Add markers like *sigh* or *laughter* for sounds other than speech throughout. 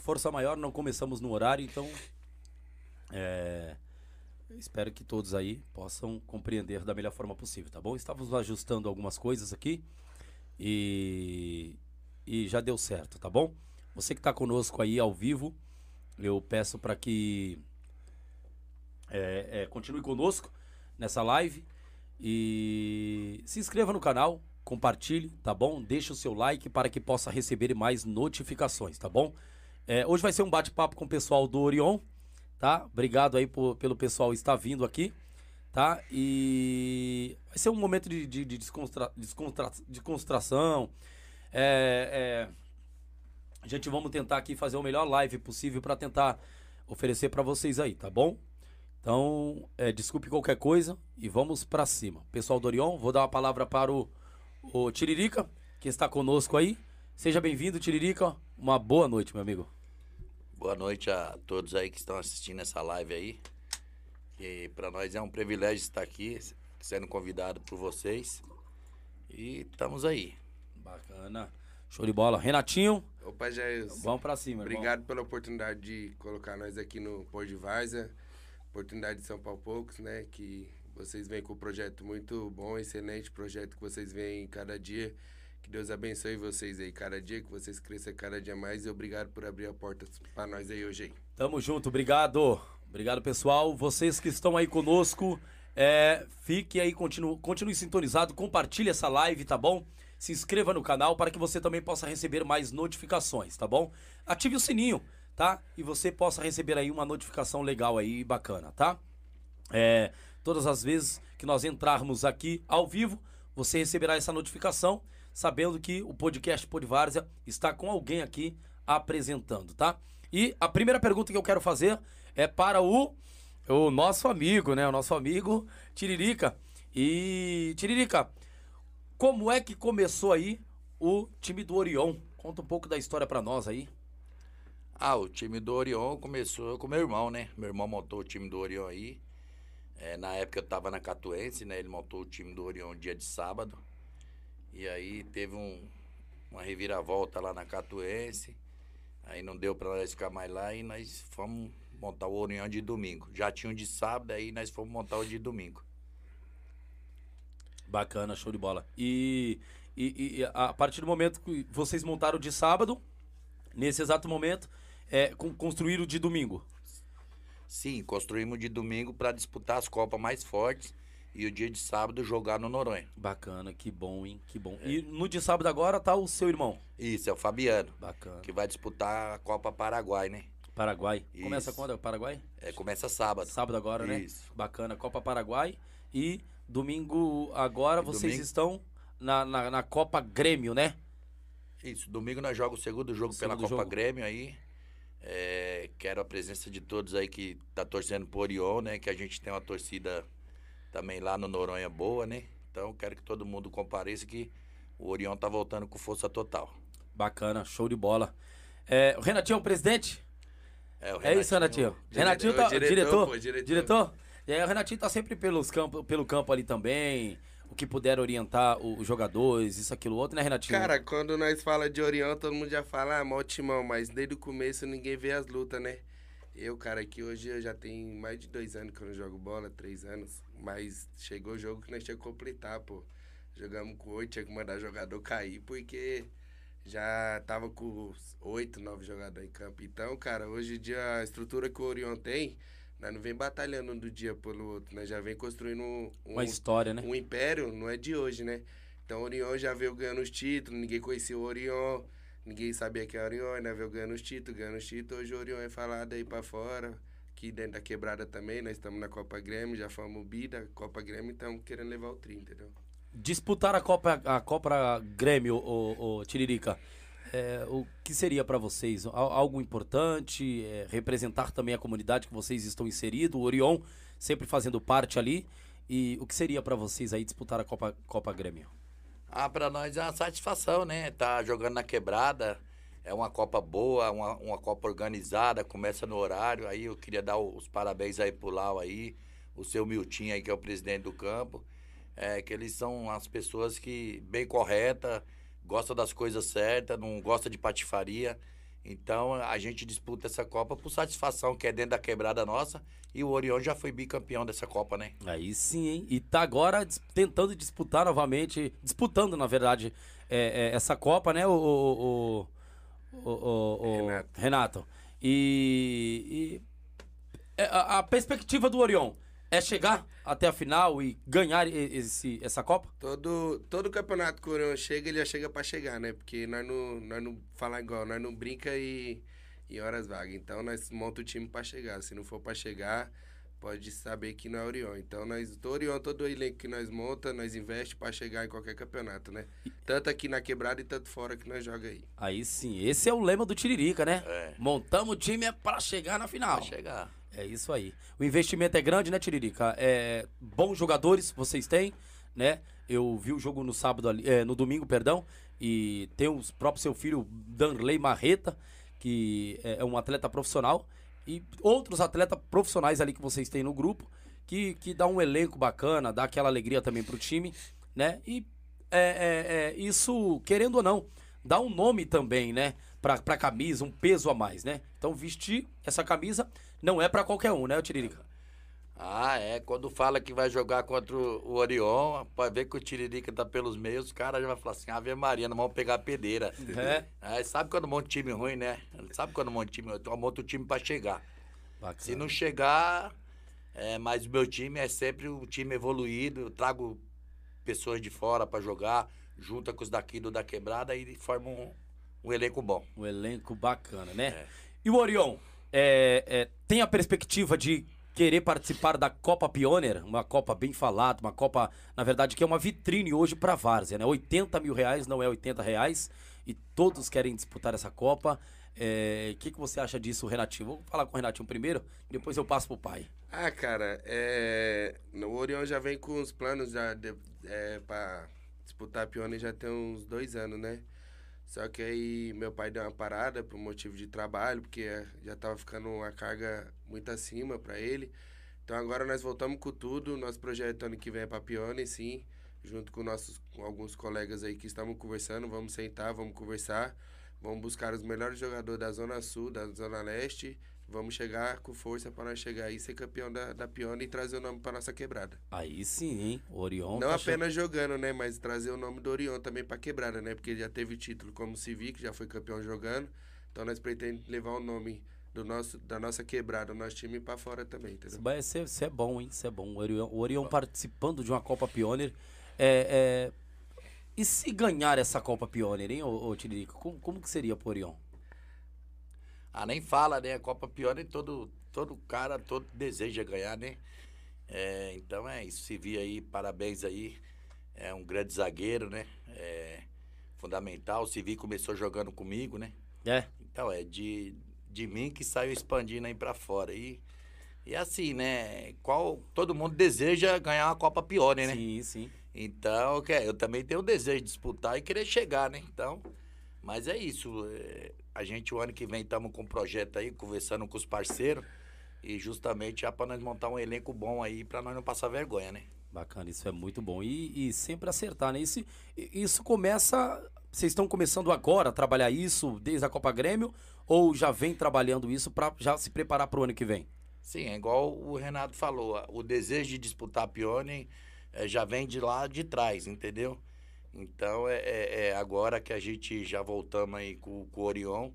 força maior não começamos no horário, então é, espero que todos aí possam compreender da melhor forma possível, tá bom? Estávamos ajustando algumas coisas aqui e, e já deu certo, tá bom? Você que está conosco aí ao vivo, eu peço para que é, é, continue conosco nessa live e se inscreva no canal, compartilhe, tá bom? Deixe o seu like para que possa receber mais notificações, tá bom? É, hoje vai ser um bate-papo com o pessoal do Orion, tá? Obrigado aí por, pelo pessoal estar vindo aqui, tá? E vai ser um momento de, de, de descontra, descontra. É, é, a gente vamos tentar aqui fazer o melhor live possível para tentar oferecer para vocês aí, tá bom? Então, é, desculpe qualquer coisa e vamos para cima. Pessoal do Orion, vou dar uma palavra para o, o Tiririca, que está conosco aí. Seja bem-vindo, Tiririca. Uma boa noite, meu amigo. Boa noite a todos aí que estão assistindo essa live aí. E para nós é um privilégio estar aqui, sendo convidado por vocês. E estamos aí. Bacana. Show de bola. Renatinho. Opa, Jair. Vamos para cima, Obrigado irmão. pela oportunidade de colocar nós aqui no Pôr de Várzea. Oportunidade de São Paulo Poucos, né? Que vocês vêm com um projeto muito bom, excelente projeto que vocês vêm cada dia. Que Deus abençoe vocês aí cada dia, que vocês cresçam cada dia mais. E obrigado por abrir a porta para nós aí hoje aí. Tamo junto, obrigado. Obrigado, pessoal. Vocês que estão aí conosco, é, fique aí, continue, continue sintonizado, compartilhe essa live, tá bom? Se inscreva no canal para que você também possa receber mais notificações, tá bom? Ative o sininho, tá? E você possa receber aí uma notificação legal aí, bacana, tá? É, todas as vezes que nós entrarmos aqui ao vivo, você receberá essa notificação, sabendo que o podcast Podvárzea está com alguém aqui apresentando, tá? E a primeira pergunta que eu quero fazer é para o, o nosso amigo, né? O nosso amigo Tiririca. E, Tiririca, como é que começou aí o time do Orion? Conta um pouco da história para nós aí. Ah, o time do Orion começou com meu irmão, né? Meu irmão montou o time do Orion aí. É, na época eu tava na Catuense, né? Ele montou o time do Orion dia de sábado. E aí teve um, uma reviravolta lá na Catuense. Aí não deu para nós ficar mais lá e nós fomos montar o Orion de domingo. Já tinha um de sábado, aí nós fomos montar o de domingo. Bacana, show de bola. E, e, e a partir do momento que vocês montaram de sábado, nesse exato momento, é, con- construíram de domingo. Sim, construímos de domingo para disputar as Copas mais fortes e o dia de sábado jogar no Noronha. Bacana, que bom, hein? Que bom. E no de sábado agora tá o seu irmão. Isso, é o Fabiano, Bacana. que vai disputar a Copa Paraguai, né? Paraguai. Começa Isso. quando? Paraguai? É, começa sábado. Sábado agora, né? Isso. Bacana. Copa Paraguai. E domingo agora E vocês domingo- estão na, na, na Copa Grêmio, né? Isso, domingo nós jogamos o segundo jogo pela Segundo Copa jogo. Grêmio aí. É, quero a presença de todos aí que tá torcendo por Orion, né? Que a gente tem uma torcida também lá no Noronha boa, né? Então quero que todo mundo compareça que o Orion tá voltando com força total. Bacana, show de bola. É, o Renatinho é o presidente? É, o É isso, Renatinho. Renatinho tá. diretor, Diretor? pô, diretor. Diretor? É, o Renatinho tá sempre pelos campo, pelo campo ali também. O que puder orientar os jogadores, isso, aquilo, outro, né, Renatinho? Cara, quando nós fala de Orião, todo mundo já fala, ah, mó timão, mas desde o começo ninguém vê as lutas, né? Eu, cara, aqui hoje eu já tenho mais de dois anos que eu não jogo bola, três anos. Mas chegou o jogo que nós tinha que completar, pô. Jogamos com oito, tinha que mandar jogador cair, porque já tava com oito, nove jogadores em campo. Então, cara, hoje em dia a estrutura que o Orion tem, nós não vem batalhando um do dia pelo outro, nós já vem construindo um, um, Uma história, né? um império não é de hoje, né? Então o Orion já veio ganhando os títulos, ninguém conhecia o Orion, ninguém sabia que era o Orion, ainda veio ganhando os títulos, ganhando os títulos. Hoje o Orion é falado aí pra fora, aqui dentro da quebrada também, nós estamos na Copa Grêmio, já fomos bi da Copa Grêmio, estamos querendo levar o 30, entendeu? Disputar a Copa, a Copa Grêmio, o, o Tiririca, é, o que seria pra vocês? Al- Algo importante? é, representar também a comunidade que vocês estão inseridos? O Orion sempre fazendo parte ali. E o que seria pra vocês aí disputar a Copa, Copa Grêmio? Ah, pra nós é uma satisfação, né? Tá jogando na quebrada. É uma Copa boa, uma, uma Copa organizada, começa no horário. Aí eu queria dar os parabéns aí pro Lau aí, o seu Miltinho aí, que é o presidente do campo. É, que eles são as pessoas que, bem correta, gosta das coisas certas, não gosta de patifaria. Então a gente disputa essa Copa por satisfação, que é dentro da quebrada nossa. E o Orion já foi bicampeão dessa Copa, né? Aí sim, hein? E tá agora tentando disputar novamente, disputando, na verdade, é, é, essa Copa, né, o, o, o, o- o- o- Renato. Renato. E, e é, a, a perspectiva do Orion é chegar até a final e ganhar esse, essa Copa? Todo, todo campeonato que o Orion chega, ele já chega pra chegar, né? Porque nós não, nós não falar igual, nós não brinca e, e horas vagas. Então nós monta o time pra chegar. Se não for pra chegar, pode saber que não é Orion. Então nós, todo Orion, todo elenco que nós monta, nós investe pra chegar em qualquer campeonato, né? Tanto aqui na quebrada e tanto fora que nós joga aí. Aí sim, esse é o lema do Tiririca, né? É. Montamos o time é para chegar na final. Pra chegar. É isso aí. O investimento é grande, né, Tiririca? É, bons jogadores vocês têm, né? Eu vi o jogo no sábado, ali, é, no domingo, perdão, e tem o próprio seu filho, Danley Marreta, que é é um atleta profissional, e outros atletas profissionais ali que vocês têm no grupo, que, que dá um elenco bacana, dá aquela alegria também pro time, né? E é, é, é, isso, querendo ou não, dá um nome também, né? Pra, pra camisa, um peso a mais, né? Então vestir essa camisa não é pra qualquer um, né, Tiririca? Ah, é. Quando fala que vai jogar contra o o Orion, pode ver que o Tiririca tá pelos meios, os caras já vão falar assim, Ave Maria, não vamos pegar a pedeira. É. É, sabe quando monta um time ruim, né? Sabe quando monta um time ruim? Monta o time pra chegar. Bacana. Se não chegar, é, mas o meu time é sempre um time evoluído. Eu trago pessoas de fora pra jogar, junta com os daqui do da quebrada e forma um, um elenco bom. Um elenco bacana, né? É. E o Orion, é, é, tem a perspectiva de querer participar da Copa Pioneer, uma Copa bem falada, uma Copa, na verdade, que é uma vitrine hoje pra Várzea, né? 80 mil reais não é 80 reais e todos querem disputar essa Copa. É, O que, que você acha disso, Renatinho? Vou falar com o Renatinho primeiro, depois eu passo pro pai. Ah, cara, é... o Orion já vem com os planos é, pra disputar a Pione já tem uns dois anos, né? Só que aí meu pai deu uma parada por motivo de trabalho, porque é, já tava ficando uma carga muito acima pra ele. Então agora nós voltamos com tudo, nosso projeto ano que vem é pra Pione, sim, junto com nossos com alguns colegas aí que estamos conversando, vamos sentar, vamos conversar, vamos buscar os melhores jogadores da Zona Sul, da Zona Leste, vamos chegar com força para nós chegar aí ser campeão da, da Pione e trazer o nome para nossa quebrada. Aí sim, hein? Orion. Não tá apenas jogando, né? Mas trazer o nome do Orion também pra quebrada, né? Porque ele já teve título como Civic, já foi campeão jogando. Então nós pretendemos levar o nome do nosso, da nossa quebrada, do nosso time pra fora também, entendeu? isso é bom, hein? Isso é bom. O Orion, o Orion participando de uma Copa Pioneer. É, é, E se ganhar essa Copa Pioneer, hein, ô, ô Tiririca? Como, como que seria pro Orion? Ah, nem fala, né? A Copa Pione, todo, todo cara, todo deseja ganhar, né? É, então é isso. Se vir aí, parabéns aí. É um grande zagueiro, né? É fundamental. Se vir começou jogando comigo, né? É, Então é de, de mim que saiu expandindo aí pra fora. E, e assim, né? Qual, todo mundo deseja ganhar uma Copa Pione, né? sim, sim. Então, que é, eu também tenho o desejo de disputar e querer chegar, né? Então, mas é isso. é, a gente, o ano que vem, estamos com um projeto aí, conversando com os parceiros. E justamente já para nós montar um elenco bom aí, para nós não passar vergonha, né? Bacana, isso é muito bom. E, e sempre acertar, né? Isso, isso começa. Vocês estão começando agora a trabalhar isso desde a Copa Grêmio? Ou já vem trabalhando isso para já se preparar pro ano que vem? Sim, é igual o Renato falou. O desejo de disputar a Pione eh, já vem de lá de trás, entendeu? Então é, é- é agora que a gente já voltamos aí com, com o Orion.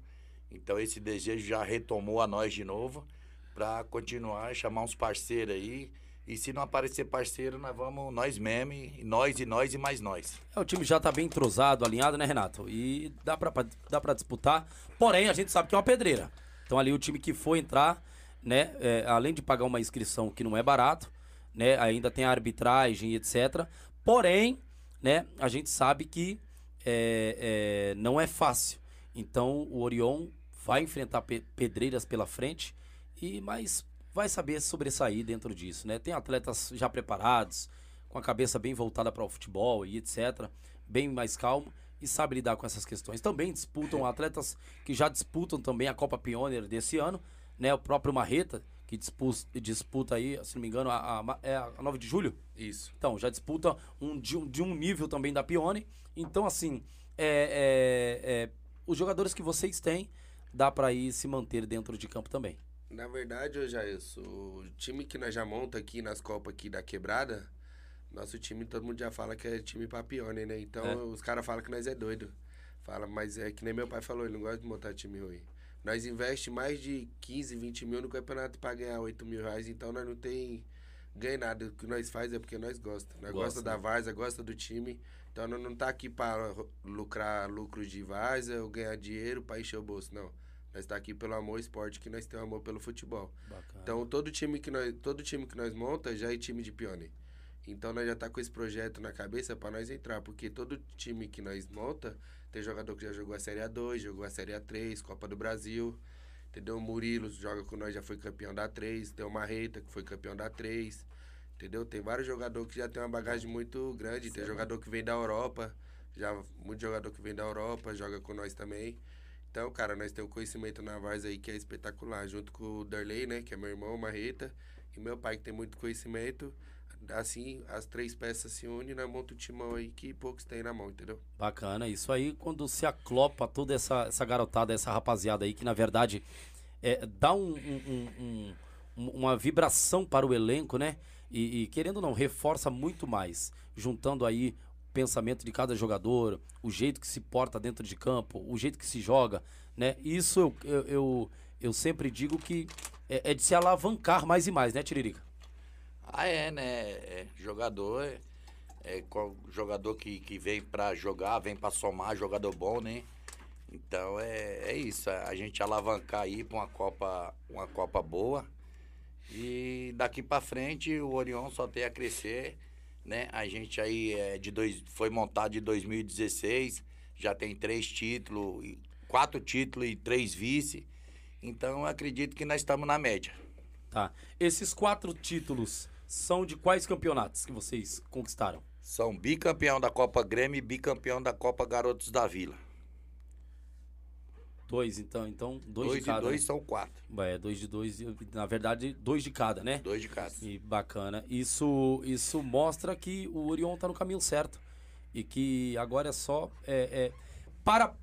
Então esse desejo já retomou a nós de novo para continuar, chamar uns parceiros aí. E se não aparecer parceiro, nós vamos nós mesmo, e nós e nós e mais nós. É, o time já tá bem entrosado, alinhado, né, Renato? E dá pra, dá pra disputar. Porém, a gente sabe que é uma pedreira. Então, ali, o time que for entrar, né, é, além de pagar uma inscrição que não é barato, né, ainda tem a arbitragem etc. Porém, né, a gente sabe que é, é, não é fácil. Então, o Orion vai enfrentar pe- pedreiras pela frente, e mas vai saber sobressair dentro disso, né? Tem atletas já preparados, com a cabeça bem voltada para o futebol e etc, bem mais calmo e sabe lidar com essas questões. Também disputam atletas que já disputam também a Copa Pioneer desse ano, né? O próprio Marreta, que dispus- disputa aí, se não me engano, a, a, é a 9 de julho. Isso. Então, já disputa um, de, um, de um nível também da Pione. Então, assim, é, é, é, os jogadores que vocês têm dá para ir se manter dentro de campo também. Na verdade, eu já isso. O time que nós já monta aqui nas Copas aqui da Quebrada, nosso time todo mundo já fala que é time papione, né? Então É. os caras falam que nós é doido. Fala, mas é que nem meu pai falou, ele não gosta de montar time ruim. Nós investe mais de 15, 20 mil no campeonato pra ganhar 8 mil reais, então nós não tem ganho nada. O que nós faz é porque nós gosta. Nós Gosta, gosta da né? Varsa, gosta do time. Então nós não tá aqui pra lucrar lucro de Varsa ou ganhar dinheiro pra encher o bolso, não. Nós tá aqui pelo amor ao esporte, que nós temos amor pelo futebol. Bacana. Então todo time que nós, todo time que nós monta já é time de pione. Então nós já tá com esse projeto na cabeça para nós entrar, porque todo time que nós monta tem jogador que já jogou a Série A2, jogou a Série A3, Copa do Brasil. Entendeu? O Murilo joga com nós, já foi campeão da 3, tem o Marreta que foi campeão da 3. Entendeu? Tem vários jogadores que já tem uma bagagem muito grande, tem jogador que vem da Europa, já muito jogador que vem da Europa, joga com nós também. Então, cara, nós temos um conhecimento na Vars aí que é espetacular, junto com o Darley, né, que é meu irmão, Marreta, e meu pai que tem muito conhecimento. Assim, as três peças se unem nós montamos um timão aí que poucos têm na mão, entendeu? Bacana, isso aí quando se aclopa toda essa, essa garotada, essa rapaziada aí, que na verdade é, dá um- um- um- uma vibração para o elenco, né? E, e, querendo ou não, reforça muito mais, juntando aí o pensamento de cada jogador, o jeito que se porta dentro de campo, o jeito que se joga, né? Isso eu, eu, eu, eu sempre digo que é, é de se alavancar mais e mais, né, Tiririca? Ah, é, né? É, jogador é, é jogador que, que vem pra jogar, vem pra somar, jogador bom, né? Então é, é isso, a gente alavancar aí pra uma Copa, uma Copa boa. E daqui pra frente o Orion só tem a crescer, né? A gente aí é de dois, foi montado em 2016, já tem três títulos, quatro títulos e três vice. Então acredito que nós estamos na média. Tá. Esses quatro títulos são de quais campeonatos que vocês conquistaram? São bicampeão da Copa Grêmio e bicampeão da Copa Garotos da Vila. Dois, então. Então, dois, Dois, de cada. dois né? são quatro. É, dois de dois. Na verdade, dois de cada, né? Dois de cada. E bacana. Isso, isso mostra que o Orion tá no caminho certo. E que agora é só. é, é, para,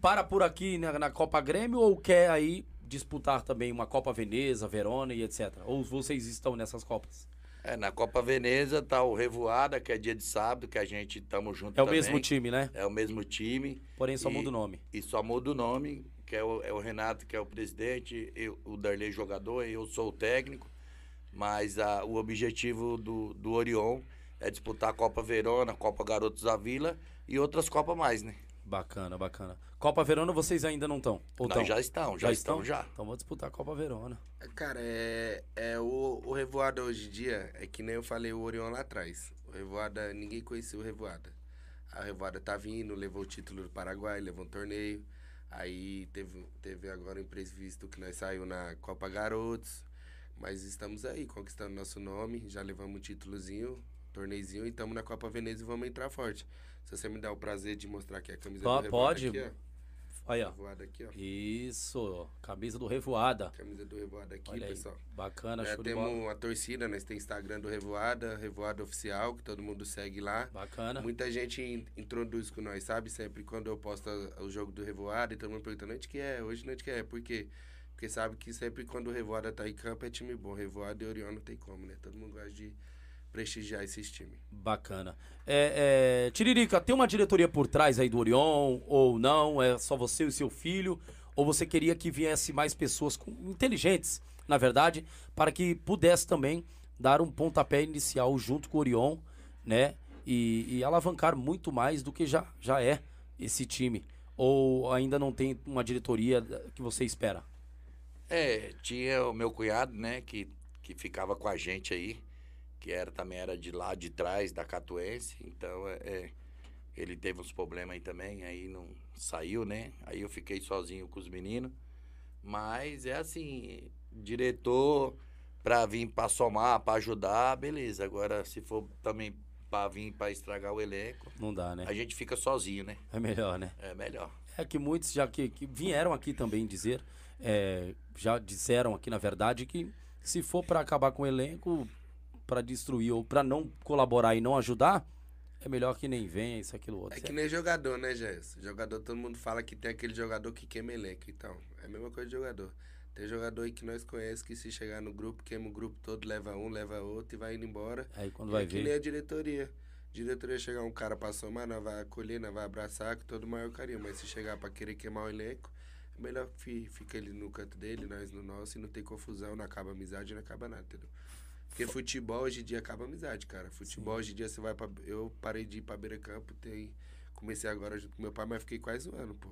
para por aqui na, na Copa Grêmio ou quer aí disputar também uma Copa Veneza, Verona e etc? Ou vocês estão nessas Copas? É, na Copa Veneza tá o Revoada, que é dia de sábado, que a gente tamo junto É o também. mesmo time, né? É o mesmo time. Porém, só E- muda o nome. E só muda o nome, que é o, é o Renato, que é o presidente, eu, o Darley jogador, eu sou o técnico. Mas a, o objetivo do, do Orion é disputar a Copa Verona, a Copa Garotos da Vila e outras Copas mais, né? Bacana, bacana. Copa Verona vocês ainda não estão? Ou Nós tão? já estamos, já, estamos já. Então vou disputar a Copa Verona. Cara, é, é o, o Revoada hoje em dia, é que nem eu falei o Orion lá atrás. O Revoada, ninguém conhecia o Revoada. A Revoada tá vindo, levou o título do Paraguai, levou um torneio. Aí teve, teve agora um imprevisto que nós saiu na Copa Garotos. Mas estamos aí, conquistando nosso nome, já levamos um títulozinho, torneizinho, e estamos na Copa Veneza e vamos entrar forte. Se você me dá o prazer de mostrar aqui a camisa Ó, do pode. aqui, ó. Aí, ó. Revoada aqui, ó. Isso, camisa do Revoada. Camisa do Revoada aqui, Olha aí, pessoal. bacana, Já show de temos a torcida, nós tem Instagram do Revoada, Revoada Oficial, que todo mundo segue lá. Bacana. Muita gente in- introduz com nós, sabe? Sempre quando eu posto a- o jogo do Revoada e todo mundo perguntando onde que é, hoje onde que é, por quê? Porque sabe que sempre quando o Revoada tá em campo é time bom. Revoada e Orion não tem como, né? Todo mundo gosta de prestigiar esses times. Bacana. É, é, Tiririca, tem uma diretoria por trás aí do Orion ou não? É só você e seu filho? Ou você queria que viesse mais pessoas com- inteligentes, na verdade, para que pudesse também dar um pontapé inicial junto com o Orion, né? E, e alavancar muito mais do que já, já é esse time? Ou ainda não tem uma diretoria que você espera? É, tinha o meu cunhado, né, que, que ficava com a gente aí, que era também era de lá de trás da Catuense, então é, é, ele teve uns problemas aí também, aí não saiu, né? Aí eu fiquei sozinho com os meninos. Mas é assim, diretor pra vir pra somar, pra ajudar, beleza. Agora se for também pra vir pra estragar o elenco, Não dá, né? a gente fica sozinho, né? É melhor, né? É melhor. É que muitos já que, que vieram aqui também dizer, é, já disseram aqui na verdade que se for para acabar com o elenco, para destruir ou para não colaborar e não ajudar, é melhor que nem venha, isso, aquilo, outro. É que nem jogador, né, Jess? Jogador, todo mundo fala que tem aquele jogador que queima elenco. Então, é a mesma coisa de jogador. Tem jogador aí que nós conhecemos que se chegar no grupo, queima o grupo todo, leva um, leva outro e vai indo embora. Aí quando E vai é que ver. nem a diretoria. Diretoria chegar um cara pra somar, nós vai acolher, nós vai abraçar com todo o maior carinho. Mas se chegar pra querer queimar o elenco, é melhor que fica ele no canto dele, nós no nosso, e não tem confusão, não acaba amizade, não acaba nada, entendeu? Porque futebol hoje em dia acaba amizade, cara. Futebol hoje em dia você vai pra. Eu parei de ir pra beira campo, tem. Comecei agora junto com meu pai, mas fiquei quase um ano, pô.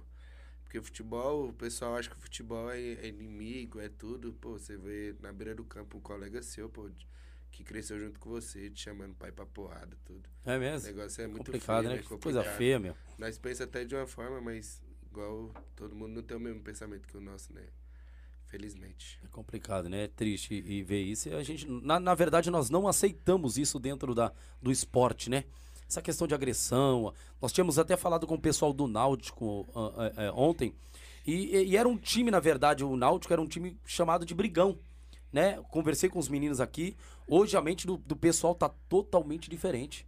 Porque futebol, o pessoal acha que futebol é, é inimigo, é tudo. Pô, você vê na beira do campo um colega seu, pô, que cresceu junto com você, te chamando pai pra porrada, tudo. É O mesmo? negócio é muito Complicado, feio, né? né? Que coisa Complicado. feia, meu. Nós pensa até de uma forma, mas igual todo mundo não tem o mesmo pensamento que o nosso, né? Felizmente. É complicado, né? É triste e ver isso. A gente, na, na verdade, nós não aceitamos isso dentro da, do esporte, né? Essa questão de agressão. Nós tínhamos até falado com o pessoal do Náutico ah, ah, ah, ontem. E, e- e era um time, na verdade, o Náutico era um time chamado de Brigão, né? Conversei com os meninos aqui. Hoje a mente do, do pessoal tá totalmente diferente.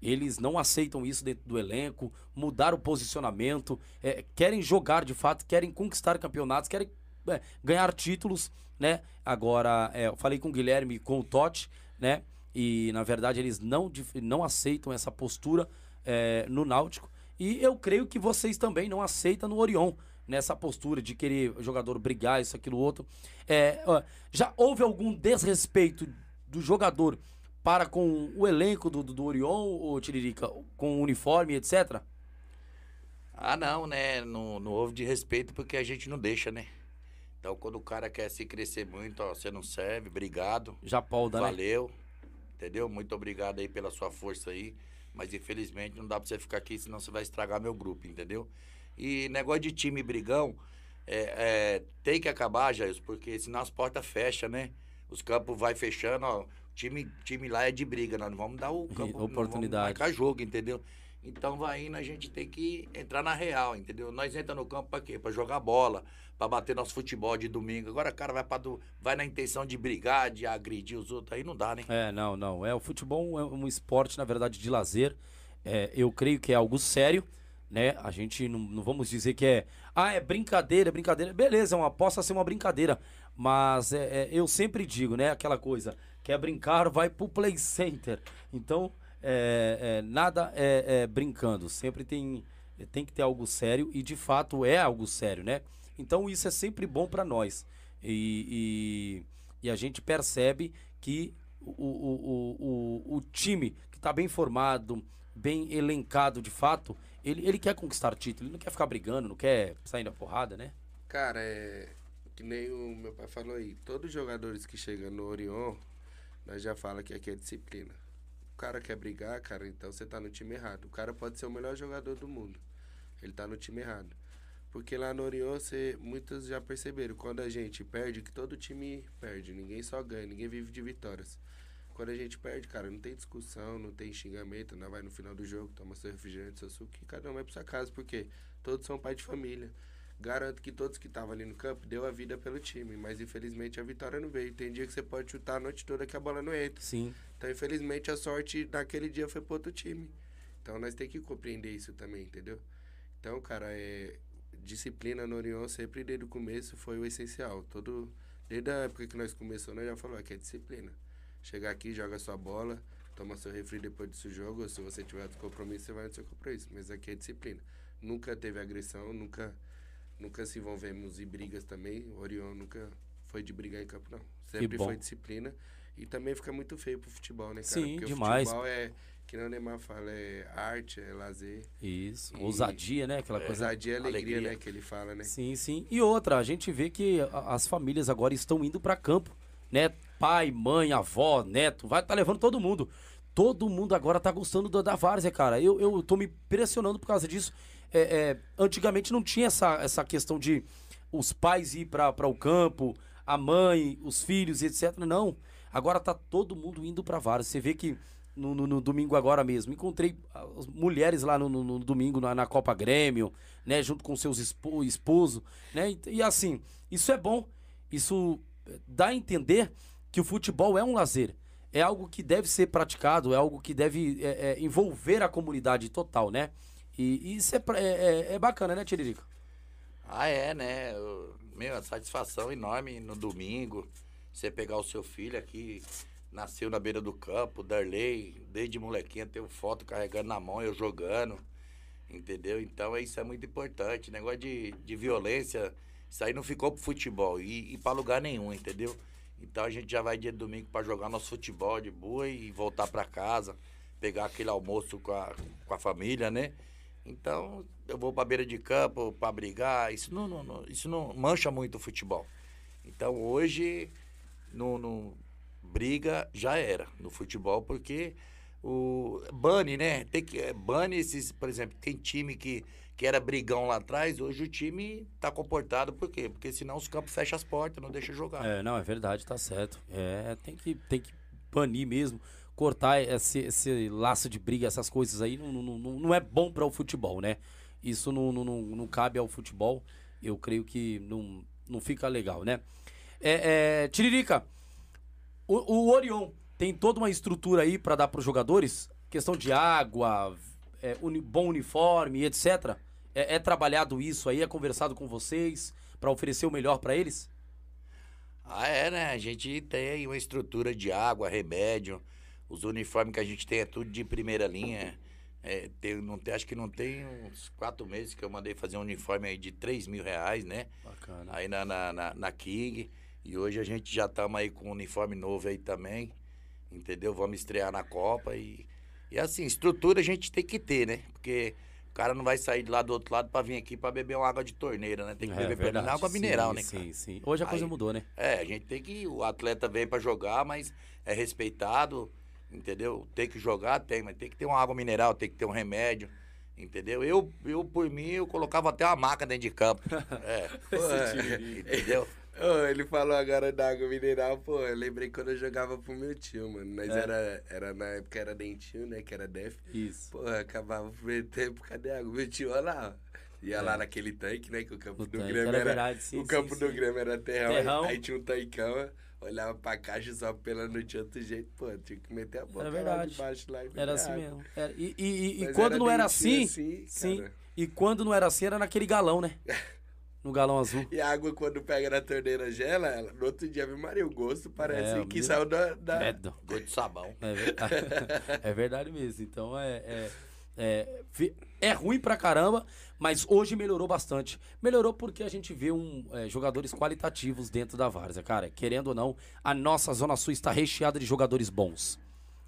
Eles não aceitam isso dentro do elenco, mudar o posicionamento, é, querem jogar de fato, querem conquistar campeonatos, querem é, ganhar títulos, né? Agora, é, eu falei com o Guilherme e com o Totti, né? E na verdade eles não, não aceitam essa postura é, no Náutico. E eu creio que vocês também não aceitam no Orion, nessa postura de querer jogador brigar, isso, aquilo, outro. É, já houve algum desrespeito do jogador para com o elenco do, do, Orion, Tiririca, com o uniforme, etc? Ah, não, né? Não, não houve de respeito porque a gente não deixa, né? Então, quando o cara quer se crescer muito, ó, você não serve, obrigado. Já polda, né? Valeu. Entendeu? Muito obrigado aí pela sua força aí. Mas infelizmente não dá pra você ficar aqui, senão você vai estragar meu grupo, entendeu? E negócio de time brigão, é, é, tem que acabar, Jair, porque senão as portas fecham, né? Os campos vai fechando, ó. O time, time lá é de briga, nós não vamos dar o campo. não Oportunidade. Vamos marcar jogo, entendeu? Então vai indo, a gente tem que entrar na real, entendeu? Nós entra no campo pra quê? Pra jogar bola, pra bater nosso futebol de domingo. Agora o cara vai, do, vai na intenção de brigar, de agredir os outros, aí não dá, né? É, não, não. É, o futebol é um esporte, na verdade, de lazer. É, eu creio que é algo sério, né? A gente não, não vamos dizer que é. Ah, é brincadeira, é brincadeira. Beleza, é uma, possa ser uma brincadeira. Mas é, é, eu sempre digo, né? Aquela coisa. Quer brincar, vai pro play center. Então, é, é, nada é, é brincando. Sempre tem, tem que ter algo sério. E de fato é algo sério, né? Então isso é sempre bom para nós. E, e, e a gente percebe que o, o, o, o, time que está bem formado, bem elencado de fato, ele, ele quer conquistar título, ele não quer ficar brigando, não quer sair na porrada, né? Cara, é. Que nem o meu pai falou aí. Todos os jogadores que chegam no Orion, nós já fala que aqui é disciplina. O cara quer brigar, cara, então você tá no time errado. O cara pode ser o melhor jogador do mundo. Ele tá no time errado. Porque lá no Orion, você, muitos já perceberam, quando a gente perde, que todo time perde. Ninguém só ganha, ninguém vive de vitórias. Quando a gente perde, cara, não tem discussão, não tem xingamento, não vai no final do jogo, toma seu refrigerante, seu suco, e cada um vai pra sua casa, porque todos são pai de família. Garanto que todos que estavam ali no campo deu a vida pelo time, mas infelizmente a vitória não veio. Tem dia que você pode chutar a noite toda que a bola não entra. Sim. Então, infelizmente, a sorte naquele dia foi pro outro time. Então, nós temos que compreender isso também, entendeu? Então, cara, é... disciplina no Orion sempre desde o começo foi o essencial. Todo... Desde a época que nós começamos, nós já falou que é disciplina. Chegar aqui, joga sua bola, toma seu refri depois do seu jogo, ou se você tiver outro compromisso, você vai no seu compromisso. Mas aqui é disciplina. Nunca teve agressão, nunca, nunca se envolvemos em brigas também. O Orion nunca foi de brigar em campo, não. Sempre foi disciplina. E também fica muito feio pro futebol, né, cara? Sim, Porque demais. o futebol é, que o Neymar fala, é arte, é lazer. Isso. E- Ousadia, né? Aquela coisa. Ousadia e alegria, Alegria. né, que ele fala, né? Sim, sim. E outra, a gente vê que a- as famílias agora estão indo para campo, né? Pai, mãe, avó, neto, vai tá levando todo mundo. Todo mundo agora tá gostando da, da várzea, cara. Eu, eu tô me impressionando por causa disso. É, é, antigamente não tinha essa, essa questão de os pais ir para o campo, a mãe, os filhos, etc. Não. Agora tá todo mundo indo pra várzea. Você vê que no, no- no domingo agora mesmo, encontrei as mulheres lá no, no- domingo na, na Copa Grêmio, né? Junto com seus espo, esposo, né? E, e assim, isso é bom. Isso eh, dá a entender que o futebol é um lazer. é algo que deve ser praticado, é algo que deve é, é, envolver a comunidade total, né? E, e isso é, é, é- é bacana, né, Tiririca? Ah, é, né? Eu- Meu, a satisfação enorme no domingo. Você pegar o seu filho aqui, nasceu na beira do campo, Darley, desde molequinha, tenho foto carregando na mão, eu jogando. Entendeu? Então isso é muito importante. Negócio de, de violência, isso aí não ficou pro futebol e, e pra lugar nenhum, entendeu? Então a gente já vai dia de domingo pra jogar nosso futebol de boa e voltar pra casa, pegar aquele almoço com a, com a família, né? Então, eu vou pra beira de campo pra brigar, isso não, não- não- isso não mancha muito o futebol. Então, hoje, no, no- briga já era no futebol, porque o bane, né? Tem que é, bane esses, por exemplo, tem time que, que era brigão lá atrás, hoje o time tá comportado, por quê? Porque senão os campos fecham as portas, não deixa jogar. É, não, é verdade, tá certo. É, tem que, tem que banir mesmo, cortar esse, esse laço de briga, essas coisas aí, não, não, não, é bom para o futebol, né? Isso não, não, não, não cabe ao futebol, eu creio que não, não fica legal, né? É, é, Tiririca, o, o Orion tem toda uma estrutura aí para dar para os jogadores? Questão de água, é, uni- bom uniforme, etc. É, é trabalhado isso aí, é conversado com vocês para oferecer o melhor para eles? Ah, é, né? A gente tem aí uma estrutura de água, remédio. Os uniformes que a gente tem é tudo de primeira linha. É, tem, não acho que não tem uns quatro meses que eu mandei fazer um uniforme aí de 3 mil reais, né? Bacana. Aí na, na, na, na King. E hoje a gente já estamos aí com um uniforme novo aí também. Entendeu? Vamos estrear na Copa. E, e assim, estrutura a gente tem que ter, né? Porque o cara não vai sair de lá do outro lado pra vir aqui pra beber uma água de torneira, né? Tem que É beber verdade, água sim, mineral, né, cara? Sim, sim. Hoje a coisa Aí- mudou, né? É, a gente tem que. O atleta vem pra jogar, mas é respeitado, entendeu? Tem que jogar, tem, mas tem que ter uma água mineral, tem que ter um remédio, entendeu? Eu, eu por mim, eu colocava até uma maca dentro de campo. *laughs* É. entendeu? Ô, ele falou agora da água mineral, pô, eu lembrei quando eu jogava pro meu tio, mano. Nós É. era, era, na época era dentinho, né, que era def. Isso. Pô, acabava o primeiro tempo, cadê a água? Meu tio, olha lá, ó. Ia lá naquele tanque, né, que o campo No do Grêmio era era... verdade, sim, o sim, campo do sim. Grêmio era terrão, aí- Terrão. Aí, tinha um tancão, olhava pra caixa só pelando de outro jeito, pô, tinha que meter a boca Era lá debaixo lá e Era assim água. mesmo. Era- e e- e- e Mas quando era não era assim, assim, sim. E quando não era assim, era naquele galão, né? *laughs* No galão azul. E a água, quando pega na torneira gela, ela, no outro dia, viu, Maria, o gosto parece É, que meu- saiu da... da... Credo. Gosto de sabão. É verdade. *laughs* é verdade mesmo. Então é. É, é, é ruim pra caramba, mas hoje melhorou bastante. Melhorou porque a gente vê um, é, jogadores qualitativos dentro da Várzea, cara. Querendo ou não, a nossa Zona Sul está recheada de jogadores bons.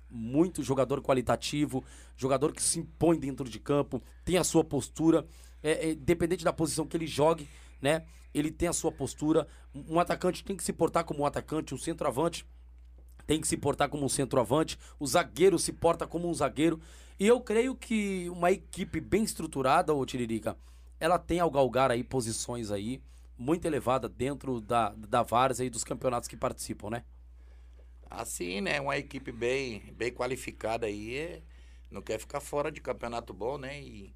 Muito jogador qualitativo, jogador que se impõe dentro de campo, tem a sua postura, é, é, independente da posição que ele jogue, né? Ele tem a sua postura. Um atacante tem que se portar como um atacante, um centroavante tem que se portar como um centroavante, o zagueiro se porta como um zagueiro. E eu creio que uma equipe bem estruturada, ô Tiririca, ela tem ao galgar aí posições aí muito elevadas dentro da, da várzea e dos campeonatos que participam, né? Assim, né? Uma equipe bem, bem qualificada aí é- não quer ficar fora de campeonato bom, né? E,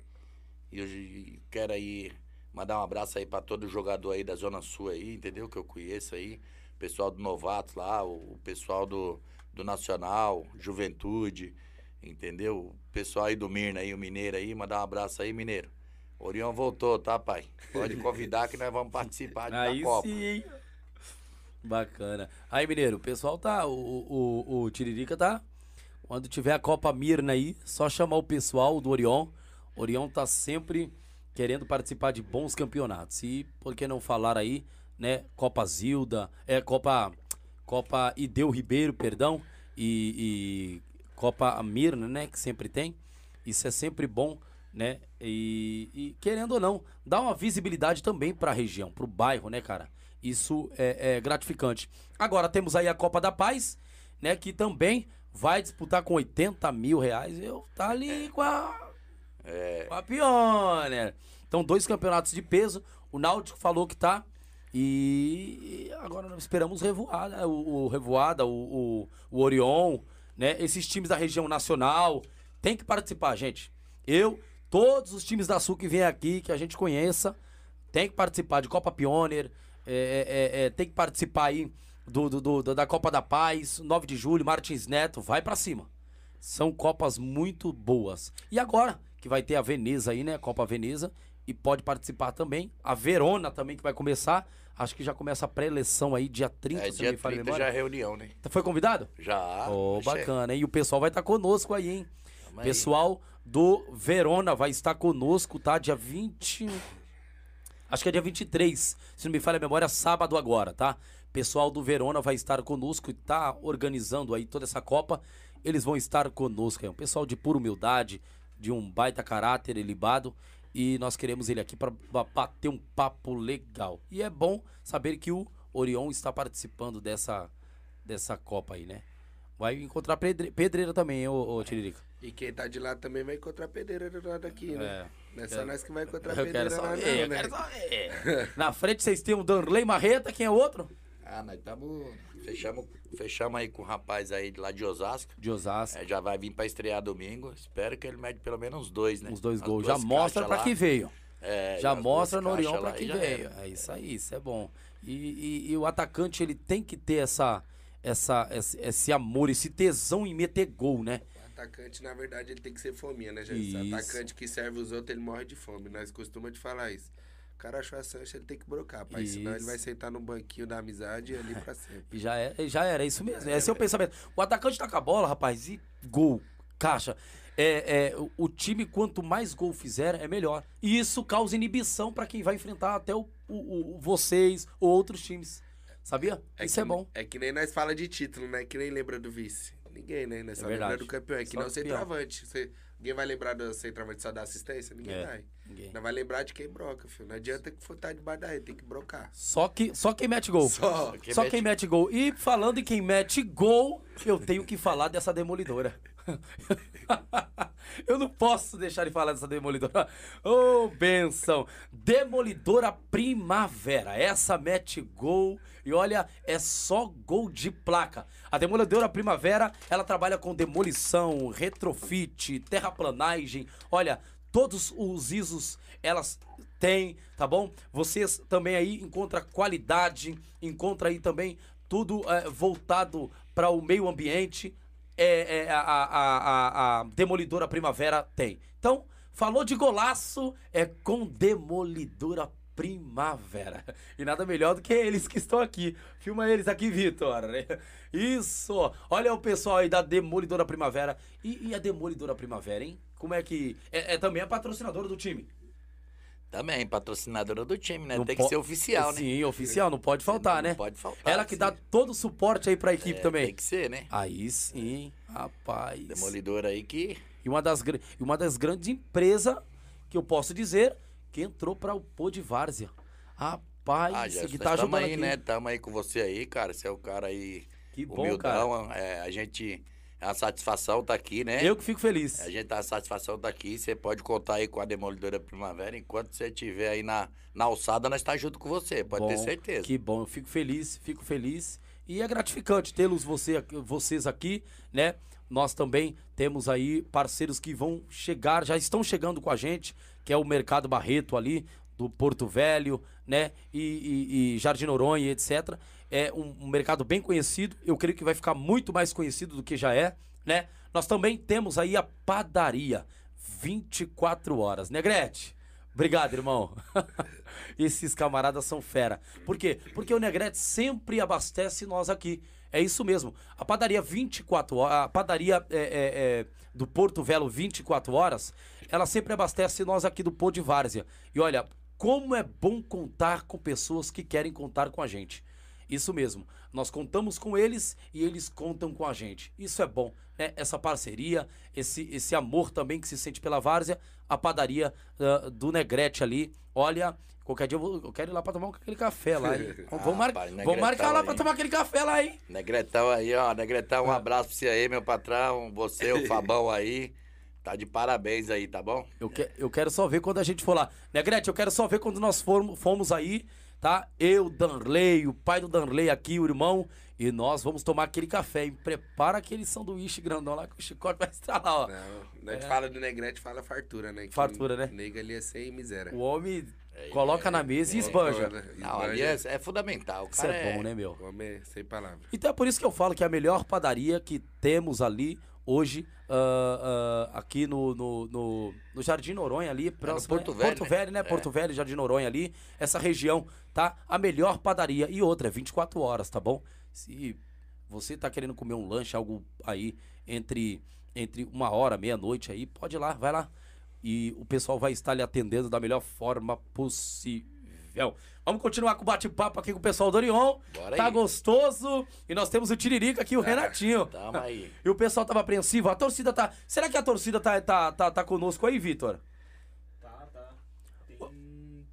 e quero aí mandar um abraço aí pra todo jogador aí da Zona Sul aí, entendeu? Que eu conheço aí. O pessoal do Novatos lá, o, pessoal do, do Nacional, Juventude, entendeu? O pessoal aí do Mirna aí, o Mineiro aí, mandar um abraço aí, Mineiro. Orião voltou, tá, pai? Pode convidar que nós vamos participar *laughs* da Copa. sim. Bacana. Aí, Mineiro, o pessoal tá. O, o, o Tiririca tá. Quando tiver a Copa Mirna aí, só chamar o pessoal do Orion. Orion tá sempre querendo participar de bons campeonatos. E por que não falar aí, né? Copa Zilda, é Copa Copa Ideu Ribeiro, perdão, e, e Copa Mirna, né, que sempre tem. Isso é sempre bom, né? E, e, querendo ou não, dá uma visibilidade também para a região, para o bairro, né, cara? Isso é, é gratificante. Agora temos aí a Copa da Paz, né, que também vai disputar com 80 mil reais. Eu tá ali com a a Pioneer. Então, dois campeonatos de peso. O Náutico falou que tá. E agora nós esperamos Revoada, o, o Revoada, o, o, o Orion, né? Esses times da região nacional. Tem que participar, gente. Eu, todos os times da Sul que vêm aqui, que a gente conheça, tem que participar de Copa Pioneer, é, é, é, tem que participar aí do, do- do- da Copa da Paz, 9 de julho, Martins Neto, vai pra cima. São copas muito boas. E agora, que vai ter a Veneza aí, né? Copa Veneza, e pode participar também. A Verona também, que vai começar. Acho que já começa a pré-eleição aí, dia 30, É, se dia não me falha a 30 memória. já é reunião, né? Foi convidado? Já. Ô, Oxê. bacana, hein? E o pessoal vai estar conosco aí, hein? Tamo aí. Pessoal do Verona vai estar conosco, tá? Dia 20. Acho que é dia 23. Se não me falha a memória, sábado agora, tá? Pessoal do Verona vai estar conosco e tá organizando aí toda essa Copa. Eles vão estar conosco. É um pessoal de pura humildade, de um baita caráter elibado. E nós queremos ele aqui para bater um papo legal. E é bom saber que o Orion está participando dessa, dessa Copa aí, né? Vai encontrar pedre- pedreira também, hein, ô, ô Tiririca. E quem tá de lá também vai encontrar pedreira do lado aqui, né? É. Não é só nós que vai encontrar pedreira lá, saber, não, eu né? *laughs* Na frente vocês têm o Danley Marreta, quem é o outro? Ah, nós estamos. Fechamos, fechamos aí com o rapaz aí de lá de Osasco. De Osasco. É, já vai vir pra estrear domingo. Espero que ele mede pelo menos uns dois, né? Uns dois As gols. Já mostra lá. que veio. É, já mostra no pra lá que veio. era. É isso aí, isso é bom. E, e- e o atacante, ele tem que ter essa, essa, esse, esse amor, esse tesão em meter gol, né? O atacante, na verdade, ele tem que ser fominha, né, gente? O atacante que serve os outros, ele morre de fome. Nós costumamos de falar isso. O cara achou a sancha, ele tem que brocar, pai. Senão ele Isso. vai sentar no banquinho da amizade e ali pra *laughs* sempre. E já, é, já era, é isso mesmo. Esse é o pensamento. O atacante tá com a bola, rapaz, e gol, caixa. É, é, o- time, quanto mais gol fizer, é melhor. E isso causa inibição pra quem vai enfrentar até o, o- o- vocês ou outros times. Sabia? isso que, é bom. É que nem nós fala de título, né? Que nem lembra do vice. Ninguém, né? Nós É só verdade. lembra do campeão. É que Só não o campeão. centroavante. Você, ninguém vai lembrar do centroavante só da assistência? Ninguém É, vai. ninguém. Não vai lembrar de quem broca, filho. Não adianta que for estar debaixo da rede, tem que brocar. Só, que, só quem mete gol. Só. Quem Só mete- quem mete gol. E falando em quem mete gol, eu tenho que falar dessa demolidora. *laughs* eu não posso deixar de falar dessa demolidora. Ô, benção! Demolidora Primavera. Essa mete gol. E olha, é só gol de placa. A Demolidora Primavera, ela trabalha com demolição, retrofit, terraplanagem. Olha, todos os ISOs elas têm, tá bom? Vocês também aí encontra qualidade, encontra aí também tudo é, voltado para o meio ambiente. É, é, a, a, a, a Demolidora Primavera tem. Então, falou de golaço, é com Demolidora Primavera. *laughs* E nada melhor do que eles que estão aqui. Filma eles aqui, Vitor. *laughs* Isso! Olha o pessoal aí da Demolidora Primavera. E, e a Demolidora Primavera, hein? Como é que. É, é também a patrocinadora do time. Também, patrocinadora do time, né? Não Tem que ser oficial, né? Sim, oficial, não pode faltar, Não né? pode faltar, Ela que sim. dá todo o suporte aí pra equipe É, também. Tem que ser, né? Aí sim, rapaz. Demolidor aí que. E uma das, uma das grandes empresas que eu posso dizer que entrou para o Pô de Várzea. Rapaz, Ah, já que tá tamo ajudando aí, aqui. né? Tamo aí com você aí, cara. Você é o cara aí. Que bom, humildão. É, a gente. É uma satisfação tá aqui, né? Eu que fico feliz. A gente tá a satisfação tá aqui. Você pode contar aí com a Demolidora Primavera. Enquanto você estiver aí na, na alçada, nós tá junto com você. Pode ter Bom, certeza. Que bom, eu fico feliz, fico feliz. E é gratificante tê-los você, vocês aqui, né? Nós também temos aí parceiros que vão chegar, já estão chegando com a gente, que é o Mercado Barreto ali, do Porto Velho, né? E, e- e Jardim Noronha, etc. É um, um mercado bem conhecido. Eu creio que vai ficar muito mais conhecido do que já é, né? Nós também temos aí a padaria 24 horas, Negrete. Obrigado, irmão. *laughs* Esses camaradas são fera. Por quê? Porque o Negrete sempre abastece nós aqui. É isso mesmo. A padaria 24 horas, a padaria é, é, é, do Porto Velo 24 horas, ela sempre abastece nós aqui do Pô de Várzea. E olha, como é bom contar com pessoas que querem contar com a gente. Isso mesmo. Nós contamos com eles e eles contam com a gente. Isso é bom, né? Essa parceria, esse, esse amor também que se sente pela várzea, a padaria ah, do Negrete ali. Olha, qualquer dia eu, vou- eu quero ir lá pra tomar aquele café lá, hein? *laughs* Vamos, Ah, mar- vamos marcar lá pra tomar aquele café lá, hein? Negretão aí, ó. Negretão, um abraço pra você aí, meu patrão. Você, o Fabão aí. Tá de parabéns aí, tá bom? Eu, que- eu quero só ver quando a gente for lá. Negrete, eu quero só ver quando nós formos, fomos aí, tá? Eu, Danley, o pai do Danley aqui, o irmão, e nós vamos tomar aquele café. E prepara aquele sanduíche grandão lá que o chicote vai estar lá, ó. Não, a gente fala do Negrete, fala fartura, né? Que Fartura, né? Nego ali é sem miséria. O homem coloca na mesa e esbanja. Não, ali é, é fundamental. O Isso é bom, né, meu? Homem é sem palavras. Então é por isso que eu falo que é a melhor padaria que temos ali hoje, ah, ah, aqui no, no, no, no Jardim Noronha ali, próximo, Porto né? Velho, Porto né? Velho, né? Porto Velho, Jardim Noronha ali, essa região, tá? A melhor padaria. E outra, é 24 horas, tá bom? Se você tá querendo comer um lanche, algo aí entre, entre uma hora, meia-noite aí, pode ir lá, vai lá. E o pessoal vai estar lhe atendendo da melhor forma possível. Vamos continuar com o bate-papo aqui com o pessoal do Orion. Bora tá aí. gostoso. E nós temos o Tiririca aqui, o Renatinho. Tamo aí. *laughs* E o pessoal tava apreensivo. A torcida tá. Será que a torcida tá, tá, tá, tá conosco aí, Vitor? Tá, tá. Tem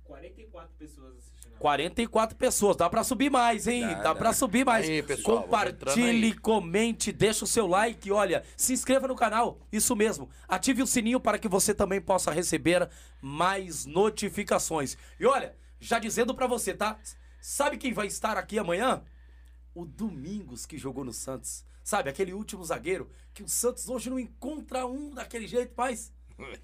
44 pessoas assistindo. 44 pessoas. Dá pra subir mais, hein? Dá, Dá, pra dá. subir mais. Aí, pessoal, Compartilhe, aí. comente, deixa o seu like. Olha, se inscreva no canal. Isso mesmo. Ative o sininho para que você também possa receber mais notificações. E olha, já dizendo pra você, tá? Sabe quem vai estar aqui amanhã? o Domingos que jogou no Santos. Sabe, aquele último zagueiro que o Santos hoje não encontra um daquele jeito, mas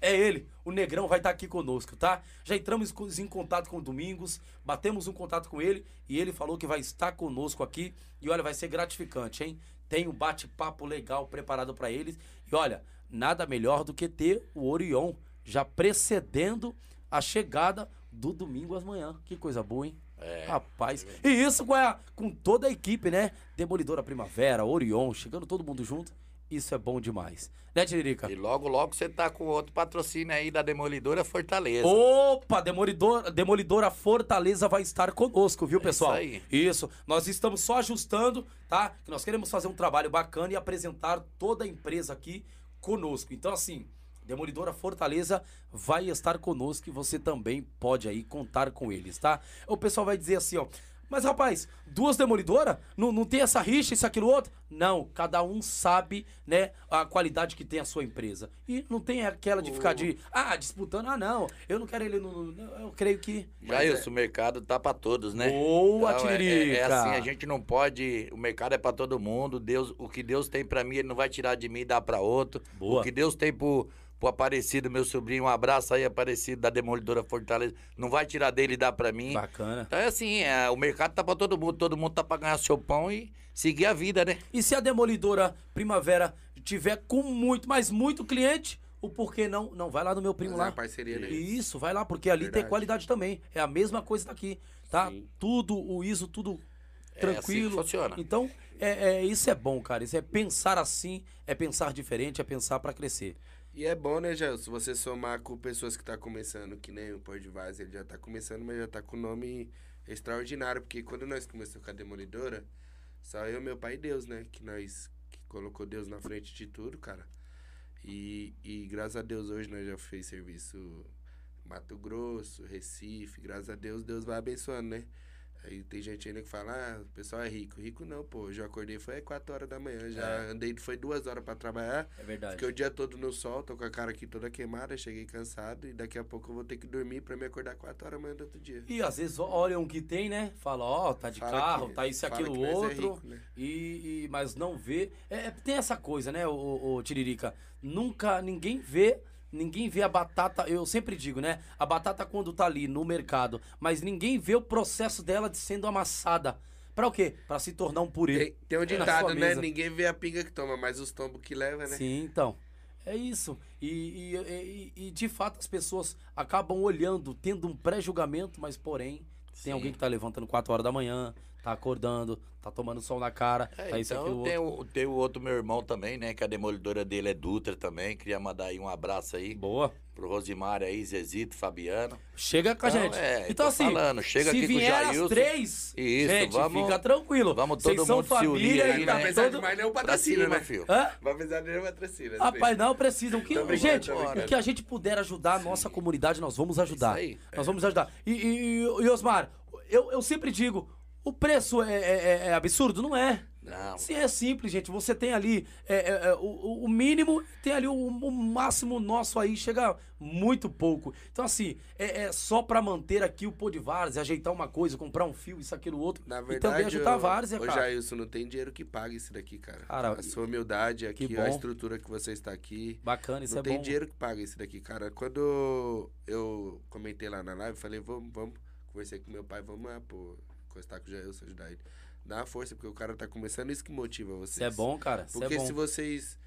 é ele. O Negrão vai estar aqui conosco, tá? Já entramos em contato com o Domingos, batemos um contato com ele e ele falou que vai estar conosco aqui. E olha, vai ser gratificante, hein? Tem um bate-papo legal preparado para eles. E olha, nada melhor do que ter o Orion já precedendo a chegada do domingo às manhã. Que coisa boa, hein? É. Rapaz. E isso com, a- com toda a equipe, né? Demolidora Primavera, Orion, chegando todo mundo junto. Isso é bom demais. Né, Tiririca? E logo, logo você tá com outro patrocínio aí da Demolidora Fortaleza. Opa, Demolidor, Demolidora Fortaleza vai estar conosco, viu, É pessoal? isso aí. Isso. Nós estamos só ajustando, tá? Que nós queremos fazer um trabalho bacana e apresentar toda a empresa aqui conosco. Então, assim, Demolidora Fortaleza vai estar conosco e você também pode aí contar com eles, tá? O pessoal vai dizer assim, ó. Mas, rapaz, duas demolidoras? Não, não tem essa rixa, isso, aquilo, outro? Não, cada um sabe, né, a qualidade que tem a sua empresa. E não tem aquela de ficar de, ah, disputando, ah, não, eu não quero ele no... no- Eu creio que... Já isso, o mercado tá pra todos, né? Boa, Então, é, é, é assim, a gente não pode. O mercado é pra todo mundo. Deus, o que Deus tem pra mim, ele não vai tirar de mim e dar pra outro. Boa. O que Deus tem pro, pro Aparecido, meu sobrinho, um abraço aí, Aparecido, da Demolidora Fortaleza, não vai tirar dele e dar pra mim. Bacana. Então é assim, é, o mercado tá pra todo mundo, todo mundo tá pra ganhar seu pão e seguir a vida, né? E se a Demolidora Primavera tiver com muito, mas muito cliente, o porquê não? Não, vai lá no meu primo Fazer lá. uma parceria, né? Isso, vai lá, porque ali tem Verdade. qualidade também. É a mesma coisa daqui, tá? Sim. Tudo, o ISO, tudo É tranquilo. assim que funciona. Então, é, é- isso é bom, cara. Isso é pensar assim, é pensar diferente, é pensar pra crescer. E é bom, né, Gelson, você somar com pessoas que tá começando, que nem o Pôr de Vaz, ele já tá começando, mas já tá com nome extraordinário, porque quando nós começamos com a Demolidora, só eu, meu pai e Deus, né, que nós que colocou Deus na frente de tudo, cara. E, e graças a Deus hoje nós já fez serviço Mato Grosso, Recife, graças a Deus, Deus vai abençoando, né? Aí tem gente ainda que fala, ah, o pessoal é rico. Rico não, pô. Eu já acordei, foi 4 horas da manhã. Já andei, foi duas horas pra trabalhar. É verdade. Fiquei o dia todo no sol, tô com a cara aqui toda queimada, cheguei cansado e daqui a pouco eu vou ter que dormir pra me acordar 4 horas da manhã do outro dia. E às vezes olham o que tem, né? Fala, ó, tá de Fala carro, que- tá isso e aquilo nós é outro. rico, né? e, e- mas não vê. É, é- tem essa coisa, né, o, Tiririca? Nunca, ninguém vê. Ninguém vê a batata, eu sempre digo, né? A batata quando tá ali no mercado, mas ninguém vê o processo dela de sendo amassada. Pra o quê? Pra se tornar um purê. Tem, tem um ditado, né? Ninguém vê a pinga que toma, mas os tombos que leva, né? Sim, então. É isso. E, e, e- e, de fato as pessoas acabam olhando, tendo um pré-julgamento, mas porém, tem Sim. alguém que tá levantando 4 horas da manhã, tá acordando, tá tomando sol na cara, É, tá isso aqui então o tem outro. o, tem o outro meu irmão também, né? Que a demolidora dele é Dutra também. Queria mandar aí um abraço aí Boa. pro Rosimar aí, Zezito, Fabiano. Chega com a Não, gente. é, então assim, falando, chega se aqui com o vier Jailson. três, Isso, gente, vamos- fica tranquilo. vamos Vocês todo são mundo se unir família aí, e Não tá né? precisa todo... de mais nenhum Pra patrocínio, cima, né? filho. Hã? Vai precisar de nenhum patrocínio. Rapaz, não precisam. Que, brincando, gente, o que a gente puder ajudar a nossa comunidade, nós vamos ajudar. Isso aí. Nós vamos ajudar. E, e, e, e, Osmar, eu, eu sempre digo, o preço é, é- é absurdo? Não é. Não. Sim, é simples, gente. Você tem ali é, é, é, o, o mínimo, tem ali o, o máximo nosso aí, chega muito pouco. Então, assim, é, é só pra manter aqui o pô de vários, ajeitar uma coisa, comprar um fio, isso, aquilo, outro. Na e também verdade, ajudar ô- vários, é ô, cara. Jailson, não tem dinheiro que pague isso daqui, cara. Cara, a sua humildade aqui, que a estrutura que você está aqui. Bacana, isso não é tem bom. dinheiro que paga isso daqui, cara. Quando eu comentei lá na live, falei, vamos, vamos. Conversei com meu pai, vamos lá, pô, encostar com o Jailson, ajudar ele. Dá uma força, porque o cara tá começando, isso que motiva vocês. Isso é bom, cara. Isso Porque é bom. se vocês.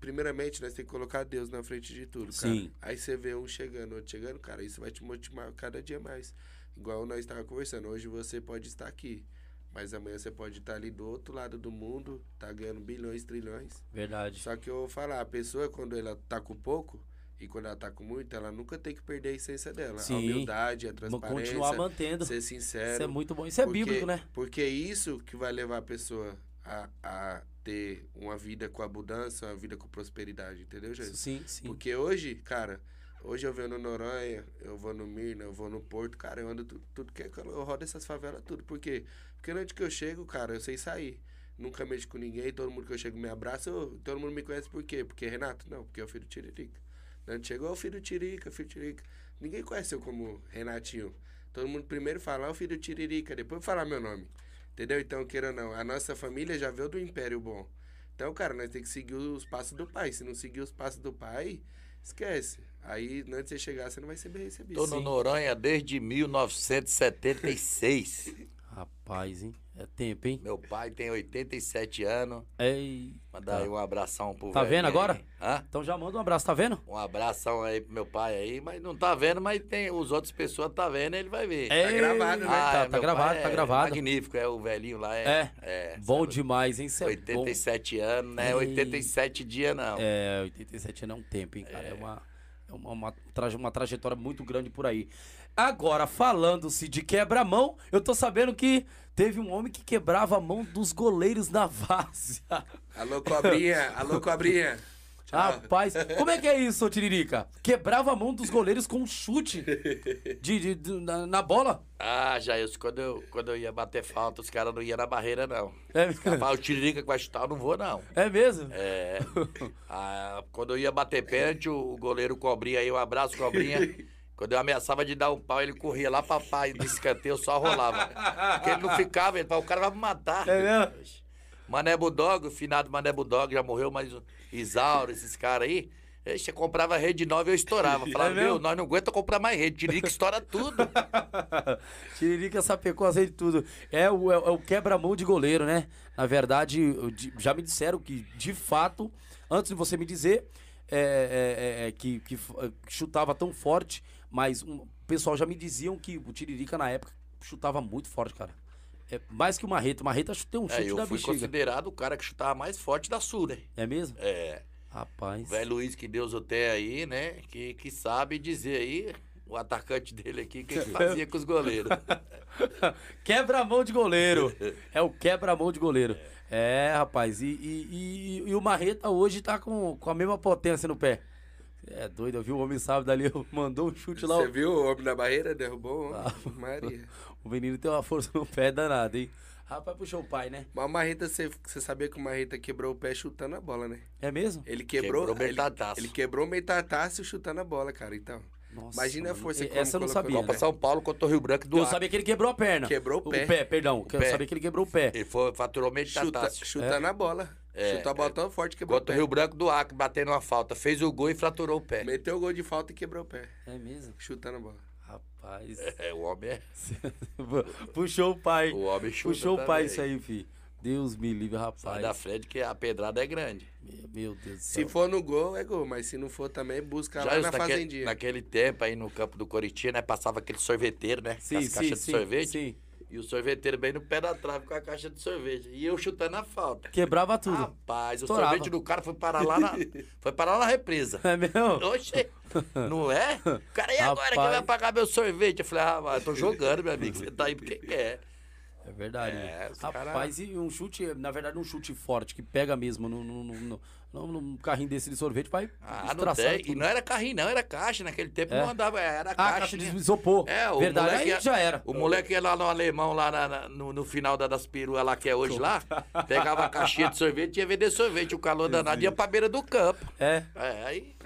Primeiramente, nós temos que colocar Deus na frente de tudo, cara. Sim. Aí você vê um chegando, outro chegando, cara, isso vai te motivar cada dia mais. Igual nós estávamos conversando, hoje você pode estar aqui, mas amanhã você pode estar ali do outro lado do mundo, tá ganhando bilhões, trilhões. Verdade. Só que eu vou falar, a pessoa, quando ela tá com pouco e quando ela tá com muito, ela nunca tem que perder a essência dela. Sim. A humildade, a transparência, continuar mantendo. ser sincero. Isso é muito bom. Isso é Porque- bíblico, né? Porque é isso que vai levar a pessoa a, a ter uma vida com abundância, uma vida com prosperidade, entendeu, gente? Sim, sim. Porque hoje, cara, hoje eu venho no Noronha, eu vou no Mirna, eu vou no Porto, cara, eu ando tu- tudo que é eu rodo essas favelas tudo. Por quê? Porque onde que eu chego, cara, eu sei sair. Nunca mexo com ninguém, todo mundo que eu chego me abraça, eu- todo mundo me conhece por quê? Porque Renato? Não, porque é o filho do Tiririca. Onde chegou, é o filho do Tiririca, filho do Tiririca. Ninguém conhece eu como Renatinho. Todo mundo primeiro fala, "Ah, o filho do Tiririca, depois falar meu nome. Entendeu? Então, queira ou não, a nossa família já veio do Império Bom. Então, cara, nós temos que seguir os passos do pai. Se não seguir os passos do pai, esquece. Aí, antes de você chegar, você não vai ser bem recebido. Tô no Noronha desde 1976. *laughs* Rapaz, hein? É tempo, hein? Meu pai tem 87 anos. Ei. Mandar aí um abração pro Tá velhinho vendo agora? Hã? Então já manda um abraço, tá vendo? Um abração aí pro meu pai aí, mas não tá vendo, mas tem os outras pessoas tá vendo, ele vai ver. Ei, gravado, né? tá, tá meu pai gravado, é tá gravado. Magnífico, é o velhinho lá. É. É. é Bom sabe? demais, hein? Isso é bom. 87 anos, né? Ei. 87 dias não. É, 87 anos é um tempo, hein, cara? É, uma, é uma, uma, uma trajetória muito grande por aí. Agora, falando-se de quebra-mão, eu tô sabendo que teve um homem que quebrava a mão dos goleiros na várzea. *laughs* Alô, cobrinha, alô, cobrinha. Tchau. Rapaz, como é que é isso, ô Tiririca? Quebrava a mão dos goleiros com um chute de, de- de- na, na bola? Ah, Jailson, quando eu, quando eu ia bater falta, os caras não iam na barreira, não. É, Rapaz, o Tiririca que vai chutar, eu não vou, não. é mesmo? É. Ah, quando eu ia bater pênalti, o o goleiro cobrinha aí, um abraço, cobrinha. *laughs* Quando eu ameaçava de dar um pau, ele corria lá pra pai de escanteio, só rolava. Porque ele não ficava, ele falava, o cara vai me matar. É mesmo? Mané Budog, o finado Mané Budog já morreu, mas o Isauro, esses caras aí, você comprava rede nova e eu estourava. *laughs* Falava, É meu, nós não aguenta comprar mais rede, Tiririca estoura tudo. *laughs* Tiririca sapecou as redes de tudo. É o, é, o quebra-mão de goleiro, né? Na verdade, já me disseram que, de fato, antes de você me dizer é, é, é, é, que, que é, que chutava tão forte, mas um- o pessoal já me diziam que o Tiririca, na época, chutava muito forte, cara. É mais que o Marreta. O Marreta tem um É, chute eu da fui bexiga. considerado o cara que chutava mais forte da Sul, né? É mesmo? É. Rapaz. Velho Luiz, que Deus o tenha aí, né? Que, que sabe dizer aí, o atacante dele aqui, que ele fazia com os goleiros. *laughs* Quebra-mão de goleiro. É o quebra-mão de goleiro. É, rapaz. E, e, e- e o Marreta hoje tá com, com a mesma potência no pé. É doido, eu vi o homem sábado ali, *laughs* mandou um chute lá. Você O, viu o homem na barreira? Derrubou o homem. *laughs* Maria. o menino tem uma força no pé danada, hein? Rapaz, puxou o pai, né? Mas o Marreta, você, você sabia que o Marreta quebrou o pé chutando a bola, né? É mesmo? Ele quebrou. Quebrou ele, metadaço. ele quebrou metataço chutando a bola, cara. Então. Nossa, Imagina a força E- como Essa eu não colocou sabia. Copa Né? São Paulo contra o Rio Branco do Eu sabia que ele quebrou a perna. Quebrou o pé. O pé, perdão. que Eu pé. sabia que ele quebrou o pé. Ele foi, faturou Chuta, metadaço. chutando a bola. É, Chutou a bola tão forte que quebrou o Contra o. Rio Branco do Acre, batendo uma falta. Fez o gol e fraturou o pé. Meteu o gol de falta e quebrou o pé. É mesmo? Chutando a bola. Rapaz. *laughs* É, o homem é. *laughs* Puxou o pai. O homem chuta Puxou o pai também. isso aí, fi. Deus me livre, Sai rapaz. da frente que a pedrada é grande. Meu, meu Deus do Se céu. for no gol, é gol. Mas se não for também, busca lá Já na naquele, fazendinha. naquele tempo aí no campo do Coritiba, né? Passava aquele sorveteiro, né? Sim, com as sim, caixas sim, de sorvete. sim. E o sorveteiro bem no pé da trave com a caixa de sorvete. E eu chutando a falta. Quebrava tudo. Rapaz, o Estourava. sorvete do cara foi parar lá na, *laughs* foi parar lá na represa. É mesmo? Oxe, não é? Cara, e agora Rapaz. quem vai pagar meu sorvete? Eu falei, ah, mas eu tô jogando, meu amigo. Você tá aí porque quer. É verdade. É, os cara- Rapaz, e um chute, na verdade, um chute forte que pega mesmo no, no, no, no- num carrinho desse de sorvete, vai Ah, não tem. E não era carrinho, não, era caixa. Naquele tempo É? não andava, era Ah, caixa. caixa de isopor. É, o verdade, moleque aí já era. O moleque ia lá no alemão, lá na- no, no final da, das peruas lá que é hoje lá, pegava a caixinha de sorvete e ia vender sorvete. O calor danado ia pra beira do campo. É. É, aí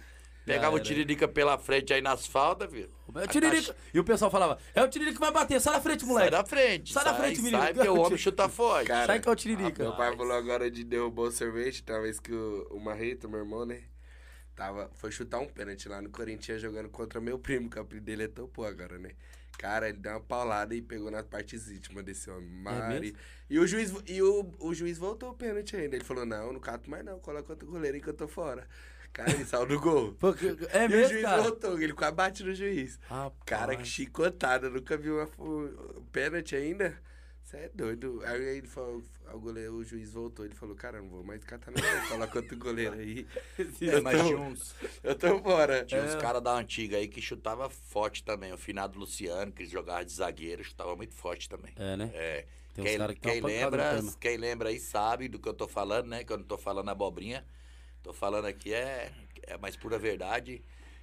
pegava o tiririca pela frente aí nas faldas, viu? É o Tiririca. E o pessoal falava, é o Tiririca que vai bater, sai da frente, Sai moleque. da frente. Sai da frente, menino. Sai, porque o *laughs* homem chuta forte. Cara, Sai que é o Tiririca. Meu pai falou agora de derrubou o sorvete, talvez que o, o Marreta, meu irmão, né? Tava, foi chutar um pênalti lá no Corinthians jogando contra meu primo, que o apelido dele é Topô agora, né? Cara, ele deu uma paulada e pegou nas partes íntimas desse homem. Mari. mesmo? e o juiz, e o, o juiz voltou o pênalti ainda. Ele falou: não, não cato mais não, coloca outro goleiro aí que eu tô fora. Cara, ele saiu do gol. *laughs* Porque- é e o mesmo, juiz cara? voltou, ele quase bate no juiz. Rapaz. Cara, que chicotada, nunca vi uma pênalti ainda. Você é doido. Aí ele falou, o, goleiro, o juiz voltou, ele falou, cara, não vou mais catar não, coloca outro goleiro aí. *laughs* É, mas tinha uns, Eu tô fora. tinha É. uns caras da antiga aí que chutava forte também. O finado Luciano, que jogava de zagueiro, chutava muito forte também. É, né? É. Tem uns Quem, que dá quem lembra, no pé, quem lembra aí sabe do que eu tô falando, né? Que eu não tô falando abobrinha. Tô falando aqui é, é mais pura verdade.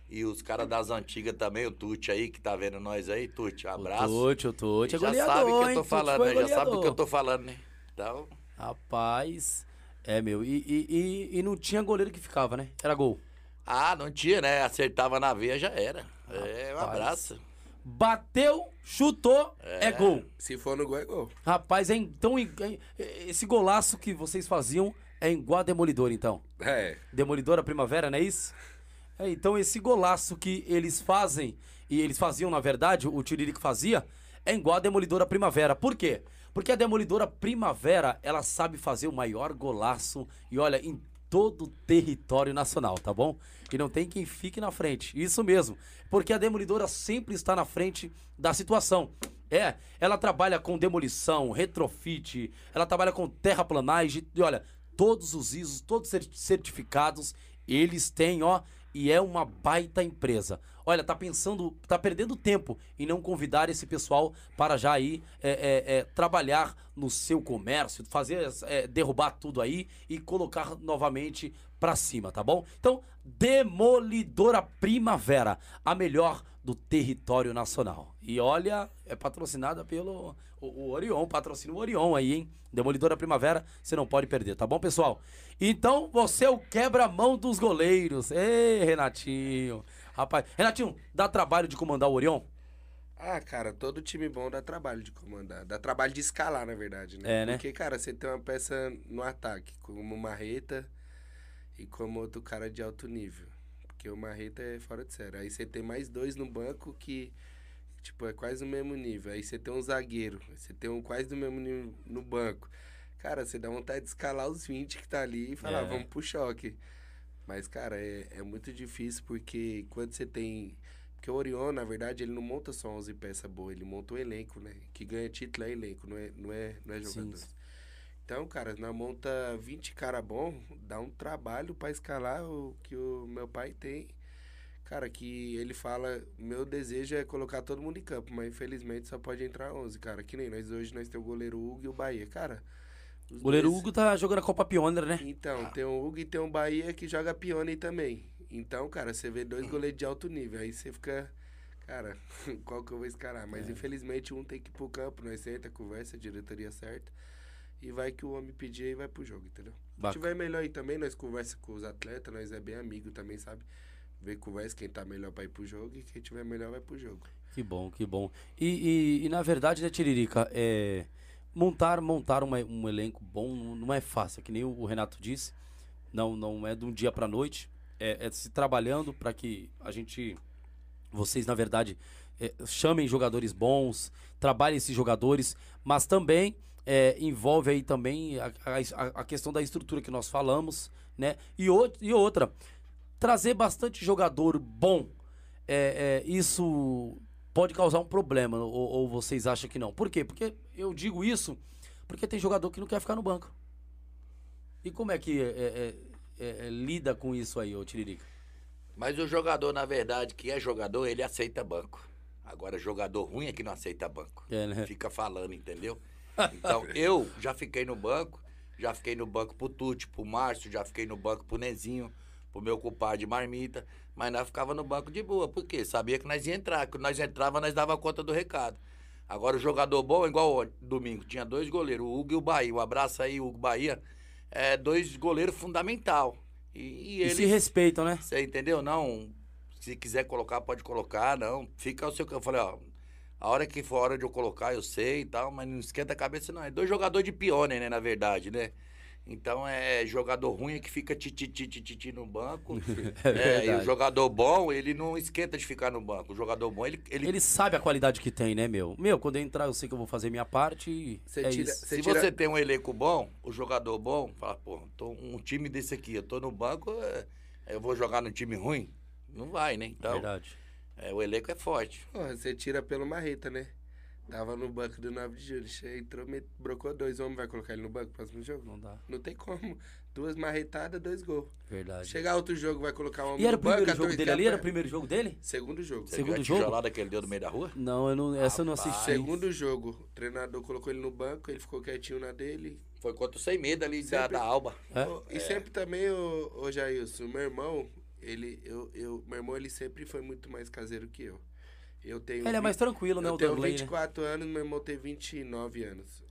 E os caras das antigas também, o Tuti aí, que tá vendo nós aí. Tuti, um abraço. O Tuti, o Tuti é já goleador, sabe o que eu tô falando, né? Já sabe do que eu tô falando, né? Então, Rapaz, é, meu, e, e, e, e não tinha goleiro que ficava, né? Era gol. ah, não tinha, né? Acertava na veia, já era. É, um abraço. Bateu, chutou, é, gol. Se for no gol, é gol. Rapaz, é então, é- é- esse golaço que vocês faziam é igual a Demolidor, então. É. Demolidor a Primavera, não é isso? É, então esse golaço que eles fazem, e eles faziam na verdade, o Tiririca fazia, é igual a Demolidora Primavera. Por quê? Porque a Demolidora Primavera, ela sabe fazer o maior golaço, e olha, em todo o território nacional, tá bom? E não tem quem fique na frente. Isso mesmo. Porque a Demolidora sempre está na frente da situação. É, ela trabalha com demolição, retrofit, ela trabalha com terraplanagem, e olha, todos os ISOs, todos cer- certificados, eles têm, ó, e é uma baita empresa. Olha, tá pensando, tá perdendo tempo em não convidar esse pessoal para já aí é, é, é, trabalhar no seu comércio, fazer, é, derrubar tudo aí e colocar novamente pra cima, tá bom? Então, Demolidora Primavera, a melhor do território nacional. E olha, é patrocinada pelo o, o Orion, patrocina o Orion aí, hein? Demolidora Primavera, você não pode perder, tá bom, pessoal? Então, você é o quebra-mão dos goleiros. Ei, Renatinho. Rapaz, Renatinho, dá trabalho de comandar o Orion? Ah, cara, todo time bom dá trabalho de comandar. Dá trabalho de escalar, na verdade, né? É, né? Porque, cara, você tem uma peça no ataque, como Marreta e como outro cara de alto nível. Porque o Marreta é fora de série. Aí você tem mais dois no banco que, tipo, é quase o mesmo nível. Aí você tem um zagueiro, você tem um quase do mesmo nível no banco. Cara, você dá vontade de escalar os 20 que tá ali e falar, É. vamos pro choque. Mas, cara, é, é muito difícil porque quando você tem. Porque o Orion, na verdade, ele não monta só 11 peças boas, ele monta um elenco, né? Que ganha título é elenco, não é, não é, não é Sim. Então, cara, nós monta 20 cara bom, dá um trabalho pra escalar o que o meu pai tem. Cara, que ele fala, meu desejo é colocar todo mundo em campo, mas infelizmente só pode entrar 11, cara. Que nem nós hoje, nós temos o goleiro Hugo e o Bahia. Cara, O goleiro dois- Hugo tá jogando a Copa Pioneer, né? então, tem o Hugo e tem o Bahia que joga Pione também. Então, cara, você vê dois goleiros de alto nível. Aí você fica, cara, *laughs* qual que eu vou escalar? É. Mas infelizmente um tem que ir pro campo, nós senta, conversa, a diretoria certa. E vai que o homem pedir e vai pro jogo, entendeu? Se tiver melhor aí também, nós conversa com os atletas, nós é bem amigo também, sabe? Vê, conversa quem tá melhor pra ir pro jogo e quem tiver melhor vai pro jogo. Que bom, que bom. E, e- e, na verdade, né, Tiririca, é, montar, montar uma- um elenco bom não- é fácil, é que nem o o Renato disse. Não, não é de um dia pra noite. É, é se trabalhando para que a gente, vocês, na verdade, é, chamem jogadores bons, trabalhem esses jogadores, mas também é, envolve aí também a, a- a questão da estrutura que nós falamos, né? E, o- e outra, trazer bastante jogador bom, é, é, isso pode causar um problema, ou, ou vocês acham que não? Por quê? Porque eu digo isso porque tem jogador que não quer ficar no banco. E como é que é, é, é, é, lida com isso aí, ô Tiririca? Mas o jogador, na verdade, que é jogador, ele aceita banco. Agora, jogador ruim é que não aceita banco. É, né? Fica falando, entendeu? Então, eu já fiquei no banco, já fiquei no banco pro Tuti, pro Márcio, já fiquei no banco pro Nezinho, pro meu compadre de marmita, mas nós ficava no banco de boa, porque sabia que nós ia entrar, quando nós entrava, nós dava conta do recado. Agora o jogador bom, igual domingo, tinha dois goleiros, o Hugo e o Bahia. Um abraço aí, Hugo Bahia. É, dois goleiros fundamental. E, e E eles, se respeitam, né? você entendeu? Não, se quiser colocar, pode colocar, não. Fica o seu. Eu falei, ó, a hora que for a hora de eu colocar, eu sei e tal, mas não esquenta a cabeça, não. É dois jogadores de pione, né, na verdade, né? Então é jogador ruim que fica titi, titi, titi no banco. *laughs* É e o jogador bom, ele não esquenta de ficar no banco. O jogador bom, ele. ele, Ele sabe a qualidade que tem, né, meu? Meu, quando eu entrar, eu sei que eu vou fazer minha parte e Você é tira- isso. você se tira- você tem um elenco bom, o jogador bom, fala, pô, tô um time desse aqui, eu tô no banco, é, eu vou jogar no time ruim? Não vai, né? Então, Verdade. É, o elenco é forte. Porra, você tira pelo Marreta, né? Tava no banco do 9 de julho. Entrou, met- brocou dois. O homem vai colocar ele no banco no próximo jogo? Não dá. Não tem como. Duas marretadas, dois gols. Verdade. Chegar outro jogo, vai colocar o homem E era o banco. primeiro a jogo dele ali? Era o primeiro jogo dele? Segundo jogo. Você Segundo viu a jogo? que ele deu no meio da rua? Não, eu não, essa eu não assisti. Segundo jogo, o treinador colocou ele no banco, ele ficou quietinho na dele. Foi contra o Sem Medo ali da, Sempre- da Alba. É? E sempre também, ô, ô Jailson, meu irmão, ele, eu, eu, meu irmão, ele sempre foi muito mais caseiro que eu. Eu tenho. Ele é mais tranquilo, né, Eu tenho né? 24 anos, meu irmão tem 29 anos.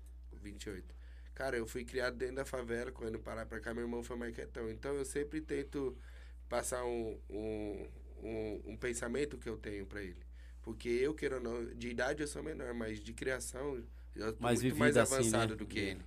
28. Cara, eu fui criado dentro da favela, quando parar pra cá, meu irmão foi mais quietão. Então eu sempre tento passar um, um, um, um pensamento que eu tenho pra ele. Porque eu, quero ou não, de idade eu sou menor, mas de criação eu tô Mais muito mais vivida assim, avançado né? do que É. ele.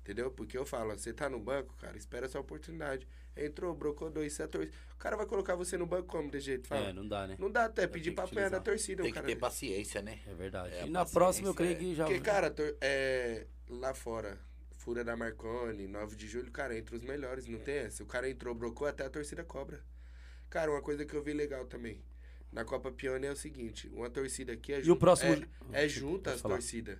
Entendeu? Porque eu falo, você tá no banco, cara, espera a sua oportunidade. Entrou, brocou dois, você é tor- O cara vai colocar você no banco como, de jeito? Fala. É, não dá, né? Não dá até pedir pra apanhar da torcida. Tem o que ter paciência, né? É verdade. É, e na próxima eu creio é. que já. Porque, cara, tor- é, lá fora, Fura da Marconi, 9 de julho, cara, entre os melhores, não tem essa. O cara entrou, brocou, até a torcida cobra. Cara, uma coisa que eu vi legal também. Na Copa Pione é o seguinte, uma torcida aqui é E o próximo- É, é junta as torcidas.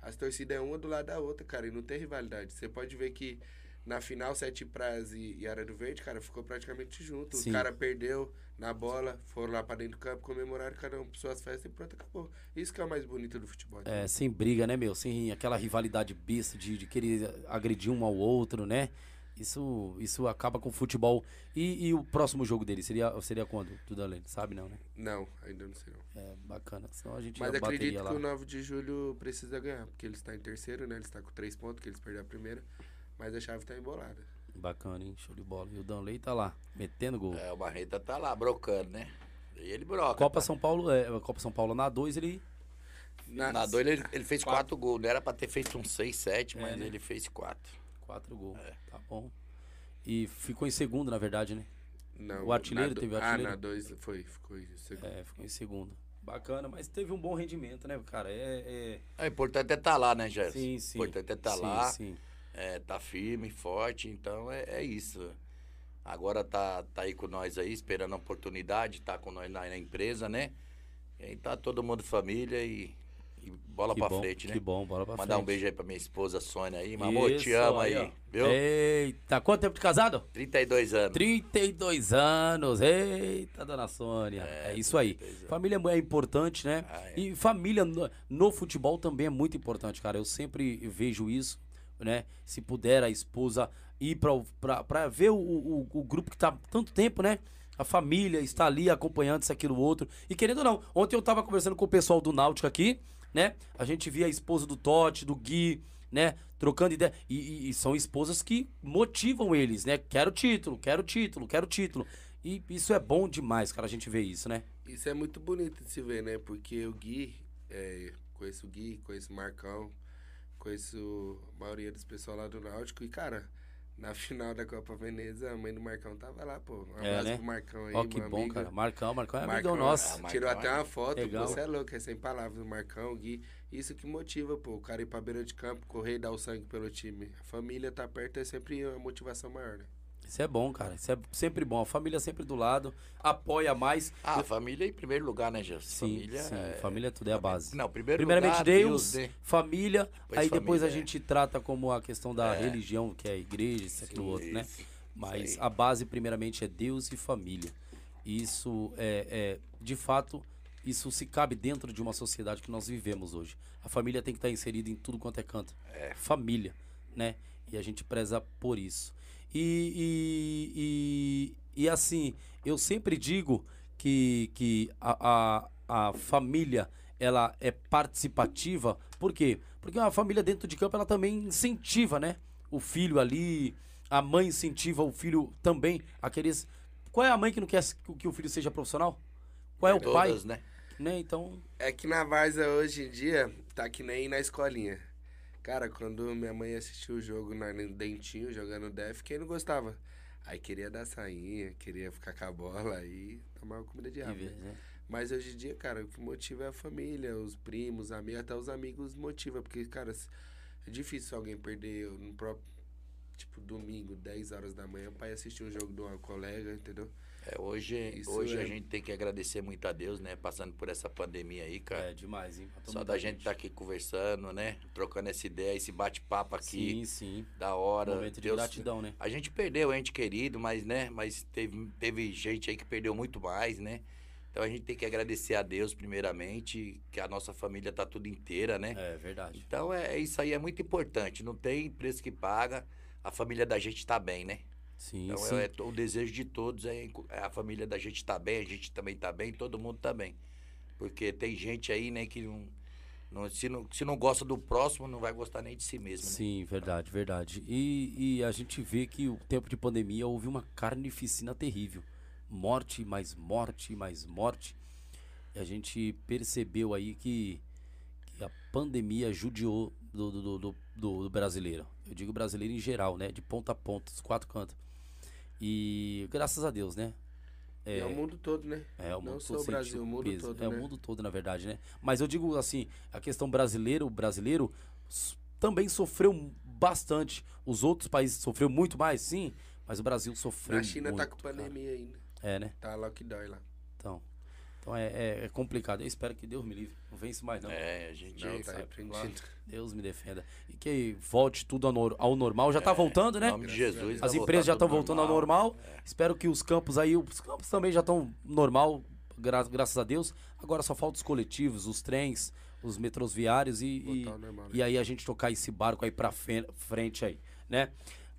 As torcidas é uma do lado da outra, cara, e não tem rivalidade. Você pode ver que na final, Sete Praias e, e Área do Verde, cara, ficou praticamente junto. Sim. O cara perdeu na bola, foram lá pra dentro do campo, comemoraram cada um suas festas e pronto, acabou. Isso que é o mais bonito do futebol. É, sem briga, né, meu? Sem aquela rivalidade besta de, de querer agredir um ao outro, né? Isso, isso acaba com o futebol. E, e o próximo jogo dele seria, seria quando? Tudo além, sabe não, né? Não, ainda não sei não. É bacana. Senão a gente Mas acredito que lá. o 9 de julho precisa ganhar, porque ele está em terceiro, né? Ele está com três pontos, que eles perderam a primeira. Mas a chave tá embolada. Bacana, hein? Show de bola. E o Danley tá lá, metendo gol. É, o Barreta tá lá, brocando, né? E ele broca. Copa tá? São Paulo, é, a Copa São Paulo na 2, ele. Na dois ele, ele fez quatro gols. Não era pra ter feito uns seis, sete, mas né? ele fez quatro. Quatro gols. É. Tá bom. E ficou em segundo, na verdade, né? Não, O artilheiro do- teve o Ah, artilheiro? na 2 foi, ficou isso. É, ficou em segundo. Bacana, mas teve um bom rendimento, né, cara? É. É, o importante é estar lá, né, é... Gerson? Sim, O sim. importante é estar Sim, lá, Sim. É, tá firme, forte, então é, é isso. Agora tá, tá aí com nós aí, esperando a oportunidade, tá com nós lá na empresa, né? E aí tá todo mundo família e, e bola Que pra bom, frente, né? Que bom, bola pra Mandar frente. um beijo aí pra minha esposa Sônia aí. Mamô, te amo aí, ó. viu? Eita, quanto tempo de casado? 32 anos. 32 anos. Eita, dona Sônia. É, isso aí. 32 anos. Família é importante, né? Ah, é. E família no, no futebol também é muito importante, cara. Eu sempre vejo isso, né? Se puder a esposa ir pra ver o, o, o grupo que tá tanto tempo, né? A família está ali acompanhando isso, aquilo, outro. E querendo ou não, ontem eu tava conversando com o pessoal do Náutico aqui, né? A gente via a esposa do Totti, do Gui, né? Trocando ideia. E, e- e são esposas que motivam eles, né? Quero título, quero título, quero título. E isso é bom demais, cara, a gente ver isso, né? Isso é muito bonito de se ver, né? Porque o Gui, é, conheço o Gui, conheço o Marcão, conheço a maioria dos pessoal lá do Náutico. E, cara, na final da Copa Veneza, a mãe do Marcão tava lá, pô. Um É, abraço né? pro Marcão aí, Ó, que bom, amigo. cara. Marcão, Marcão é Marcão, amigão nosso. ah, Marcão Tirou é até uma foto, legal. você é louco, é sem palavras, o Marcão, o Gui. Isso que motiva, pô, o cara ir pra beira de campo, correr e dar o sangue pelo time. A família tá perto é sempre uma motivação maior, né? Isso é bom, cara. Isso é sempre bom. A família sempre do lado, apoia mais. Ah, família em primeiro lugar, né, Gerson? Sim, família sim. é- Família tudo é a base. Não, primeiro Primeiramente lugar, Deus, né? família, Depois aí depois a família, é. gente trata como a questão da É. religião, que é a igreja, isso, aquilo, Sim, outro, né? Mas aí. a base, primeiramente, é Deus e família. Isso é, é, de fato, isso se cabe dentro de uma sociedade que nós vivemos hoje. A família tem que estar inserida em tudo quanto é canto. É. Família, né? E a gente preza por isso. E, e, e, e assim, eu sempre digo que, que a, a, a família ela é participativa. Por quê? Porque a família dentro de campo ela também incentiva, né? O filho ali, a mãe incentiva o filho também a querer. Qual é a mãe que não quer que o filho seja profissional? Qual é o pai? Todas, né? Né? Então, É que na Varsa hoje em dia tá que nem na escolinha. Cara, quando minha mãe assistiu o jogo na, no Dentinho, jogando Def, quem não gostava? Aí queria dar sainha, queria ficar com a bola e tomar comida de água. vez, né? Mas hoje em dia, cara, o que motiva é a família, os primos, amigos, até os amigos motiva, porque, cara, é difícil alguém perder no próprio, tipo, domingo, 10 horas da manhã, pra ir assistir um jogo de uma colega, entendeu? É, hoje Isso hoje é. a gente tem que agradecer muito a Deus, né? Passando por essa pandemia aí, cara. É demais, hein? Só da gente estar aqui conversando, né? Trocando essa ideia, esse bate-papo aqui, Sim, sim. da hora. Momento de Deus- gratidão, né? A gente perdeu ente querido, mas, né? Mas teve, teve gente aí que perdeu muito mais, né? Então a gente tem que agradecer a Deus, primeiramente, que a nossa família tá tudo inteira, né? É verdade. Então é isso aí é muito importante. Não tem preço que paga. A família da gente tá bem, né? Sim, Então sim. é, o desejo de todos é, é a família da gente tá bem, a gente também tá bem, todo mundo tá bem. Porque tem gente aí, né, que não, não- se, não, se não gosta do próximo, não vai gostar nem de si mesmo, né? Sim, verdade, verdade. E, e a gente vê que o tempo de pandemia houve uma carnificina terrível. Morte, mais morte, mais morte. E a gente percebeu aí que, que a pandemia judiou do, do, do- do- do brasileiro. Eu digo brasileiro em geral, né? De ponta a ponta, dos quatro cantos. E graças a Deus, né? É, o mundo todo, né? É, o Não mundo só todo o Brasil, o mundo peso. todo, É, né? o mundo todo, na verdade, né? Mas eu digo assim, a questão brasileira, o brasileiro também sofreu bastante. Os outros países sofreu muito mais, sim, mas o Brasil sofreu Na China muito, tá com cara. pandemia ainda. É, né? Tá lockdown lá. Então, então é, é- é complicado. Eu espero que Deus me livre. Não vence mais, não. É, a gente. Não, tá repreendido. Deus me defenda. E que volte tudo ao, nor- ao normal. Já tá voltando, né? Em nome de Jesus. As empresas já estão voltando ao normal. Espero que os campos aí, os campos também já estão normal, gra- graças a Deus. Agora só falta os coletivos, os trens, os metrôs viários e, e, normal, né? e aí a gente tocar esse barco aí pra fe- frente aí, né?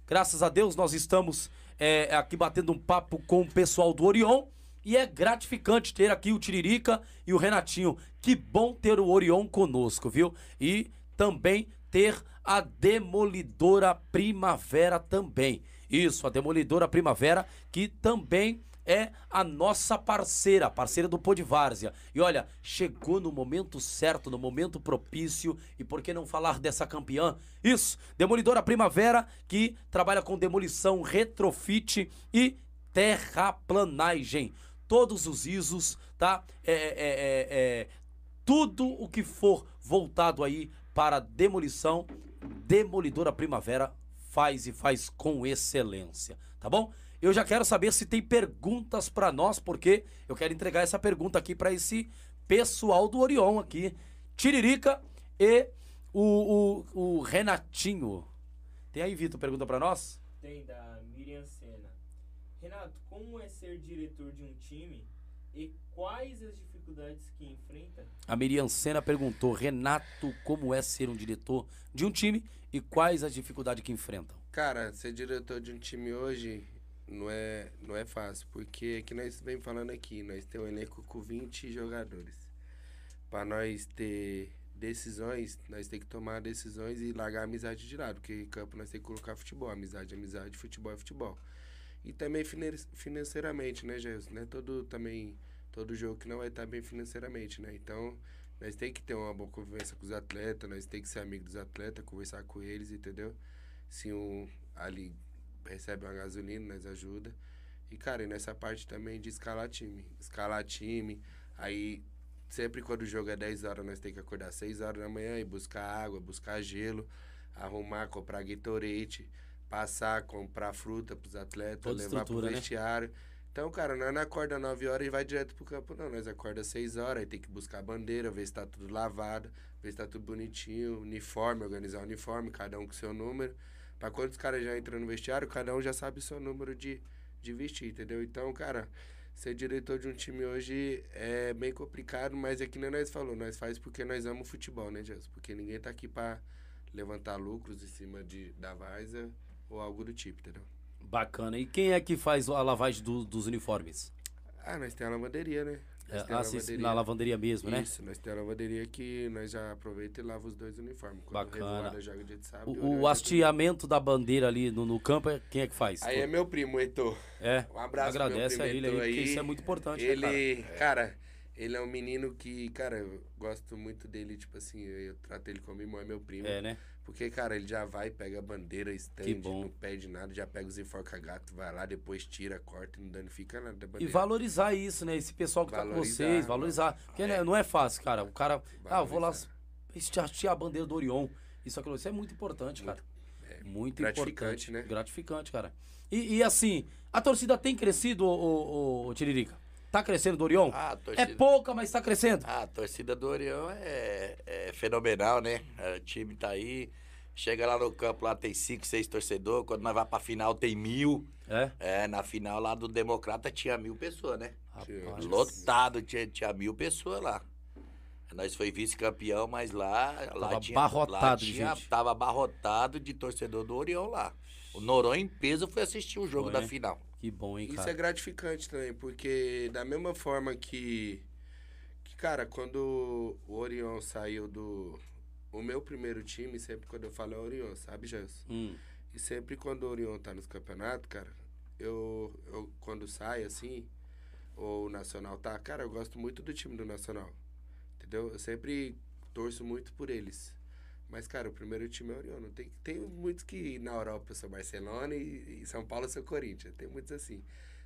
Graças a Deus nós estamos é, aqui batendo um papo com o pessoal do Orion. E é gratificante ter aqui o Tiririca e o Renatinho. Que bom ter o Orion conosco, viu? E também ter a Demolidora Primavera também. Isso, a Demolidora Primavera, que também é a nossa parceira, parceira do Podvárzia. E olha, chegou no momento certo, no momento propício, e por que não falar dessa campeã? Isso, Demolidora Primavera, que trabalha com demolição, retrofit e terraplanagem. Todos os ISOs, tá? É, é, é, é, tudo o que for voltado aí para demolição, Demolidora Primavera faz e faz com excelência, tá bom? Eu já quero saber se tem perguntas para nós, porque eu quero entregar essa pergunta aqui para esse pessoal do Orion aqui, Tiririca e o, o, o Renatinho. Tem aí, Vitor, pergunta para nós? Tem da. Renato, como é ser diretor de um time e quais as dificuldades que enfrenta? A Miriam Senna perguntou, Renato, como é ser um diretor de um time e quais as dificuldades que enfrentam? Cara, ser diretor de um time hoje não é, não é fácil, porque é que nós vem falando aqui, nós temos um elenco com 20 jogadores. Pra nós ter decisões, nós tem que tomar decisões e largar a amizade de lado, porque em campo nós tem que colocar futebol, amizade, é amizade, futebol é futebol. E também finan- financeiramente, né? Não é todo também todo jogo que não vai estar bem financeiramente, né? Então, nós tem que ter uma boa convivência com os atletas, nós tem que ser amigo dos atletas, conversar com eles, entendeu? Se um ali recebe uma gasolina, nós ajuda. E, cara, e nessa parte também de escalar time. Escalar time, aí sempre quando o jogo é 10 horas, nós tem que acordar 6 horas da manhã e buscar água, buscar gelo, arrumar, comprar Gatorade, passar, comprar fruta pros atletas, Toda levar pro estrutura, né? vestiário. Então, cara, nós não acorda 9 horas e vai direto pro campo, não. Nós acorda 6 horas, aí tem que buscar a bandeira, ver se tá tudo lavado, ver se tá tudo bonitinho, uniforme, organizar o uniforme, cada um com seu número. Pra quando os caras já entram no vestiário, cada um já sabe o seu número de, de vestir, entendeu? Então, cara, ser diretor de um time hoje é bem complicado, mas é que nem nós falou, nós faz porque nós amamos futebol, né, Jesus? Porque ninguém tá aqui pra levantar lucros em cima de, da Varsa ou algo do tipo, entendeu? Bacana. E quem é que faz a lavagem do- dos uniformes? Ah, nós temos a lavanderia, né? É, a ah, lavanderia. na lavanderia mesmo, né? Isso, nós temos a lavanderia que nós já aproveita e lava os dois uniformes. Quando Bacana. joga dia de sábado. O, Orion o hasteamento da bandeira ali no, no campo, é- quem é que faz? Aí é meu primo, Heitor. É, Um abraço agradece a primo ele aí, porque aí. isso é muito importante, Ele, né, cara? cara, ele é um menino que, cara, eu gosto muito dele, tipo assim, eu trato ele como irmão, é meu primo. É, né? Porque, cara, ele já vai, pega a bandeira, estende, não pede nada, já pega os enforca-gato, vai lá, depois tira, corta e não danifica nada da E bandeira. valorizar isso, né? Esse pessoal que tá com Valorizar, vocês, valorizar. Porque né, não é fácil, cara. O cara, ah, eu vou lá Valorizar. hastear a bandeira do Orion. Isso, aquilo, isso é muito importante, cara. Muito gratificante, importante. né? Gratificante, cara. E, e, assim, a torcida tem crescido, ô, ô, Tiririca? Tá crescendo do Orion? Ah, a É torcida... pouca, mas tá crescendo. Ah, a torcida do Orião é, é fenomenal, né? O time tá aí. Chega lá no campo, lá tem cinco, seis torcedores. Quando nós vamos pra final, tem mil. É? É, na final lá do Democrata tinha mil pessoas, né? Rapaz. Lotado, tinha, tinha mil pessoas lá. Nós foi vice-campeão, mas lá, lá Tava tinha, abarrotado lá de tinha, gente. Tava abarrotado de torcedor do Orião lá. O Noronha em peso foi assistir o jogo Foi, da né? final. Que bom, hein, Isso cara? é gratificante também, porque da mesma forma que, que, cara, quando o Orion saiu do. O meu primeiro time, sempre quando eu falo é Orion, sabe, Gelson? Hum, E sempre quando o Orion tá nos campeonatos, cara, eu, eu quando sai assim, ou o Nacional tá, cara, eu gosto muito do time do Nacional. Entendeu? Eu sempre torço muito por eles. Mas, cara, o primeiro time é Orion. Não Tem, tem muitos que na Europa eu sou Barcelona e, e São Paulo eu sou Corinthians. Tem muitos assim.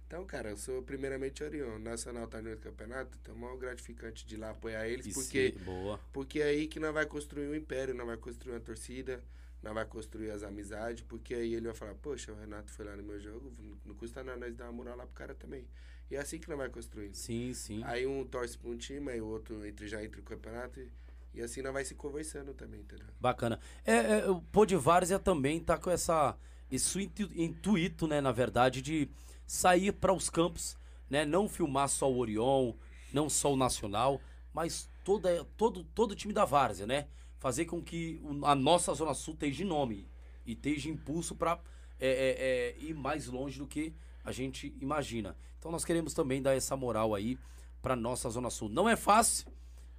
Então, cara, eu sou primeiramente Orion. O Nacional tá no outro campeonato, então é mó gratificante de ir lá apoiar eles, e porque boa. porque é aí que nós vai construir um império, nós vai construir uma torcida, nós vai construir as amizades, porque aí ele vai falar, poxa, o Renato foi lá no meu jogo, não- não custa nada nós dar uma moral lá pro cara também. E é assim que nós vai construindo. Sim, sim. Aí um torce pra um time, aí o outro entre, já entra no campeonato, e, e assim nós vai se conversando também, entendeu? Bacana. É, é, o Podvárzea também tá com essa, esse intu- intuito, né, na verdade, de sair para os campos, né, não filmar só o Orion, não só o Nacional, mas toda, todo, todo o time da Várzea, né? Fazer com que a nossa Zona Sul esteja nome e esteja impulso para ir mais longe do que a gente imagina. Então nós queremos também dar essa moral aí para nossa Zona Sul. Não é fácil,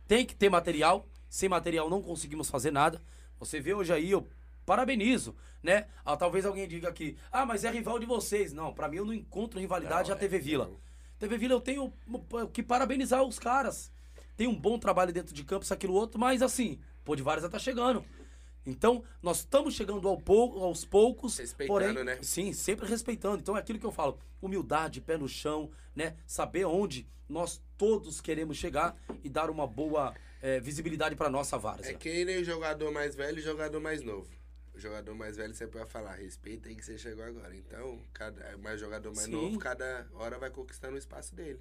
tem que ter material. Sem material não conseguimos fazer nada. Você vê hoje aí, eu parabenizo, né? Ah, talvez alguém diga aqui, ah, mas é rival de vocês. Não, pra mim eu não encontro rivalidade Não, a TV é, Vila. não. TV Vila eu tenho que parabenizar os caras. Tem um bom trabalho dentro de campo, isso, aquilo, outro, mas assim, pô, de várias já tá chegando. Então, nós estamos chegando ao pou- aos poucos, Respeitando, porém, né? sim, sempre respeitando. Então, é aquilo que eu falo, humildade, pé no chão, né? Saber onde nós todos queremos chegar e dar uma boa eh, visibilidade para nossa várzea. É que nem o jogador mais velho e o jogador mais novo. O jogador mais velho sempre vai falar, respeita aí que você chegou agora. Então, cada, mais jogador mais Sim. novo, cada hora vai conquistando o espaço dele.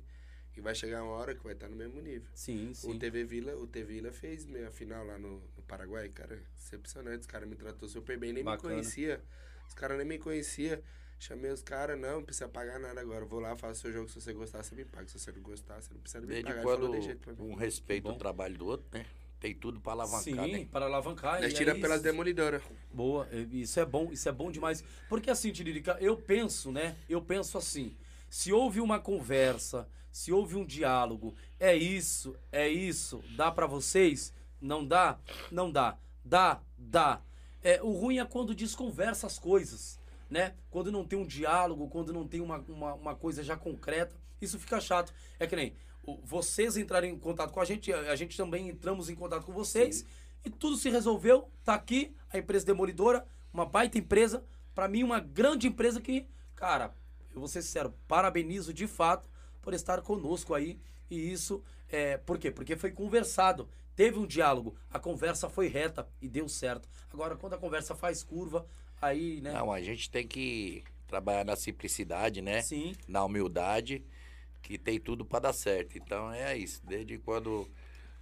E vai chegar uma hora que vai estar no mesmo nível. Sim, O sim. TV Vila, o TV Vila fez meia final lá no, no Paraguai, cara, excepcionante. Os caras me tratou super bem, nem Bacana. me conhecia. Os caras nem me conhecia. Chamei os caras, não, não precisa pagar nada agora. Vou lá, faço seu jogo. Se você gostar, você me paga. Se você não gostar, você não precisa me Desde pagar. Quando falou, "Deixa pra mim." um respeita bom. o trabalho do outro, né? Tem tudo pra alavancar, Sim, né? para alavancar. Nós e tira é pelas isso. demolidoras. Boa, isso é bom, isso é bom demais. Porque assim, Tiririca, eu penso, né? Eu penso assim, se houve uma conversa, se houve um diálogo, é isso, é isso, dá pra vocês? Não dá? Não dá. Dá, dá. É, o ruim é quando desconversa as coisas, né? Quando não tem um diálogo, quando não tem uma, uma, uma coisa já concreta, isso fica chato. É que nem vocês entrarem em contato com a gente, a gente também entramos em contato com vocês e tudo se resolveu. Tá aqui a empresa demolidora, uma baita empresa, pra mim uma grande empresa que, cara, eu vou ser sincero, parabenizo de fato por estar conosco aí. E isso é por quê? Porque foi conversado, teve um diálogo, a conversa foi reta e deu certo. Agora quando a conversa faz curva, aí, né? Não, a gente tem que trabalhar na simplicidade, né? Sim, Na humildade, que tem tudo pra dar certo. Então é isso. Desde quando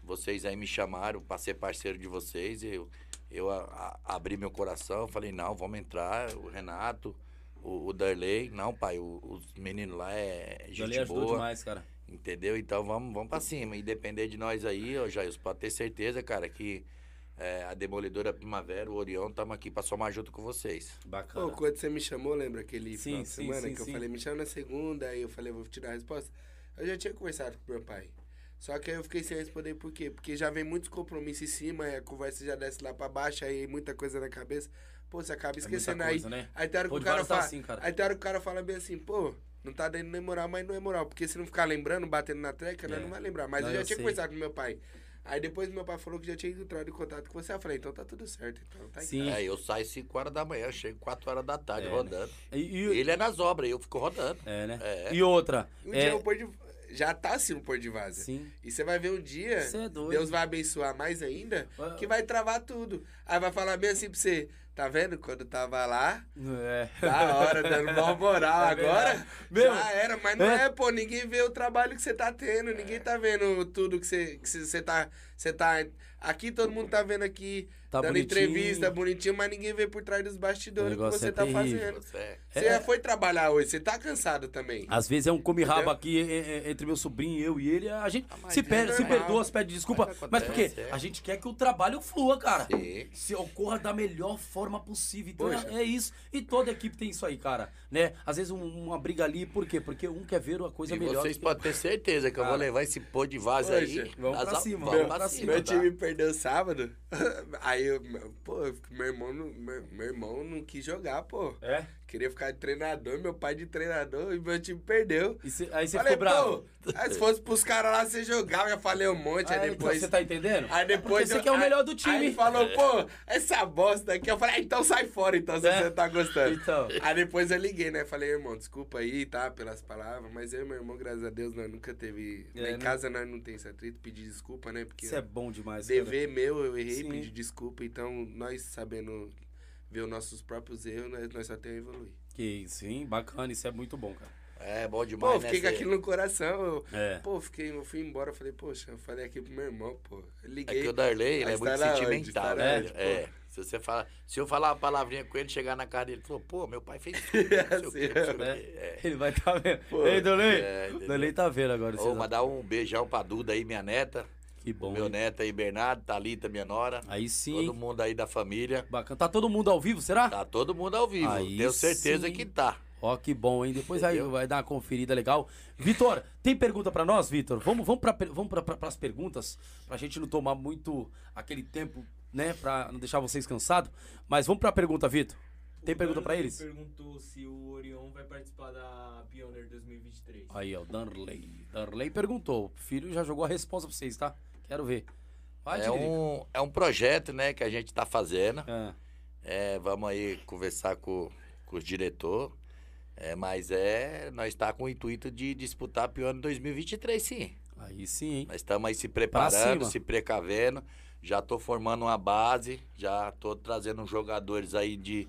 vocês aí me chamaram pra ser parceiro de vocês, eu, eu a- a- abri meu coração, falei, não, vamos entrar, o Renato, o, o Darley. Não, pai, o- os meninos lá é gente lhe ajudou boa. demais, cara. Entendeu? Então vamos, vamos pra cima. E depender de nós aí, ô Jair, pode ter certeza, cara, que é, a Demolidora Primavera, o Orion, estamos aqui pra somar junto com vocês. Bacana. Pô, quando você me chamou, lembra aquele Sim, final de sim, semana sim, que eu falei, me chama na segunda, aí eu falei, vou te dar a resposta. Eu já tinha conversado com meu pai. Só que aí eu fiquei sem responder por quê? Porque já vem muitos compromissos em cima, aí a conversa já desce lá pra baixo, aí muita coisa na cabeça. Pô, você acaba É muita esquecendo coisa, aí. né? Aí tem hora que o cara tá fala. assim, cara. Aí tem hora que o cara fala bem assim, pô, não tá dando nem moral, mas não é moral. Porque se não ficar lembrando, batendo na treca, né, É. não vai lembrar. Mas Não, eu já eu tinha sei. conversado com meu pai. Aí depois meu pai falou que já tinha entrado em contato com você. Eu falei, então tá tudo certo. Então tá Sim. É, eu saio 5 horas da manhã, chego 4 horas da tarde É, né? rodando. E, e- Ele é nas obras, eu fico rodando. é, né? É. E outra. Um é, dia o pôr de... Já tá assim no pôr de vaza. Sim. E você vai ver um dia, é doido. Deus vai abençoar mais ainda, que vai travar tudo. Aí vai falar bem assim pra você, tá vendo? Quando tava lá, É. da hora, dando *laughs* mal moral. É Agora. Meu, já era. Mas não é. é. pô, ninguém vê o trabalho que você tá tendo, ninguém tá vendo tudo que você, que você tá, você tá... Aqui todo mundo tá vendo aqui, Tá dando bonitinho. entrevista, bonitinho, mas ninguém vê por trás dos bastidores O que você é tá terrível. fazendo. Você é. Já foi trabalhar hoje, você tá cansado também. Às vezes é um come-rabo Entendeu? aqui é, é, entre meu sobrinho, eu e ele. A gente Ah, mas se, é se perdoa, se pede desculpa. Mas Mas por quê? acontece, é. A gente quer que o trabalho flua, cara. Sim. Se ocorra da melhor forma possível. Então Poxa. é, é isso. E toda equipe tem isso aí, cara. Né? Às vezes um- uma briga ali, por quê? Porque um quer ver a coisa E melhor. vocês podem ter certeza que eu vou Cara. levar esse pô de vaza Poxa, aí. vamos pra cima, vamos vamos pra pra cima. cima, Meu tá? time perdeu sábado. *laughs* Aí eu, pô, meu irmão, meu, meu irmão não quis jogar, pô. É? Queria ficar de treinador, meu pai de treinador, e meu time perdeu. Cê- aí você falei, ficou bravo. aí se fosse pros caras lá, você jogava, eu já falei um monte, aí, Aí, depois. Você tá entendendo? Aí depois. Porque você eu- quer o aí- melhor do Aí time. ele falou, pô, essa bosta aqui. Eu falei, ah, então sai fora, então, se É. você tá gostando. Então. Aí depois eu liguei, né? Falei, irmão, desculpa aí, tá? Pelas palavras, mas eu e meu irmão, graças a Deus, nós nunca teve. É, em né? casa nós não tem esse atrito, pedir desculpa, né? Porque Isso é bom demais. cara. dever meu, eu errei, Sim. pedi desculpa. Então, nós sabendo ver os nossos próprios erros, nós, nós só temos a evoluir. Que sim, bacana, isso é muito bom, cara. É bom demais, Pô, né? fiquei com Cê- aquilo no coração. Eu, É. Pô, fiquei, eu fui embora, falei, poxa, eu falei aqui pro meu irmão, pô. Eu É liguei. que o Darley, ele é muito sentimental, né? onde? É. Se você fala, se eu falar uma palavrinha com ele, chegar na cara dele, ele falou, pô, meu pai fez isso. *laughs* Não sei o quê, não sei o quê. É. Ele vai tá vendo. Pô, Ei, Dolei. é? Dolei tá vendo agora. Ô, mandar um beijão pra Duda aí, minha neta. Que bom. meu hein? neto aí, Bernardo, Thalita, minha nora. Aí sim. Todo mundo aí da família. Bacana. Tá todo mundo ao vivo, será? Tá todo mundo ao vivo. Aí Tenho certeza sim. que tá. Ó, que bom, hein? Depois aí vai dar uma conferida legal. Vitor, tem pergunta pra nós, Vitor? Vamos, vamos para vamos pra, pra, pras perguntas, pra gente não tomar muito aquele tempo, né? Pra não deixar vocês cansados. Mas vamos pra pergunta, Vitor. Tem O pergunta pra Danley eles? perguntou se o Orion vai participar da Pioneer 2023. Aí, ó, Darley. Darley perguntou. O filho já jogou a resposta pra vocês, tá? Quero ver. Vai, É Tiririca. um, é um projeto, né, que a gente tá fazendo. É. É, vamos aí conversar com, com os diretor. É, mas é, nós está com o intuito de disputar a Pione 2023, sim. Aí sim? Nós estamos aí se preparando, se precavendo. Já estou formando uma base, já estou trazendo jogadores aí de,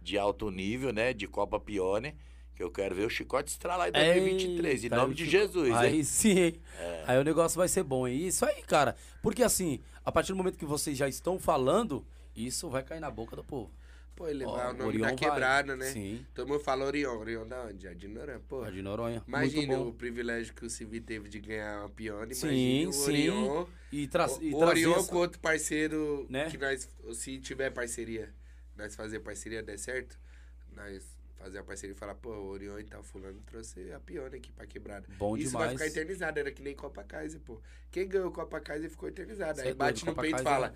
de alto nível, né? De Copa Pione. Que eu quero ver o Chicote estralar em 2023. em Eita, nome de fico- Jesus, Aí hein? É. sim, hein? Aí o negócio vai ser bom, hein? Isso aí, cara. Porque assim, a partir do momento que vocês já estão falando, isso vai cair na boca do povo. Pô, ele vai o nome Orion da vai. quebrada, né? Sim. Todo mundo fala Orion. Orion da onde? Jardim Noronha, pô. É de Noronha. Imagina o privilégio que o Civi teve de ganhar uma pione. Sim, Imagina o sim. Orion. E, tra e o trazer Orion essa- com outro parceiro Né? que nós, se tiver parceria, nós fazer parceria der certo, nós fazer a parceria e falar, pô, o Orion e tal, fulano trouxe a pione aqui pra quebrada. Bom Isso demais. vai ficar eternizado, era que nem Copa Kaiser, pô. Quem ganhou Copa Kaiser ficou eternizado. Aí é bate no Copa peito e fala,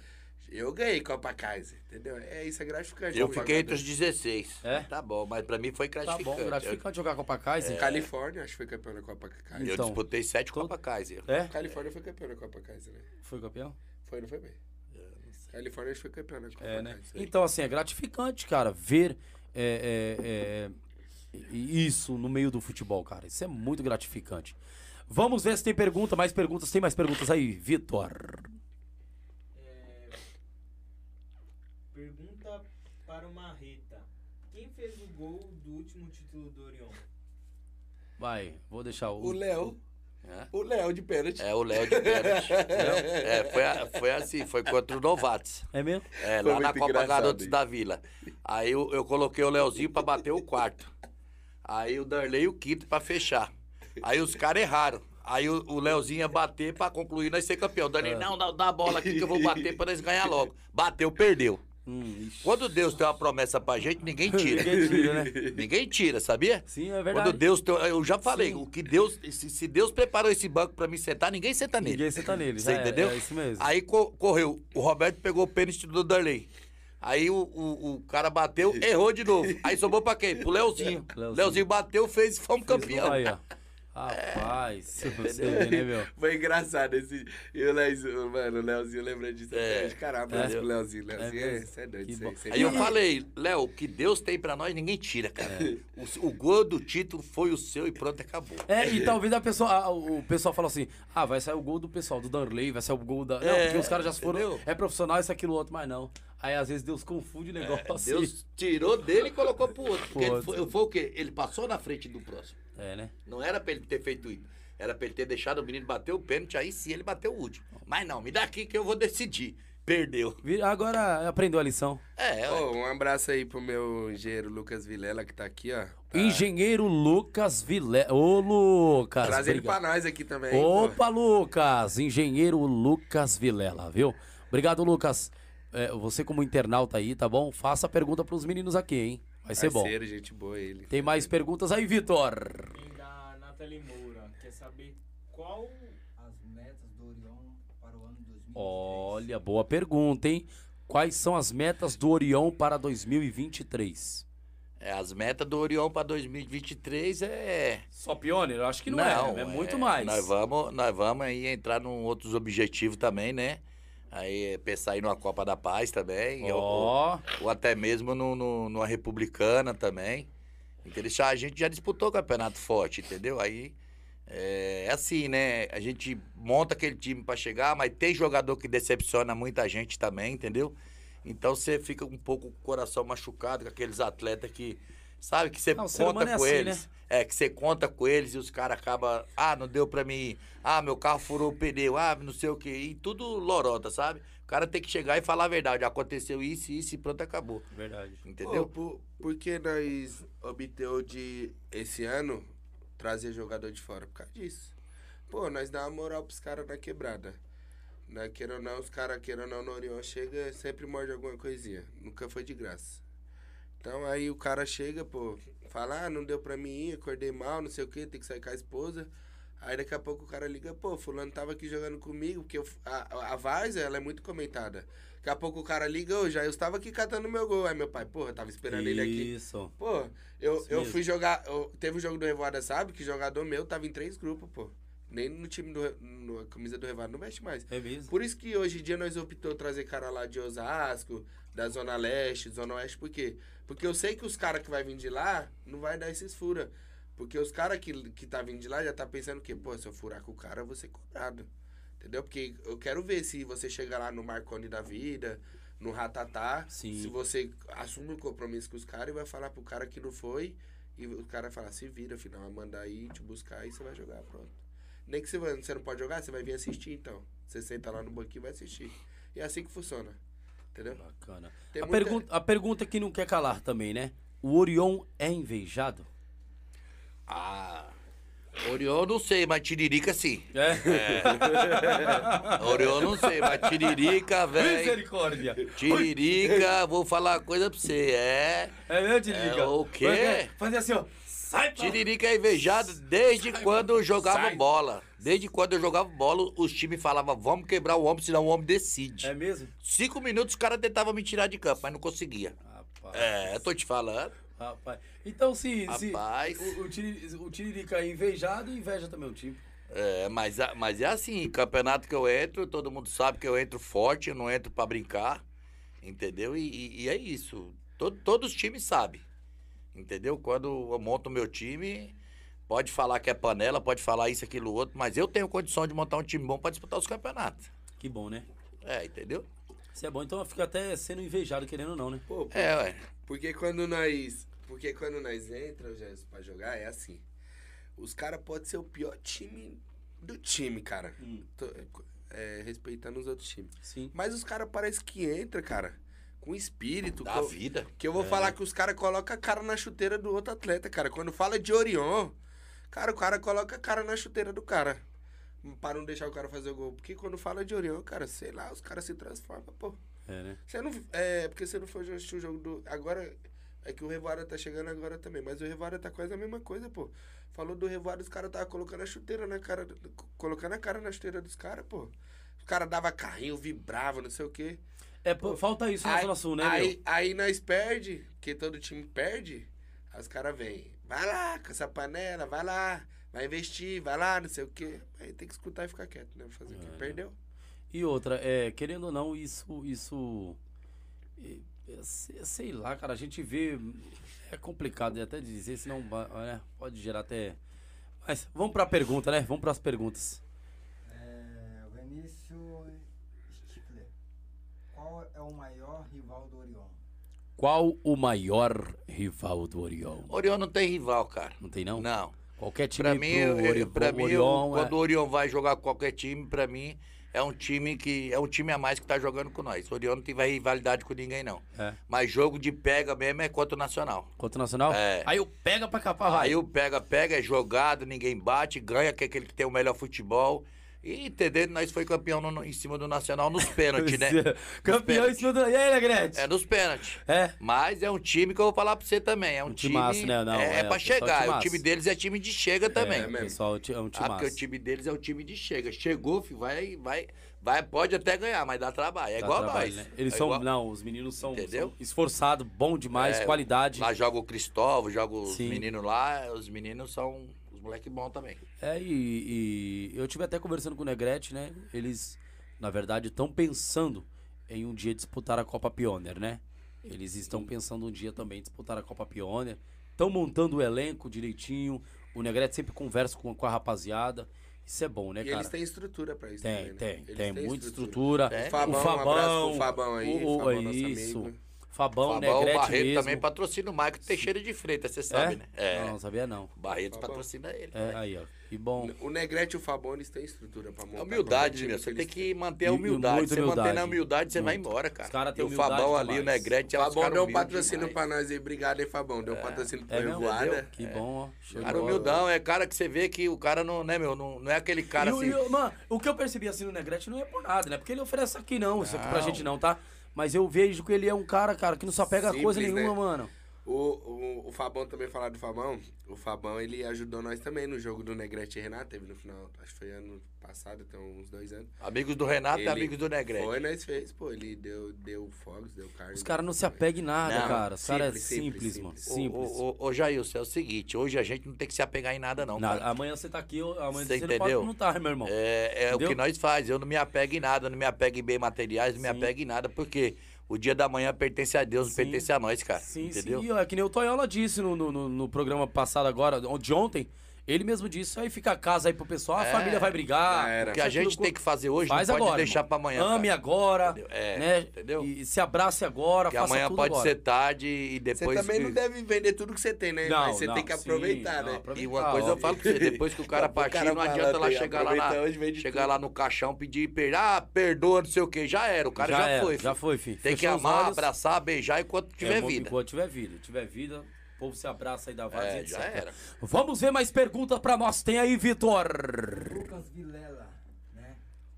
eu ganhei Copa Kaiser, entendeu? É isso, é gratificante. Eu Copa fiquei entre os 16. É? Tá bom, mas pra mim foi Tá gratificante. bom, gratificante jogar com o Kaiser. Califórnia, acho que foi campeão da Copa Kaiser. Eu Então, disputei sete todo- Copa Kaiser. É? Califórnia foi campeão da Copa Kaiser, né? Foi campeão? Foi, não foi bem? Califórnia acho que foi campeão da Copa É, né? Kaiser. Então, assim, é gratificante, cara, ver é, é, é, isso no meio do futebol, cara. Isso é muito gratificante. Vamos ver se tem pergunta, mais perguntas. Tem mais perguntas aí, Vitor? É, Pergunta para o Marreta. Quem fez o gol do último título do Orion? Vai, vou deixar o. O Léo. É. O Léo de pênalti. É o Léo de pênalti. é, foi, a- foi assim, foi contra o Novatos. É mesmo? É, Foi lá na Copa Garotos isso. da Vila. Aí eu, eu coloquei o Leozinho pra bater o quarto. Aí o Darley o quinto pra fechar. Aí os caras erraram. Aí o, o Leozinho ia bater pra concluir nós ser campeão. O Darley, não, dá, dá a bola aqui que eu vou bater pra nós ganhar logo. Bateu, perdeu. Hum. Quando Deus tem uma promessa pra gente, ninguém tira. Ninguém tira, né? *laughs* Ninguém tira, sabia? Sim, é verdade. Quando Deus tem, eu já falei, Sim. o que Deus, se, se Deus preparou esse banco pra mim sentar, ninguém senta nele. Ninguém senta nele. Você é, entendeu? É isso mesmo. Aí co- correu. O Roberto pegou o pênalti do Darley. Aí o, o, o cara bateu, errou de novo. Aí sobrou pra quem? Pro Leozinho. *laughs* Leozinho. Leozinho bateu, fez e fomos campeão. Aí, ó. Rapaz, você vê, né, meu? *laughs* Foi engraçado esse. E o Leozinho, mano, o Leozinho lembra disso. É. até hoje. Caramba, É. abraço pro Leozinho. Leozinho, É é, você é doido. Bom. você Aí eu é- falei, Léo, o que Deus tem pra nós, ninguém tira, cara. O, o gol do título foi o seu e pronto, acabou. É, e talvez a pessoa, a- o pessoal fala assim: ah, vai sair o gol do pessoal, do Darley, vai sair o gol da. Não, É, porque os caras já foram. entendeu? É profissional, isso, aquilo, outro, mas não. Aí às vezes Deus confunde o negócio. assim. Deus tirou dele e colocou pro outro. Porque ele foi, foi o quê? Ele passou na frente do próximo. É, né? Não era pra ele ter feito isso. Era pra ele ter deixado o menino bater o pênalti, aí sim ele bateu o último. Mas não, me dá aqui que eu vou decidir. Perdeu. Agora aprendeu a lição. É. Ô, um abraço aí pro meu engenheiro Lucas Vilela, que tá aqui, ó. Tá Engenheiro Lucas Vilela. Ô, Lucas. Traz ele pra nós aqui também. pô. Opa, Lucas! Engenheiro Lucas Vilela, viu? Obrigado, Lucas. É, você, como internauta aí, tá bom? Faça a pergunta pros meninos aqui, hein? Vai ser bom. Parceiro, gente boa ele. Tem mais perguntas aí, Vitor? Vem da Nathalie Moura. Quer saber qual as metas do Orion para o ano 2023. Olha, boa pergunta, hein? Quais são as metas do Orion para 2023? É, as metas do Orion pra 2023 é. Só pioneiro? Eu acho que não, é. É muito mais. Nós vamos, nós vamos aí entrar num outros objetivos também, né? Aí é pensar aí numa Copa da Paz também. ou, Ó, ou até mesmo no, no- numa Republicana também. Já- A gente já disputou campeonato forte, entendeu? Aí é, é assim, né? A gente monta aquele time pra chegar, mas tem jogador que decepciona muita gente também, entendeu? Então você fica um pouco com o coração machucado com aqueles atletas que, sabe, que você Não, conta é com assim, eles. É, que você conta com eles e os caras acabam, ah, não deu pra mim ir. Ah, meu carro furou o pneu, ah, não sei o quê. E tudo lorota, sabe? O cara tem que chegar e falar a verdade. Aconteceu isso, isso e pronto, acabou. verdade. Entendeu? Ô, por, por que nós obteu de, esse ano, trazer jogador de fora? Por causa disso. Pô, nós dá uma moral pros caras na quebrada. Na, queira ou não, os caras, queira ou não, no Orion chega, sempre morde alguma coisinha. Nunca foi de graça. Então aí o cara chega, pô, fala, ah, não deu pra mim ir, acordei mal, não sei o que, tem que sair com a esposa. Aí daqui a pouco o cara liga, pô, fulano tava aqui jogando comigo, porque eu- a, a ela é muito comentada. Daqui a pouco o cara liga, ô, já eu estava aqui catando meu gol. Aí meu pai, porra, eu tava esperando ele aqui. Isso. Pô, eu, Isso eu mesmo. fui jogar. eu- teve o jogo do Revoada, sabe? Que jogador meu tava em três grupos, pô. Nem no time do. Re- No, a camisa do Revoada não veste mais. É mesmo? Por isso que hoje em dia nós optou trazer cara lá de Osasco, da Zona Leste, Zona Oeste, por quê? Porque eu sei que os caras que vai vir de lá não vai dar esses fura. Porque os caras que, que tá vindo de lá já tá pensando que, pô, se eu furar com o cara, eu vou ser cobrado. Entendeu? Porque eu quero ver se você chega lá no Marconi da vida, no Ratatá, Sim. se você assume um compromisso com os caras e vai falar pro cara que não foi, e o cara vai falar, se vira, afinal, vai mandar aí te buscar e você vai jogar, pronto. Nem que você, vai- você não pode jogar, você vai vir assistir então. Você senta lá no banquinho e vai assistir. E é assim que funciona. Entendeu? Bacana. Tem A, muita- pergunta, a pergunta que não quer calar também, né? O Orion é invejado? Ah. Orion não sei, mas Tiririca sim. É. Orion não sei, mas Tiririca, *laughs* velho. Misericórdia. Tiririca, vou falar uma coisa pra você. É. É mesmo, Tiririca? É, o quê? Fazer assim, ó. Sai. Tiririca é invejado desde quando eu jogava Sai. bola. Desde quando eu jogava bola, os times falavam, vamos quebrar o homem, senão o homem decide. É mesmo? Cinco minutos os caras tentavam me tirar de campo, mas não conseguia. Rapaz. É, tô te falando. Rapaz. Então, se, se Rapaz. o, o, Tiri- o Tiririca é invejado, inveja também o time. É, mas, mas é assim, campeonato que eu entro, todo mundo sabe que eu entro forte, eu não entro pra brincar, entendeu? E, e- e é isso. Todo, todos os times sabem, entendeu? Quando eu monto o meu time, pode falar que é panela, pode falar isso, aquilo, outro, mas eu tenho condição de montar um time bom pra disputar os campeonatos. Que bom, né? É, entendeu? Isso é bom, então fica até sendo invejado, querendo ou não, né? Pô, pô, É, ué. Porque quando nós. Porque quando nós entramos, Jéssica, pra jogar, é assim. Os caras podem ser o pior time do time, cara. Hum. Tô, é, respeitando os outros times. Sim. Mas os caras parecem que entra, cara, com espírito. Da que eu- vida. Que eu vou falar que os caras colocam a cara na chuteira do outro atleta, cara. Quando fala de Orion, cara, o cara coloca a cara na chuteira do cara. Para não deixar o cara fazer o gol. Porque quando fala de Orion, cara, sei lá, os caras se transformam, pô. É, né? Você não. É, porque você não foi assistir o jogo do. Agora. É que o Revoada tá chegando agora também. Mas o Revoada tá quase a mesma coisa, pô. Falou do Revoada, os caras estavam colocando a chuteira na cara. Colocando a cara na chuteira dos caras, pô. Os caras davam carrinho, vibrava, não sei o quê. É, pô, falta isso na Aí- Zona Sul, né, aí, meu? aí nós perde, porque todo time perde. Aí os caras vêm. Vai lá com essa panela, vai lá. Vai investir, vai lá, não sei o quê. Aí tem que escutar e ficar quieto, né? Fazer o quê? É. Perdeu. E outra, é, querendo ou não, isso. isso é, é, sei- lá, cara, a gente vê. É complicado até dizer, senão né, pode gerar até. Mas vamos pra pergunta, né? Vamos pras perguntas. É, o Vinícius Stickler. Qual é o maior rival do Orion? Qual o maior rival do Orion? Orion não tem rival, cara. Não tem, não? Não. Qualquer time Pra mim, pro Ori- pra mim Orion, é- quando o Orion vai jogar com qualquer time, pra mim, é um time que. É um time a mais que tá jogando com nós. O Orion não tem rivalidade com ninguém, não. É. Mas jogo de pega mesmo é contra o Nacional. Contra o Nacional? É. Aí o pega pra capar, vai. Aí o pega-pega é jogado, ninguém bate, ganha, que é aquele que tem o melhor futebol. E entendeu? Nós foi campeão no- em cima do Nacional nos *laughs* pênaltis, né? Campeão em cima do. E aí, Negrete? É nos pênaltis. É. Mas é um time que eu vou falar pra você também. É um, Um time. timaço, né? Não, é, é, é pra o é chegar. o timaço. time deles é time de chega também. É, pessoal, é um time Ah, porque o time deles é o time de chega. Chegou, filho, vai, vai, vai, pode até ganhar, mas dá trabalho. É Dá igual trabalho, nós. né? Eles É são. igual- Não, os meninos são, Entendeu? são esforçados, bom demais, É, qualidade. Lá joga o Cristóvão, joga os Sim. meninos lá. Os meninos são moleque bons também. É, e, e eu tive até conversando com o Negrete, né? Eles, na verdade, estão pensando em um dia disputar a Copa Pioneer, né? Eles estão pensando um dia também em disputar a Copa Pioneer. Estão montando o elenco direitinho. O Negrete sempre conversa com, com a rapaziada. Isso é bom, né, E cara? eles têm estrutura pra isso Tem, também, né? tem, Eles tem, têm muita estrutura. Tem. O Fabão, o Fabão, um abraço pro Fabão aí. o, o- Fabão, nosso isso. amigo. Fabão, Fabão, o Negrete Barreto mesmo. também patrocina o Maico Teixeira de Freitas, você sabe, é? né? É. Não, não sabia não. O Barreto Fabão. patrocina ele. É, aí, ó. Que bom. O Negrete e o Fabão, eles têm estrutura pra montar. É humildade, meu. Você tem que manter a humildade. Você mantendo humildade. a humildade, você vai embora, cara. Os caras têm e o Fabão humildade ali, o. Negrete, é Fabão deu um patrocínio demais. pra nós aí. Obrigado, hein, Fabão. Deu um patrocínio pro É mesmo? Revoada. Que bom, ó. Cara humildão, é cara que você vê que o cara não, né, meu, não, não é aquele cara assim. o- mano, o que eu percebi assim no Negrete não é por nada, né? Porque ele oferece aqui não, isso aqui pra gente não, tá? Mas eu vejo que ele é um cara, cara, que não só pega Simples, coisa né? nenhuma, mano. O, o, o Fabão também falar do Fabão. O Fabão, ele ajudou nós também no jogo do Negrete e Renato. Teve no final, acho que foi ano passado, tem uns dois anos. Amigos do Renato e Ele amigos do Negrete. Foi, nós fez, pô. Ele deu, deu fogos, deu carne. Os caras não se apegam em nada, Não, cara. Os caras é simples, simples, simples, mano. simples. Ô, ô, ô, Jailson, é o seguinte, hoje a gente não tem que se apegar em nada, não, Nada. Amanhã você tá aqui, amanhã Você você, não entendeu? pode não tá, meu irmão. É, é o que nós faz. Eu não me apego em nada, não me apego em bem materiais, não me Sim. apego em nada, porque o dia da manhã pertence a Deus, Sim. pertence a nós, cara. Sim, entendeu? sim. E, ó, É que nem o Toyola disse no, no, no- no programa passado agora, de ontem. Ele mesmo disse, aí fica a casa aí pro pessoal, a É. família vai brigar. Já era. O que a é gente tem que fazer hoje Faz não pode agora, deixar pra amanhã. Ame cara. agora, Entendeu? É, né? entendeu? E se abrace agora, Porque faça amanhã tudo pode agora. ser tarde e Você depois. também que- não deve vender tudo que você tem, né? Mas você tem que sim, aproveitar, não, né? aproveitar, E uma coisa eu falo pra você, depois que o cara *laughs* partir, cara não adianta lá chegar lá, chegar lá no caixão, pedir per... ah, perdoa, não sei o que, já era, o cara já, era, foi. Já foi, filho. Tem que amar, abraçar, beijar enquanto é, tiver irmão, vida. Enquanto tiver vida. Tiver vida, povo se abraça aí da vaza É, já etc. era. Vamos ver mais perguntas pra nós. Tem aí, Vitor. Lucas Vilela, né?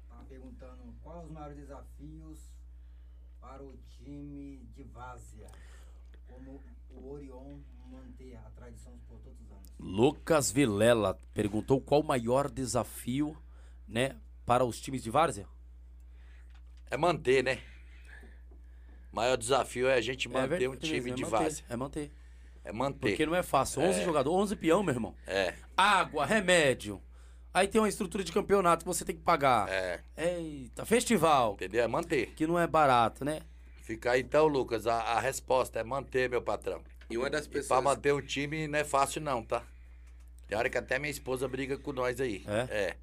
Tá perguntando quais os maiores desafios para o time de Várzea, como o Orion manter a tradição por todos os anos. Lucas Vilela perguntou qual o maior desafio, né, para os times de várzea? É manter, né? O maior desafio é a gente É manter um verdade time mesmo, de é manter, base. É manter. É manter. Porque não é fácil. 11 jogadores, 11 peão, meu irmão. É, Água, remédio. Aí tem uma estrutura de campeonato que você tem que pagar. é. Eita, festival, Entendeu? É manter. que não é barato, né? Fica aí então, Lucas, a, a resposta é manter, meu patrão. E uma das E pra pessoas. manter o time não é fácil não, tá? Tem hora que até minha esposa briga com nós aí. É?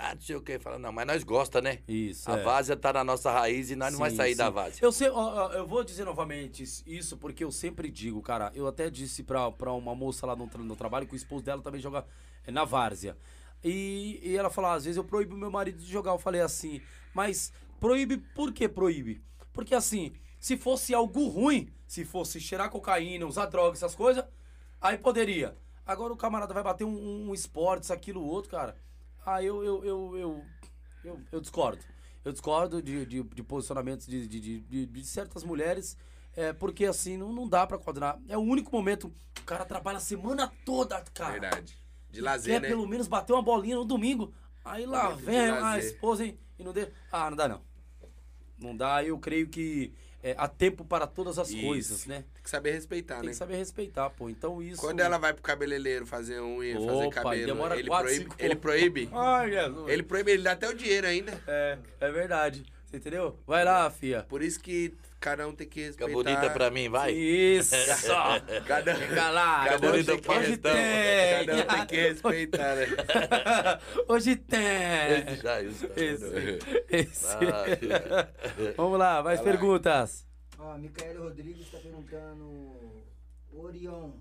Ah, não sei o que. Fala, não, mas nós gosta, né? Isso, A é. várzea tá na nossa raiz e nós não vai Sim, sair sim. da várzea. Eu, sei, eu vou dizer novamente isso porque eu sempre digo, cara. Eu até disse pra, pra uma moça lá no, no trabalho que o esposo dela também joga é, na várzea. E, e ela falou, às vezes eu proíbo meu marido de jogar. Eu falei assim, mas proíbe, por que proíbe? Porque assim, se fosse algo ruim, se fosse cheirar cocaína, usar drogas, essas coisas, aí poderia. Agora o camarada vai bater um, um esporte, isso, aquilo, outro, cara. Aí eu, eu, eu, eu, eu, discordo. Eu discordo de, de, de posicionamentos de, de, de, de- certas mulheres, é, porque assim, não, não dá pra coordenar. É o único momento o cara trabalha a semana toda, cara. Verdade. De lazer, quer né? pelo menos bater uma bolinha no domingo. Aí lá vem a esposa hein, e não deixa. Ah, não dá não. Não dá, eu creio que é, há tempo para todas as Isso. coisas, né? Tem que saber respeitar, Tem né? que saber respeitar, pô. Então isso. Quando ela vai pro cabeleireiro fazer unha, fazer cabelo, demora ele, quatro, proíbe, cinco- ele *laughs* proíbe. Ai, Jesus. Ele proíbe, ele dá até o dinheiro ainda. É, é verdade. Você entendeu? Vai lá, fia. Por isso que cada um tem que Fica respeitar. bonita pra mim, vai. Isso! *laughs* Cada, Fica lá, cada um bonita tem que, pra hoje tem! cada um tem que respeitar, né? *laughs* Hoje tem! Esse já, isso tá Esse. Esse. Ah, Vamos lá, mais Vai perguntas. Ó, Micael Rodrigues está perguntando: Orion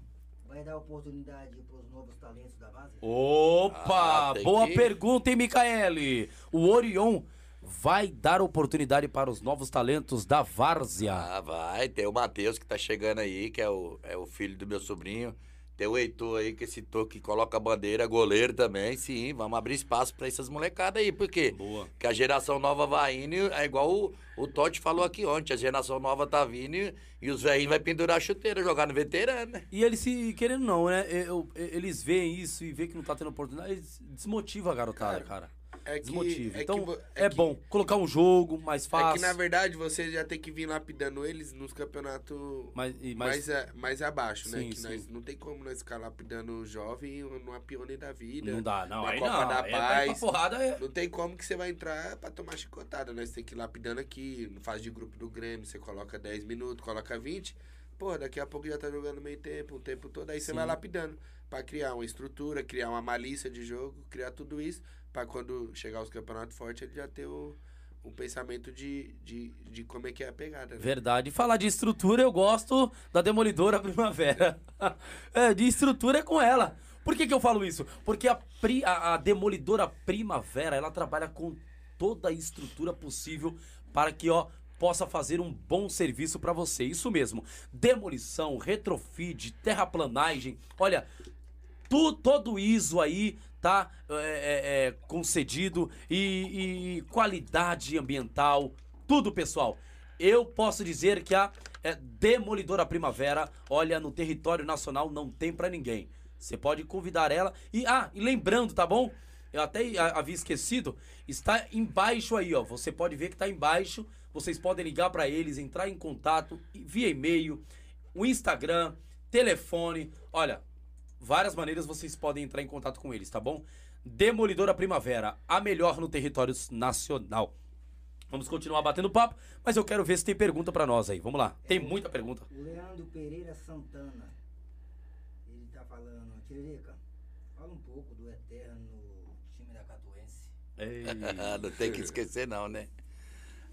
vai dar oportunidade para os novos talentos da base? Opa! Ah, boa que- pergunta, hein, Micaele? O Orion vai dar oportunidade para os novos talentos da Várzea. Ah, vai. Tem o Matheus que tá chegando aí, que é o, é o filho do meu sobrinho. Tem o Heitor aí, que esse Heitor que coloca a bandeira, goleiro também. Sim, vamos abrir espaço pra essas molecadas aí. Por quê? Boa. Porque a geração nova vai indo, é igual o, o Totti falou aqui ontem. A geração nova tá vindo e, os velhinhos vai pendurar a chuteira, jogar no veterano, né? E eles se querendo não, né? Eu- eles veem isso e vê que não tá tendo oportunidade, eles desmotiva a garotada, cara. É que, Desmotiva. é então, que vo- é, que- bom colocar um jogo mais É fácil. que, na verdade, você já tem que vir lapidando eles nos campeonatos mais, mais, mais, a- mais abaixo, né? Sim, Que sim. nós não tem como nós ficar lapidando jovem numa pione da vida. não dá, não. na Aí Copa não. da é Paz. é. Não tem como que você vai entrar pra tomar chicotada. Nós tem que ir lapidando aqui, não faz de grupo do Grêmio, você coloca 10 minutos, coloca 20. Pô, daqui a pouco já tá jogando meio tempo, um tempo todo. Aí você vai lapidando pra criar uma estrutura, criar uma malícia de jogo, criar tudo isso. Pra quando chegar os campeonatos fortes, ele já ter o, um pensamento de, de, de como é que é a pegada. Né? Verdade. Falar de estrutura, eu gosto da Demolidora Primavera. *laughs* É, de estrutura é com ela. Por que, que eu falo isso? Porque a, pri- a, a Demolidora Primavera, ela trabalha com toda a estrutura possível para que, ó, possa fazer um bom serviço para você. Isso mesmo. Demolição, retrofit, terraplanagem. Olha, tu, todo ISO aí tá é, é, é, concedido e, e qualidade ambiental, tudo pessoal. Eu posso dizer que a é, Demolidora Primavera, olha, no território nacional não tem pra ninguém. Você pode convidar ela e ah, e lembrando, tá bom? Eu até havia esquecido, está embaixo aí, ó. Você pode ver que tá embaixo. Vocês podem ligar pra eles, entrar em contato via e-mail, o Instagram, telefone. Olha, várias maneiras vocês podem entrar em contato com eles, tá bom? Demolidora Primavera, a melhor no território nacional. Vamos continuar batendo papo, mas eu quero ver se tem pergunta pra nós aí. Vamos lá. Tem muita pergunta. O Leandro Pereira Santana, ele tá falando, Tiririca, fala um pouco do eterno time da Catuense. *laughs* não tem que esquecer, não, né?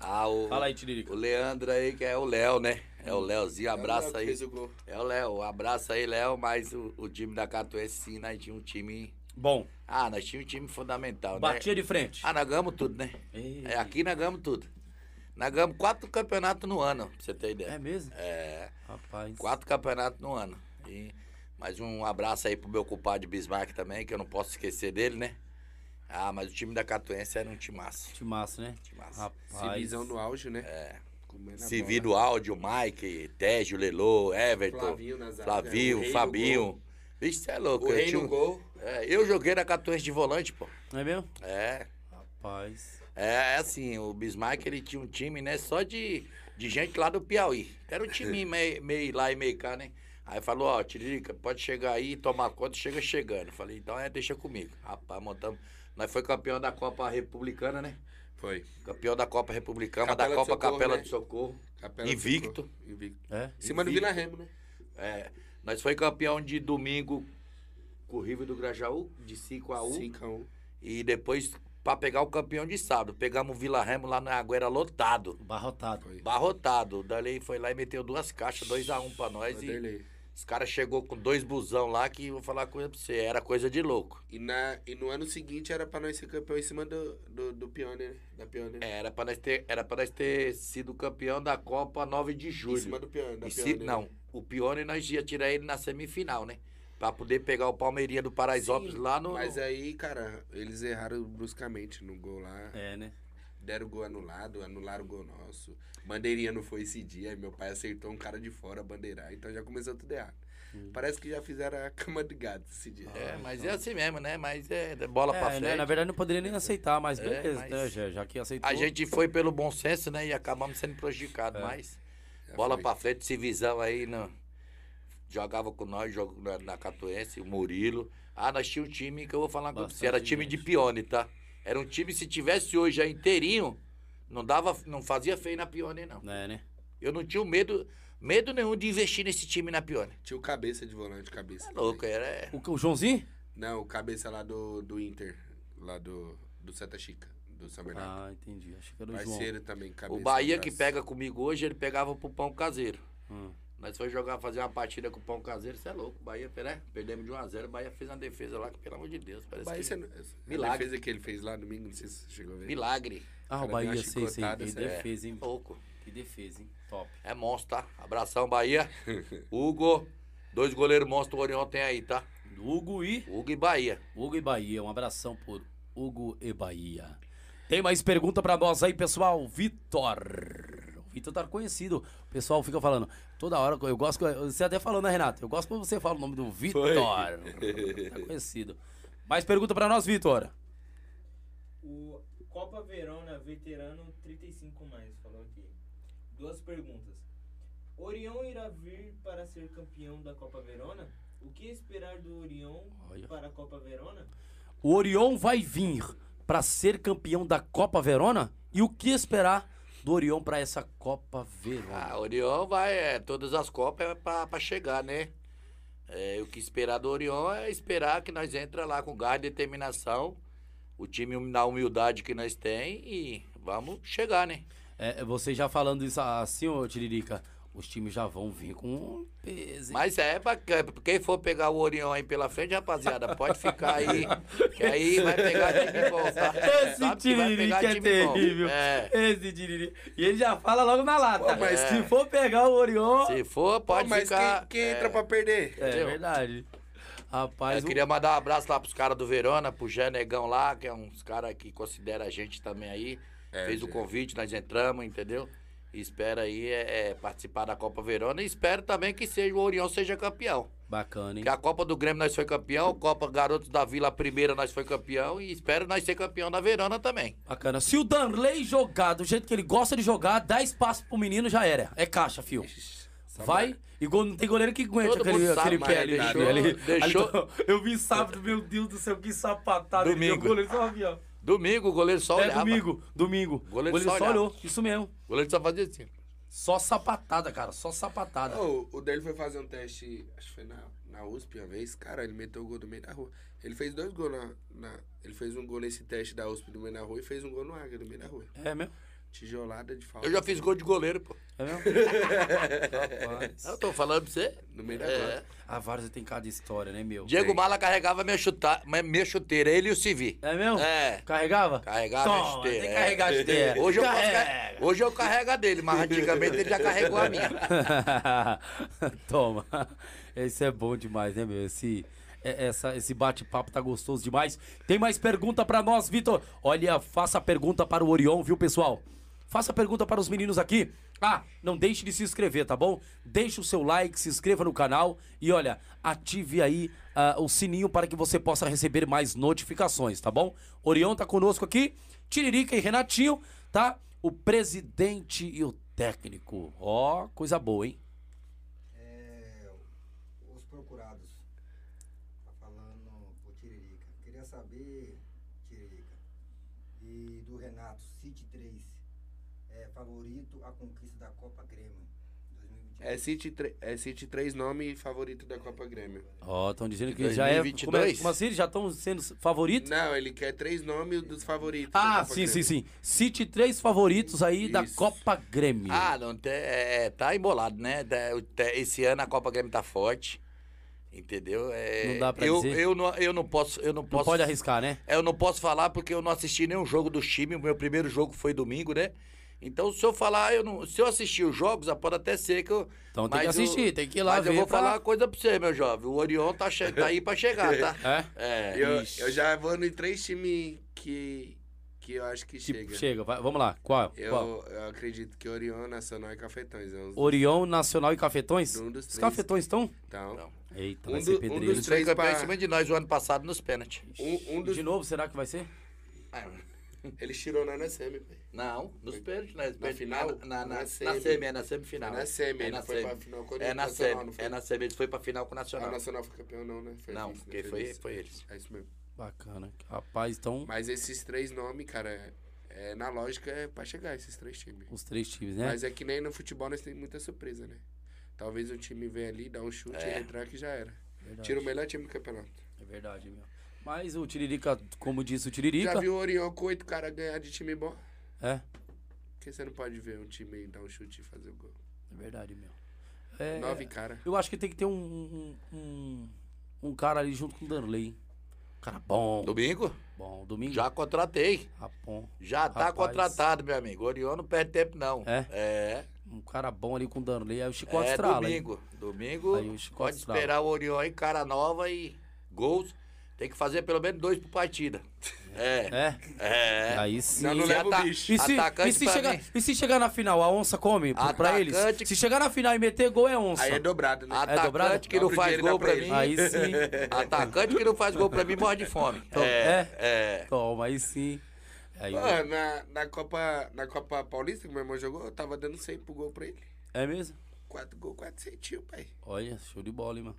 Ah, o, Fala aí, Tiririca. o Leandro aí, que é o Léo, né? É o Léozinho, abraça É o Léo aí. fez o gol. É o Léo, abraça aí, Léo, mas o, o time da Catuense, sim, nós tínhamos um time. Bom, Ah, nós tínhamos um time fundamental, batia né? de frente. Ah, nós ganhamos tudo, né? Ei. É, aqui nós ganhamos tudo. Nós ganhamos quatro campeonatos no ano, pra você ter É ideia. mesmo? É, Rapaz. quatro campeonatos no ano. E mais um abraço aí pro meu compadre Bismarck também, que eu não posso esquecer dele, né? Ah, mas o time da Catuense era um time massa. Que massa, né? Time massa. Rapaz. Civisão no auge, né? É. Civi do áudio, Mike, Tégio, Lelô, Everton, Flavinho na zaga, o Flavinho, rei do Fabinho. Vixe, você é louco. O eu tinha gol. É, eu joguei na Catuense de volante, pô. Não é mesmo? É. Rapaz. É assim, o Bismarck ele tinha um time, né, só de, de gente lá do Piauí. Era um time *laughs* meio, meio lá e meio cá, né? Aí falou, ó, Tiririca, pode chegar aí e tomar conta, chega chegando. Falei, então é, deixa comigo. Rapaz, montamos. Nós foi campeão da Copa Republicana, né? Foi. Campeão da Copa Republicana, Capela da Copa Socorro, Capela né? do Socorro. Capela Invicto. ficou Invicto. É? Em cima do. Vila Remo, né? É, nós foi campeão de domingo com o River do Grajaú, de 5 a 1 5x1. E depois, pra pegar o campeão de sábado, pegamos o Vila Remo lá na Aguera lotado. Barrotado. Foi. Barrotado. O Darley foi lá e meteu duas caixas, 2x1 pra nós. E, Vanderlei. Os caras chegou com dois busão lá que vou falar uma coisa pra você, era coisa de louco. E, na, e no ano seguinte era pra nós ser campeão em cima do, do, do Pioneer, né? Da Pioneer. É, Era pra nós ter, era pra nós ter sido campeão da Copa 9 de Em julho. cima do Pioneer. Da E se- Pioneer. não, o Pione nós ia tirar ele na semifinal, né? Pra poder pegar o Palmeirinha do Paraisópolis Sim, lá no. Mas aí, cara, eles erraram bruscamente no gol lá. É, né? Deram o gol anulado, anularam o gol nosso. Bandeirinha não foi esse dia, aí meu pai acertou um cara de fora bandeirar, então já começou tudo errado. Parece que já fizeram a cama de gato esse dia. É, mas é assim mesmo, né? Mas é bola pra É, frente. né? Na verdade não poderia nem aceitar, mas É, beleza, mas- né? Já, já que aceitou. A gente foi pelo bom senso, né? E acabamos sendo prejudicados, mas Já bola foi. pra frente, esse visão aí, no, jogava com nós, jogou na, na Catuense, o Murilo. Ah, nós tínhamos um time que eu vou falar com você, era time de. Pione, tá? Era um time, se tivesse hoje já inteirinho, não dava, não fazia feio na Pione, não. É, né? Eu não tinha medo, medo nenhum de investir nesse time na Pione. Tinha o cabeça de volante, cabeça. É louco, era... O, o Joãozinho? Não, o cabeça lá do, do Inter, lá do, do Santa Chica, do São Bernardo. Ah, entendi. Achei que era o João. Parceiro também, cabeça. O Bahia que pega comigo hoje, ele pegava pro pão caseiro. Hum. Nós foi jogar, fazer uma partida com o pão caseiro, você é louco. Bahia, né? Perdemos de 1x0, o Bahia fez uma defesa lá que, pelo amor de Deus, parece Bahia, que... não- Milagre. A defesa que ele fez lá domingo, não sei se você chegou a ver. Milagre. Ah, o Bahia, sei, sei. Que sério. defesa, hein? Louco. Que defesa, hein? Top. É monstro, tá? Abração, Bahia. *laughs* Hugo. Dois goleiros monstros o Orion tem aí, tá? Hugo e... Hugo e Bahia. Hugo e Bahia. Um abração por Hugo e Bahia. Tem mais pergunta pra nós aí, pessoal? Vitor. Vitor tá conhecido. O pessoal fica falando. Toda hora, eu gosto. Você até falou, né, Renato? Eu gosto quando você fala o nome do Vitor. Tá conhecido. Mais pergunta pra nós, Vitor. O Copa Verona Veterano 35 mais falou aqui. Duas perguntas. Orion irá vir para ser campeão da Copa Verona? O que esperar do Orion Olha. para a Copa Verona? O Orion vai vir pra ser campeão da Copa Verona? E o que esperar do Orion pra essa Copa Verona? Ah, Orion vai, é, todas as Copas é pra chegar, né? É, o que esperar do Orion é esperar que nós entra lá com garra e determinação, o time na humildade que nós tem e vamos chegar, né? É, você já falando isso assim, ô Tiririca, os times já vão vir com peso. hein? Mas é pra quem for pegar o Orion aí pela frente, rapaziada, pode ficar aí, que aí vai pegar time bom, tá? Esse Tiririca pegar é terrível. É. Esse Tiririca. E ele já fala logo na lata. Pô, mas se é. for pegar o Orion. Se for, Pô, pode mas ficar. quem, quem é, entra pra perder? É entendeu? verdade. Rapaz, Eu queria mandar um abraço lá pros caras do Verona, pro Gé Negão lá, que é uns caras que considera a gente também aí. É, Fez o Gé. convite, nós entramos, entendeu? E espera aí é, é, participar da Copa Verona e espero também que seja, o Orion seja campeão. bacana, hein? Que a Copa do Grêmio nós foi campeão, a Copa Garotos da Vila primeira nós foi campeão e espero nós ser campeão da Verona também. Bacana. Se o Danley jogar do jeito que ele gosta de jogar, dá espaço pro menino, já era. É caixa, fio. Vai. E gol, não tem goleiro que aguente Todo aquele, aquele pé ali. deixou- ali, deixou- *laughs* Ali, eu vi sábado, meu Deus do céu, que sapatada. deu, Domingo. O goleiro só ó. Domingo o goleiro só É olhava. domingo, domingo. O goleiro só só olhava. olhou, isso mesmo. O goleiro só fazia assim. Só sapatada, cara, só sapatada. Ô, o dele foi fazer um teste, acho que foi na, na USP uma vez. Cara, ele meteu o gol do meio da rua. Ele fez dois gols na, na- Ele fez um gol nesse teste da USP do meio da rua e fez um gol no Águia do meio da rua. É mesmo? Tijolada de falta. Eu já fiz gol de goleiro, pô. É mesmo? *laughs* Rapaz. Eu tô falando pra você. No meio da É. A Várzea tem cada história, né, meu? Diego Tem. Mala carregava minha, chuta... minha chuteira, ele e o Civi. É mesmo? É. Carregava? Carregava a Toma, chuteira. tem que é. carregar a chuteira. Hoje eu, posso Carrega. car- Hoje eu carrego a dele, mas antigamente ele já carregou a minha. *laughs* Toma. Esse é bom demais, né, meu? Esse, é- essa, esse bate-papo tá gostoso demais. Tem mais pergunta pra nós, Vitor? Olha, faça a pergunta para o Orion, viu, pessoal? Faça pergunta para os meninos aqui. Ah, não deixe de se inscrever, tá bom? Deixe o seu like, se inscreva no canal e olha, ative aí ah, o sininho para que você possa receber mais notificações, tá bom? Orion tá conosco aqui, Tiririca e Renatinho, tá? O presidente e o técnico. Ó, coisa boa, hein? É, os procurados. Tá falando o Tiririca. Queria saber, Tiririca, e do Renato, City 3, é da Grêmio É é City três nomes favorito da Copa Grêmio. Ó, estão dizendo que já é. 2022? Como, é, como assim? Já estão sendo favoritos? Não, ele quer três nomes dos favoritos. da Ah, Copa sim, sim, Grêmio. sim. Cite três favoritos aí da Isso. Copa Grêmio. Ah, não é, tá embolado, né? O- Esse ano a Copa Grêmio tá forte. Entendeu? É, Não dá pra eu, dizer? Eu não, eu não posso. Eu não, não posso pode arriscar, né? Eu não posso falar porque eu não assisti nenhum jogo do time. O meu primeiro jogo foi domingo, né? Então, se eu falar, eu não, se eu assistir os jogos, ah, pode até ser que eu. Então tem que mas eu- assistir, tem que ir lá Mas ver eu vou pra- falar uma coisa pra você, meu jovem. O Orion tá, che- tá aí pra chegar, tá? *laughs* É? É. Eu, eu já vou em três times que, que eu acho que Tipo, chega. chega, vai- vamos lá. Qual? Qual? Eu, eu acredito que Orion, Nacional e Cafetões. É uns, Orion, Nacional e Cafetões? Um dos Os três. Cafetões estão? então. Eita, Um vai do- ser um pedreiro. dos Eles foi três campeão pra- em cima de nós o ano passado nos pênaltis. um, um dos... De novo, será que vai ser? Eles tirou na semi, pai. Não, nos pênaltis, né? Na final? Na, na, na, Na na semi. é na semifinal. É na semi, é ele na foi semi. pra final com o É na semi, não foi? é na semi, eles foi pra final com o Ah, Nacional. o Nacional foi campeão não, né? Foi Não, né? quem foi, foi eles. É isso mesmo. Bacana. Rapaz, então, Mas esses três nomes, cara, é, é, na lógica é pra chegar esses três times. os três times, né? Mas é que nem no futebol nós temos muita surpresa, né? Talvez um time venha ali, dá um chute É. e entrar que já era. Verdade. Tira o melhor time do campeonato. É verdade, meu. Mas o Tiririca, como disse o Tiririca... Já viu o Orion com oito caras ganhar de time bom? É, Por que você não pode ver um time dar um chute e fazer o gol? é verdade, meu. É, Nove caras. Eu acho que tem que ter um, um, um, um cara ali junto com o Danley. hein? Um cara bom. Domingo? Bom, domingo. Já contratei. Ah, bom. Já tá Rapaz. contratado, meu amigo. O Orion não perde tempo, não. É? É. Um cara bom ali com o Danley. Aí o Chicote é estrala. hein? domingo. Domingo, Aí o Chicote pode estrala. esperar o Orion aí, cara nova e gols. Tem que fazer pelo menos dois por partida. É. É? É. Aí sim. Não, não leva ata- bicho. E se, Atacante e, se chegar, mim. e se chegar na final, a onça come pra- pra eles? Atacante- Se chegar na final e meter gol, é onça. Aí é dobrado, né? Atacante dobrado? que não faz gol pra pra mim. Aí sim. *laughs* Atacante que não faz gol pra mim morre de fome. Então, É. É. Toma, aí sim. Aí, Pô, na, na, Copa, na Copa Paulista que meu irmão jogou, eu tava dando 100 pro gol pra ele. é mesmo? Quatro gols, quatro centil, pai. Olha, show de bola, hein, mano.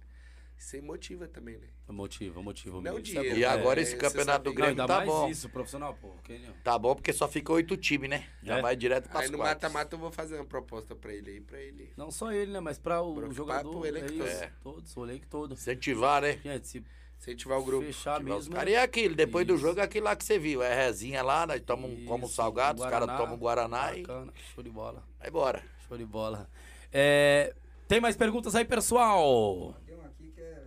Sem motiva também, né? Motiva, motiva. Não. Isso é dinheiro. bom. E É, agora é, esse campeonato do. Não, Grêmio ainda tá mais bom. isso, profissional, pô. que não. Tá bom porque só fica oito times, né? Já É. vai direto pras Aí no mata-mata eu vou fazer uma proposta pra ele aí, pra ele. Não só ele, né? Mas pra o Pra- jogador. pra o elenco é todo. isso, É. Todos, o elenco todo. Incentivar, né? Gente, se Incentivar o grupo. fechar mesmo. caras. E é aquilo, depois do Isso. jogo é aquilo lá que você viu. É resinha lá, nós tomamos Isso, como salgado, os caras Guaraná, tomam Guaraná e Bacana, show de bola. vai embora. Show de bola. É, tem mais perguntas aí, pessoal? Tem um aqui que é.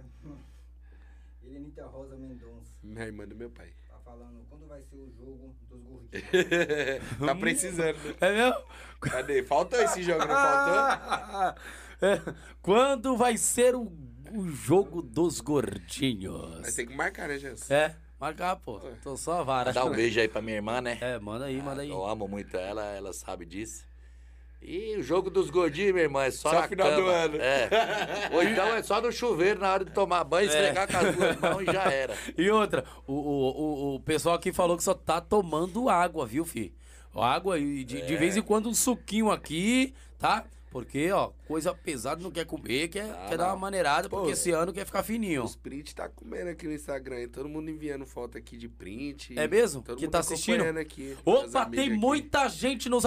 Helenita Rosa Mendonça. Minha irmã do meu pai. Tá falando quando vai ser o jogo dos gordinhos. *laughs* tá precisando. É mesmo? Cadê? Faltou esse jogo, não faltou? *laughs* É, Quando vai ser o, o jogo dos gordinhos? Mas tem que marcar, né, Jans? É, marcar, pô. Tô só a vara. Dá um beijo aí pra minha irmã, né? É, manda aí, manda aí. Eu amo muito ela, ela sabe disso. E o jogo dos gordinhos, minha irmã, é só, Só na final do cama. ano. É. *laughs* Ou então é só no chuveiro na hora de tomar banho, esfregar com as duas mãos e já era. E outra, o, o, o, pessoal aqui falou que só tá tomando água, viu, fi? Água e de, de vez em quando um suquinho aqui, tá? Porque, ó, coisa pesada não quer comer, quer, Ah, quer dar uma maneirada, porque esse ano quer ficar fininho. Os print tá comendo aqui no Instagram. e Todo mundo enviando foto aqui de print. É mesmo? Todo que mundo tá assistindo? Aqui, Opa, tem aqui. muita gente nos.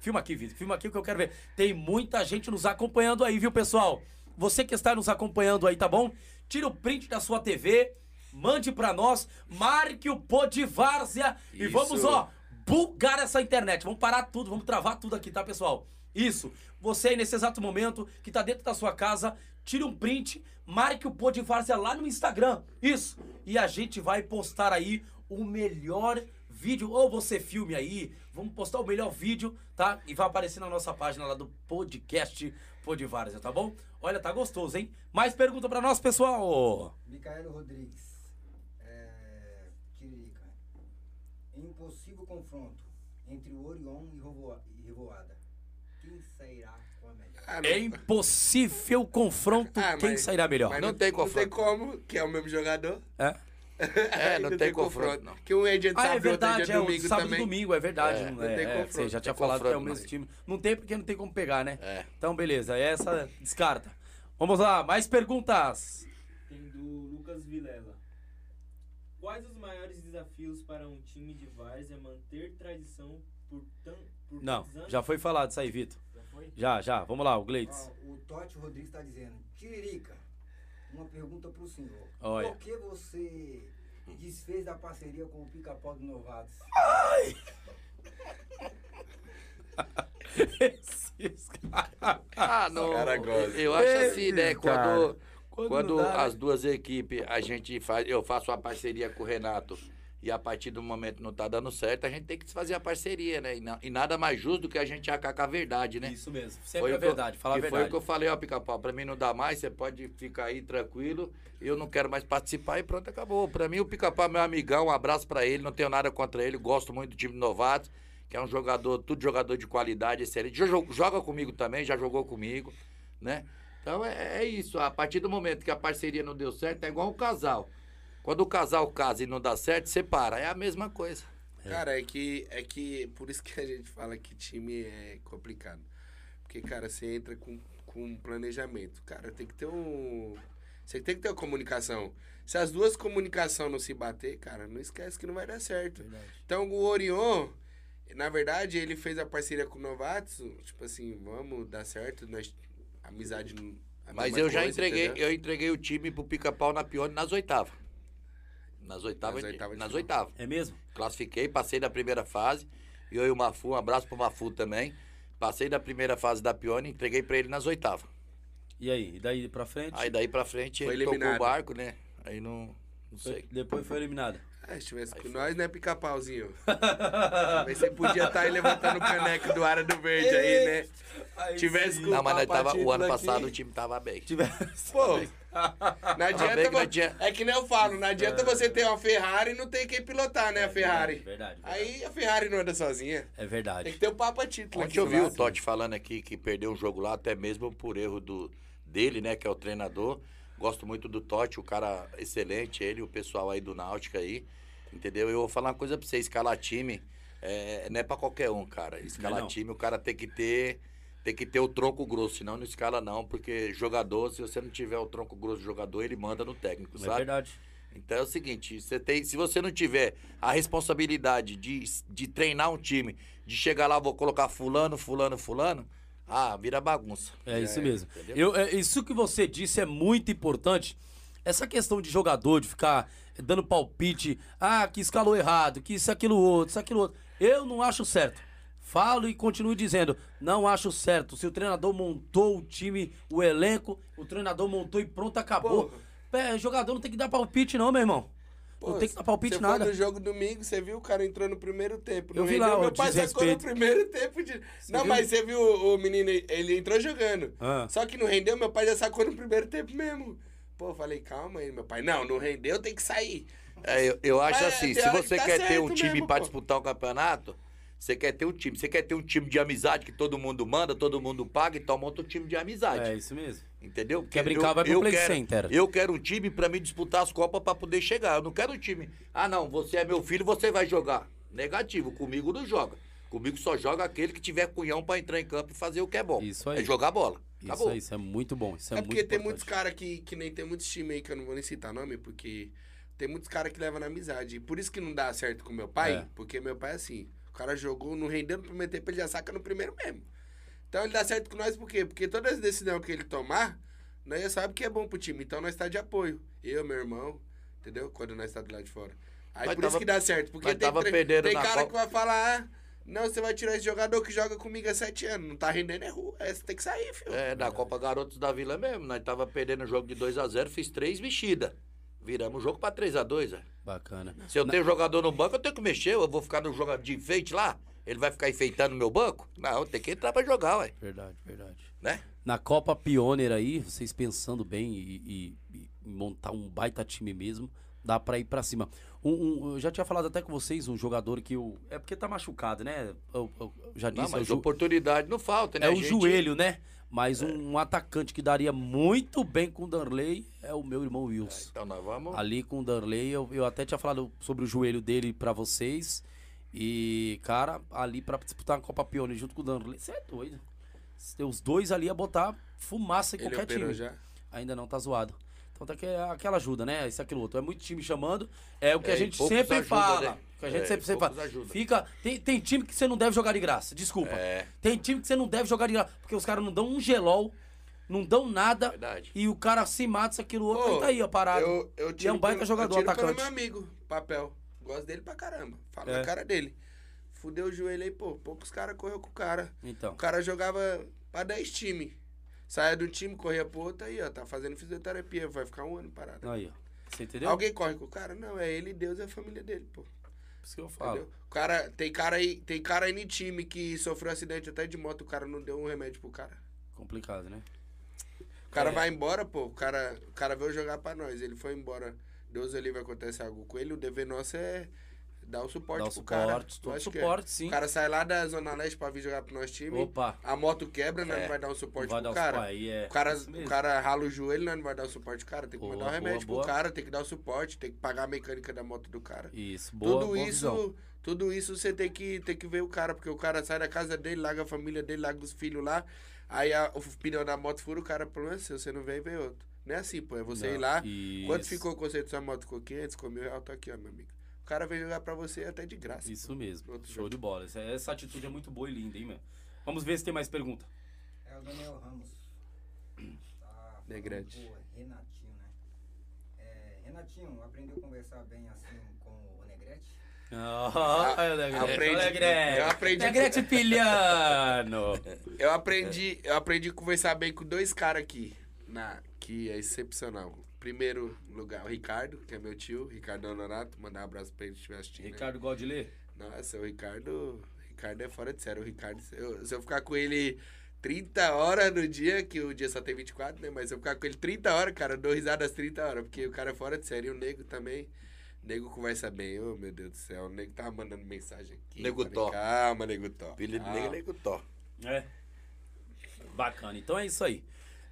Filma aqui, Vitor. Filma aqui que eu quero ver. Tem muita gente nos acompanhando aí, viu, pessoal? Você que está nos acompanhando aí, tá bom? Tira o print da sua TV, mande pra nós, marque o Pô de Várzea e Isso. vamos, ó, bugar essa internet. Vamos parar tudo, vamos travar tudo aqui, tá, pessoal? Isso. Você aí nesse exato momento que tá dentro da sua casa, tire um print, marque o Pô de Várzea lá no Instagram. Isso. E a gente vai postar aí o melhor vídeo, ou você filme aí, vamos postar o melhor vídeo, tá? E vai aparecer na nossa página lá do podcast Pô de Várzea, tá bom? Olha, tá gostoso, hein? Mais pergunta pra nós, pessoal? Micaelo Rodrigues. É, Tiririca. Em um possível confronto entre Orion e Revoa- Revoada, sairá com a melhor? Ah, não- É impossível confronto, Ah, quem mas- sairá melhor? mas Não tem Não tem confronto. como, que é o mesmo jogador. É? *laughs* É, não tem confronto, não. Que um é dia de Ah, é sábado, outro verdade, dia é o domingo sábado também. e domingo, é verdade. É, não, não é, tem é, confronto, você já não tinha tem falado que é o confronto, mesmo não. time. Não tem porque não tem como pegar, né? É. Então, beleza, essa descarta. Vamos lá, mais perguntas. Tem do Lucas Vilela. Quais os maiores desafios para um time de várzea manter tradição por, tan, por Não, já foi falado isso aí, Vitor. Já? Já. Vamos lá, o Gleides. Ó, o Totti Rodrigues está dizendo, Tiririca, uma pergunta para o senhor. Olha. Por que você desfez da parceria com o Pica-Pau do Novatos? Esses Ah, não. cara gosta. Eu acho assim, né? Esse cara. Quando, Quando quando, não dá, né? as duas equipes, a gente faz, eu faço uma parceria com o Renato e a partir do momento não tá dando certo, a gente tem que fazer a parceria, né? E, na- e nada mais justo do que a gente acabar com a verdade, né? Isso mesmo. Sempre Foi que eu- verdade. Fala a e foi o verdade. que eu falei, ó, pica-pau, pra mim não dá mais, você pode ficar aí tranquilo, eu não quero mais participar e pronto, acabou. Pra mim o pica-pau é meu amigão, um abraço pra ele, não tenho nada contra ele, gosto muito do time novato, que é um jogador, tudo jogador de qualidade, excelente. Joga comigo também, já jogou comigo, né? Então é, é isso, a partir do momento que a parceria não deu certo, é igual um casal. Quando o casal casa e não dá certo, separa, é a mesma coisa. Cara, é que, é que por isso que a gente fala que time é complicado. Porque, cara, você entra com, com um planejamento. Cara, tem que ter um. Você tem que ter uma comunicação. Se as duas comunicações não se bater, cara, não esquece que não vai dar certo. Verdade. Então o Orion, na verdade, ele fez a parceria com o Novatos, tipo assim, vamos dar certo, nós, amizade. Mas eu já coisa, entreguei, entendeu? eu entreguei o time pro pica-pau na Pione nas oitavas. Nas oitavas, Nas oitavas nas oitavas. É mesmo? Classifiquei, passei da primeira fase. E eu e o Mafu, um abraço pro Mafu também. Passei da primeira fase da Pione, entreguei pra ele nas oitavas. E aí? E daí pra frente? Aí daí pra frente Foi ele tocou eliminado. o barco, né? Aí não, não Foi- sei. depois foi eliminado. Ah, se tivesse com nós, né, pica-pauzinho? *laughs* Mas você podia estar aí levantando o caneco do Área do Verde aí, né? Tivesse com Não, mas nós tava, o ano aqui. passado o time tava bem. Tivesse. Pô, não adianta. bem não É que nem eu falo, não adianta você ter uma Ferrari e não ter quem pilotar, né, a Ferrari. Verdade, verdade. Aí a Ferrari não anda sozinha. É verdade. Tem que ter o papo a título Ontem aqui eu vi o. Totti falando aqui que perdeu um jogo lá, até mesmo por erro do, dele, né? Que é o treinador. Gosto muito do Totti, o cara excelente, ele, o pessoal aí do Náutica aí. Entendeu? Eu vou falar uma coisa pra você, escalar time é, não é pra qualquer um, cara. Escalar não. time, o cara tem que ter. Tem que ter o tronco grosso, senão não escala não, porque jogador, se você não tiver o tronco grosso do jogador, ele manda no técnico, É sabe? verdade. Então é o seguinte, você tem, se você não tiver a responsabilidade de, de treinar um time, de chegar lá, vou colocar fulano, fulano, fulano, ah, vira bagunça. É isso mesmo. entendeu? Eu, é, isso que você disse é muito importante. Essa questão de jogador, de ficar dando palpite, ah, que escalou errado, que isso, aquilo, outro, isso, aquilo, outro. Eu não acho certo. Falo e continuo dizendo, não acho certo. Se o treinador montou o time, o elenco, o treinador montou e pronto, acabou. É, jogador não tem que dar palpite, não, meu irmão. Pô, não tem que dar palpite você nada. foi no jogo domingo, você viu o cara entrou no primeiro tempo. Eu não vi rendeu, lá, meu o pai sacou no primeiro tempo de. não, viu? mas você viu o, o menino, ele entrou jogando. Ah. Só que não rendeu, meu pai já sacou no primeiro tempo mesmo. Pô, eu falei, calma aí, meu pai. Não, não rendeu, tem que sair. É, eu, eu acho Mas, assim, tem se você tá quer ter um time mesmo, pra pô. disputar um campeonato, você quer ter um time. Você quer ter um time de amizade que todo mundo manda, todo mundo paga, então monta um time de amizade. É isso mesmo. Entendeu? Quer Porque brincar, vai pro Play quero, Center. Eu quero um time pra me disputar as Copas pra poder chegar. Eu não quero um time. Ah, não, você é meu filho, você vai jogar. Negativo, comigo não joga. Comigo só joga aquele que tiver cunhão pra entrar em campo e fazer o que é bom. Isso aí. É jogar bola. Isso Acabou. aí, isso é muito bom. Isso é, É, muito porque tem importante. muitos caras que, que nem tem muitos times aí que eu não vou nem citar nome, porque tem muitos caras que levam na amizade. E por isso que não dá certo com meu pai, É. porque meu pai é assim. O cara jogou, não rendeu no primeiro tempo, ele já saca no primeiro mesmo. Então ele dá certo com nós por quê? Porque todas as decisões que ele tomar, nós já sabemos que é bom pro time. Então nós tá de apoio. Eu, meu irmão, entendeu? Quando nós tá do lado de fora. Aí Mas por isso tava- que dá certo. Porque tem, tem cara Copa. que vai falar, ah, não, você vai tirar esse jogador que joga comigo há sete anos. Não tá rendendo, é rua. É, você tem que sair, filho. É, na Copa Garotos da Vila mesmo. Nós tava perdendo o jogo de 2 a 0 fiz três mexidas. Viramos o jogo pra 3 a 2 velho. Bacana. Se eu tenho jogador no banco, eu tenho que mexer. Eu vou ficar no jogo de enfeite lá? Ele vai ficar enfeitando o meu banco? Não, tem que entrar pra jogar, ué. Verdade, verdade. Né? Na Copa Pioneer aí, vocês pensando bem e, e- e montar um baita time mesmo, dá pra ir pra cima. Um, um- eu já tinha falado até com vocês, um jogador que o. É porque tá machucado, né? Eu, eu já disse, Não, é, mas oportunidade não falta, né? é o gente- joelho, né? Mas um, um atacante que daria muito bem com o Darley é o meu irmão Wilson. Então nós vamos. Ali com o Darley, eu, eu até tinha falado sobre o joelho dele pra vocês. E, cara, ali pra disputar uma Copa Pioneer junto com o Darley, você é doido. Os dois ali ia botar fumaça em Ele qualquer time. já. Ainda não tá zoado. Então tá que é aquela ajuda, né? Isso aquilo outro. É muito time chamando. É o que É, a gente sempre ajuda, fala. né? Que a gente É, sempre, sempre fala. Fica, tem, tem time que você não deve jogar de graça, desculpa. É. Tem time que você não deve jogar de graça, porque os caras não dão um gelol, não dão nada, Verdade. e o cara se mata, isso, aquilo, outro, Pô, tá aí, ó, parado. Eu, eu e é um baita pelo- jogador, eu tiro pelo atacante. meu amigo, papel. Gosto dele pra caramba. Fala É. na cara dele. Fudeu o joelho aí, pô. Poucos caras correu com o cara. Então, O cara jogava pra 10 times. Saia do time, corria pro outro aí, ó. Tá fazendo fisioterapia. Vai ficar um ano parado. aí, ó. Você entendeu? Alguém corre com o cara? Não, é ele, Deus e a família dele, pô. Por isso que eu falo. Entendeu? Cara, tem cara aí, tem cara aí no time que sofreu acidente até de moto, o cara não deu um remédio pro cara. Complicado, né? O cara É. vai embora, pô. O cara, o cara veio jogar pra nós. Ele foi embora. Deus livre acontece algo com ele. O dever nosso é dar o suporte Dá o pro cara. suporte, que é. suporte, sim. O cara sai lá da Zona Leste pra vir jogar pro nosso time. Opa. A moto quebra, nós É. não vai dar um suporte Vai dar pro os cara. aí é O cara, o cara rala o joelho, nós não vai dar o suporte pro cara. Tem que Boa, mandar o remédio boa, pro boa. cara, tem que dar o suporte, tem que pagar a mecânica da moto do cara. Isso, boa, tudo boa isso, visão. tudo isso você tem que, tem que ver o cara, porque o cara sai da casa dele, larga a família dele, larga os filhos lá. Aí a- o pneu da moto fura, o cara, problema é seu, você não vem, vem outro. Não é assim, pô, é você Não, ir lá. isso. Quanto ficou o conceito da sua moto? Ficou 500, ficou mil reais, tô aqui, ó, meu amigo. O cara vem jogar pra você até de graça. Isso pô. mesmo. Show jogo. de bola. Essa, essa atitude é muito boa e linda, hein, meu? Vamos ver se tem mais pergunta. É o Daniel Ramos. Tá Negrete. pro Renatinho, né? É, Renatinho, aprendeu a conversar bem assim com o Negrete? *laughs* Ah, é, Negrete. aprendi- Negrete. eu aprendi- Negrete Pilhano. *laughs* Eu aprendi, eu aprendi a conversar bem com dois caras aqui, na, que é excepcional. Primeiro lugar, o Ricardo, que é meu tio, Ricardo Honorato, mandar um abraço pra ele se estiver assistindo. Ricardo gosta de ler? Nossa, o Ricardo. Ricardo é fora de sério. O Ricardo, se eu, se eu ficar com ele 30 horas no dia, que o dia só tem 24, né? Mas se eu ficar com ele 30 horas, cara, eu dou risada às 30 horas, porque o cara é fora de sério. E o nego também. O nego conversa bem. Ô, meu Deus do céu. O nego tava mandando mensagem aqui. Nego Tó. Calma, nego Tó. Apelido calma. dele é Nego Tó. É. Bacana. Então é isso aí.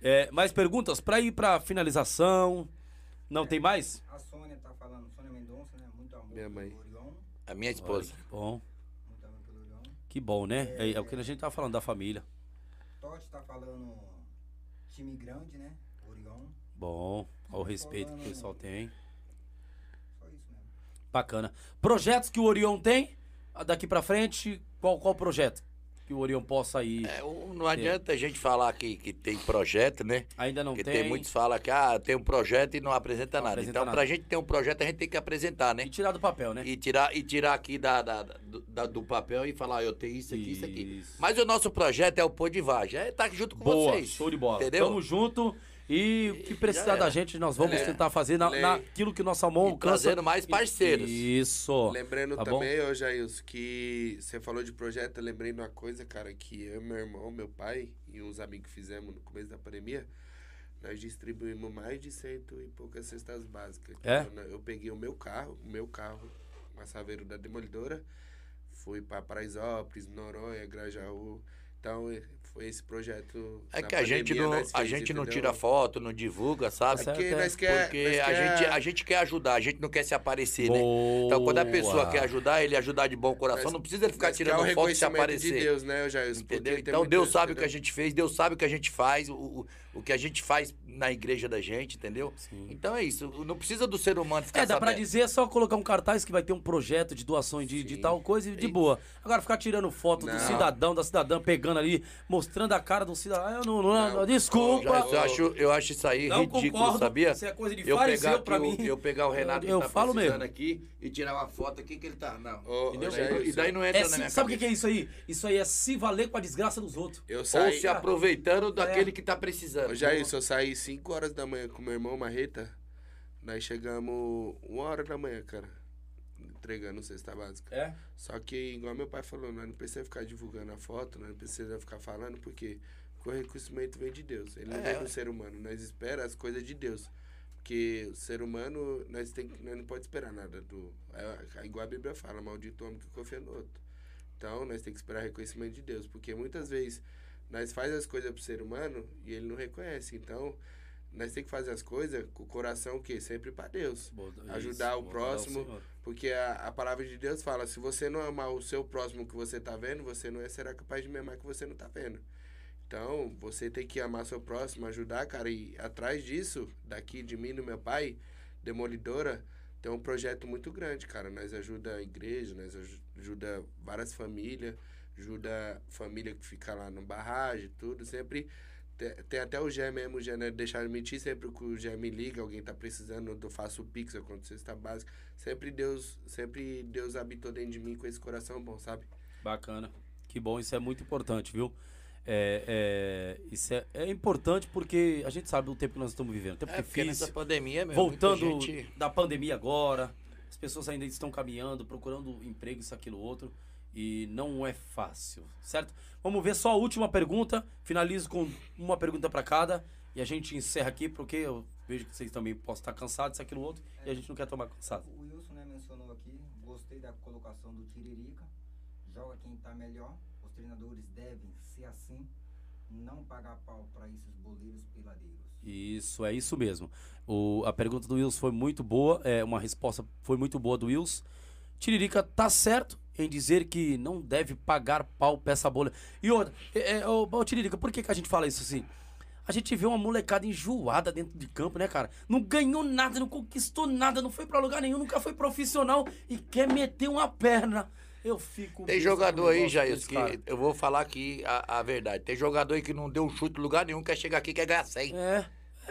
É, mais perguntas? Pra ir pra finalização. Não tem mais? A Sônia tá falando, Sônia Mendonça, né? Muito amor Minha mãe. pelo Orion. A minha esposa. Olha, que bom. Muito amor pelo Orion. Que bom, né? É, é o que a gente tava falando da família. Totti tá falando time grande, né? Orion. Bom. Olha o respeito que o pessoal tem. Só isso mesmo. Bacana. Projetos que o Orion tem? Daqui pra frente, qual, qual projeto? Que o Orion possa ir. É, não adianta a gente falar que, que tem projeto, né? Ainda não Porque tem. tem muitos que falam que ah, tem um projeto e não apresenta Não nada. apresenta então, nada. pra gente ter um projeto, a gente tem que apresentar, né? E tirar do papel, né? E tirar, e tirar aqui da, da- do, da- do papel e falar, eu tenho isso aqui, isso aqui. Isso. Mas o nosso projeto é o Pô de Vagem. É estar junto com Boa, vocês. show de bola. Entendeu? Tamo junto. E o que precisar da gente, nós vamos tentar fazer na, naquilo que nossa mão E trazendo mais parceiros. Isso. Lembrando Tá também, ô Jailson, que você falou de projeto, eu lembrei de uma coisa, cara, que eu, meu irmão, meu pai e uns amigos fizemos no começo da pandemia. Nós distribuímos mais de cento e poucas cestas básicas. É? Eu, eu peguei o meu carro, o meu carro, uma Saveiro da Demolidora, fui pra Paraisópolis, Noronha, Grajaú. Então, foi esse projeto. É que a gente pandemia não, nós a fez, gente não entendeu? tira foto, não divulga, sabe? Certo. Porque é. nós quer, Porque nós a quer- gente, a gente quer ajudar, a gente não quer se aparecer, né? Boa. Então, quando a pessoa quer ajudar, ele ajudar de bom coração, Nós- não precisa ele ficar tirando foto e se aparecer. de Deus, né? Porque Entendeu? Então Deus sabe o que a entendeu? gente fez, Deus sabe o que a gente faz, o, o, o que a gente faz na igreja da gente, entendeu? Sim. Então é isso. Não precisa do ser humano ficar É, dá pra sabendo. dizer, é só colocar um cartaz que vai ter um projeto de doações de, de tal coisa e de boa. Agora, ficar tirando foto do Não. cidadão, da cidadã, pegando ali, mostrando a cara do cidadão. Ah, Eu não, não, Não. desculpa. Já, eu, acho, eu acho isso aí Não ridículo, concordo, sabia? isso é coisa de eu pegar, pra mim. O, eu pegar o Renato Eu que tá falo precisando mesmo. aqui e tirar uma foto aqui que ele tá. Não. Ô, Entendeu? E daí- não entra É na se- minha sabe o que, é isso aí? Isso aí é se valer com a desgraça dos outros. Eu Ou saí. se aproveitando É. daquele que tá precisando. Ô, Jailson, eu saí 5 horas da manhã com meu irmão Marreta. Nós chegamos 1 hora da manhã, cara. Entregando cesta básica. É? Só que, igual meu pai falou, nós não precisa ficar divulgando a foto, nós não precisa ficar falando, porque o reconhecimento vem de Deus. Ele não É. vem do ser humano. Nós esperamos as coisas de Deus. Porque o ser humano, nós, tem, nós não pode esperar nada do. É, igual a Bíblia fala, maldito homem que confia no outro. Então, nós temos que esperar reconhecimento de Deus. Porque muitas vezes nós faz as coisas pro ser humano e ele não reconhece. Então, nós temos que fazer as coisas com o coração o quê? Sempre para Deus. Ajudar o próximo. Porque a, a palavra de Deus fala, se você não amar o seu próximo que você tá vendo, você não é- será capaz de me amar que você não tá vendo. Então, você tem que amar seu próximo, ajudar, cara. E atrás disso, daqui de mim, do meu pai, Demolidora, tem um projeto muito grande, cara. Nós ajuda a igreja, nós aju- ajuda várias famílias, ajuda família que fica lá no barragem, tudo. Sempre tem, até o Gé mesmo, o Gé não é deixar de mentir, sempre que o Gé me liga, alguém tá precisando, eu faço o Pix, eu conto cesta básica. Sempre Deus, sempre Deus habitou dentro de mim com esse coração bom, sabe? Bacana. Que bom, isso é muito importante, viu? É, é, isso é, é importante porque a gente sabe o tempo que nós estamos vivendo. Tempo É, nessa difícil. pandemia, meu, Voltando gente... da pandemia agora, as pessoas ainda estão caminhando, procurando emprego, isso, aquilo, outro. E não é fácil, certo? Vamos ver só a última pergunta. Finalizo com uma pergunta para cada. E a gente encerra aqui, porque eu vejo que vocês também possam estar cansados, isso, aquilo, outro. E a gente não quer tomar cansado. O Wilson né, mencionou aqui, gostei da colocação do Tiririca. Joga quem tá melhor. Os treinadores devem ser assim, não pagar pau para esses boleiros peladeiros. Isso, é isso mesmo. O, a pergunta do Wilson foi muito boa, é uma resposta foi muito boa do Wilson. Tiririca tá certo em dizer que não deve pagar pau pra essa bola. E outra, é, é, ô, ô, Tiririca, por que, que a gente fala isso assim? A gente vê uma molecada enjoada dentro de campo, né, cara? Não ganhou nada, não conquistou nada, não foi pra lugar nenhum, nunca foi profissional e quer meter uma perna. Eu fico. Tem jogador aí, Jair, que cara. eu vou falar aqui a, a verdade. Tem jogador aí que não deu um chute em lugar nenhum, quer chegar aqui quer ganhar 100. É, é,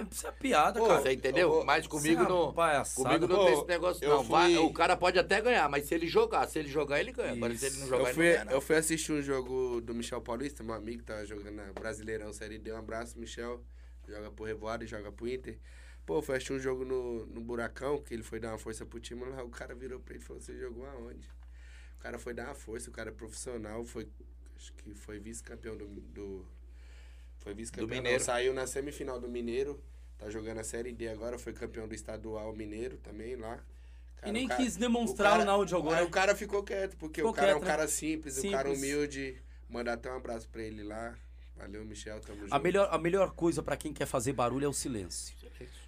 isso é piada, Pô, cara. Você entendeu? eu vou- Mas comigo é não. palhaçada. Comigo não Pô, tem esse negócio, não. Vai- fui- o cara pode até ganhar, mas se ele jogar, se ele jogar, ele ganha. Agora, se ele não jogar, Eu ele fui, não ganha. não. eu fui assistir um jogo do Michel Paulista, meu amigo, tava jogando na Brasileirão Série D. Um abraço, Michel. Joga pro Revoado e joga pro Inter. Pô, eu fui assistir um jogo no, no Buracão, que ele foi dar uma força pro time lá. O cara virou pra ele e falou: Você jogou aonde? O cara foi dar uma força, o cara é profissional, foi. Acho que foi vice-campeão do. do foi vice-campeão. Do não, Mineiro. Saiu na semifinal do Mineiro. Tá jogando a Série D agora, foi campeão do estadual Mineiro também lá. E Cara, nem o cara- quis demonstrar o cara- onde jogou, Aí né? o cara ficou quieto, porque Ficou o cara é um quieto, né? cara simples, um cara Simples. humilde. Mandar até um abraço pra ele lá. Valeu, Michel, tamo junto. A melhor, a melhor coisa pra quem quer fazer barulho é o silêncio.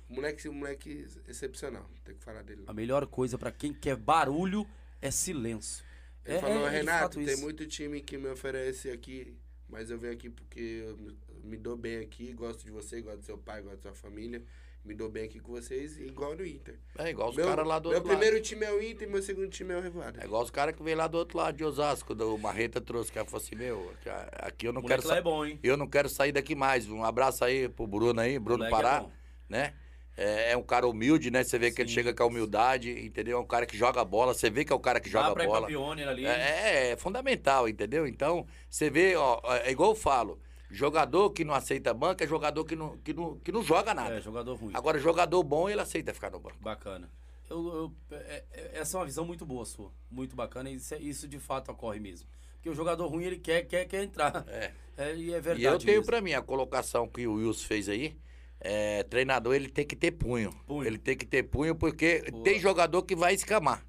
Moleque, moleque excepcional, tem que falar dele. A melhor coisa pra quem quer barulho é silêncio. Ele É- falou, é Renato, tem isso. muito time que me oferece aqui, mas eu venho aqui porque eu me- dou bem aqui, gosto de você, gosto do seu pai, gosto da sua família. Me dou bem aqui com vocês, igual no Inter. É igual os meu caras lá do meu outro lado. primeiro time é o Inter e meu segundo time é o Revoada. É igual os caras que vêm lá do outro lado de Osasco, do Marreta trouxe, que ela falou assim, meu, aqui eu não O quero moleque lá sa- é bom, hein? Eu não quero sair daqui mais. Um abraço aí pro Bruno aí, Bruno Moleque é Pará, bom. né? É, é um cara humilde, né? Você vê que ele Sim. chega com a humildade, entendeu? É um cara que joga bola, você vê que é o cara que Dá joga pra ir bola. ali. É, é fundamental, entendeu? Então, você vê, ó, é igual eu falo, jogador que não aceita banco é jogador que não, que não, que não joga nada. É, jogador ruim. Agora, jogador bom, ele aceita ficar no banco. Bacana. Eu, eu- é- é- essa é uma visão muito boa sua. Muito bacana. E isso, é- isso de fato ocorre mesmo. Porque o jogador ruim, ele quer, quer, quer entrar. É. *laughs* É, e é verdade. E eu tenho pra mim a colocação que o Wilson fez aí. É, treinador, ele tem que ter punho. Punho. Ele tem que ter punho porque tem jogador que vai escamar.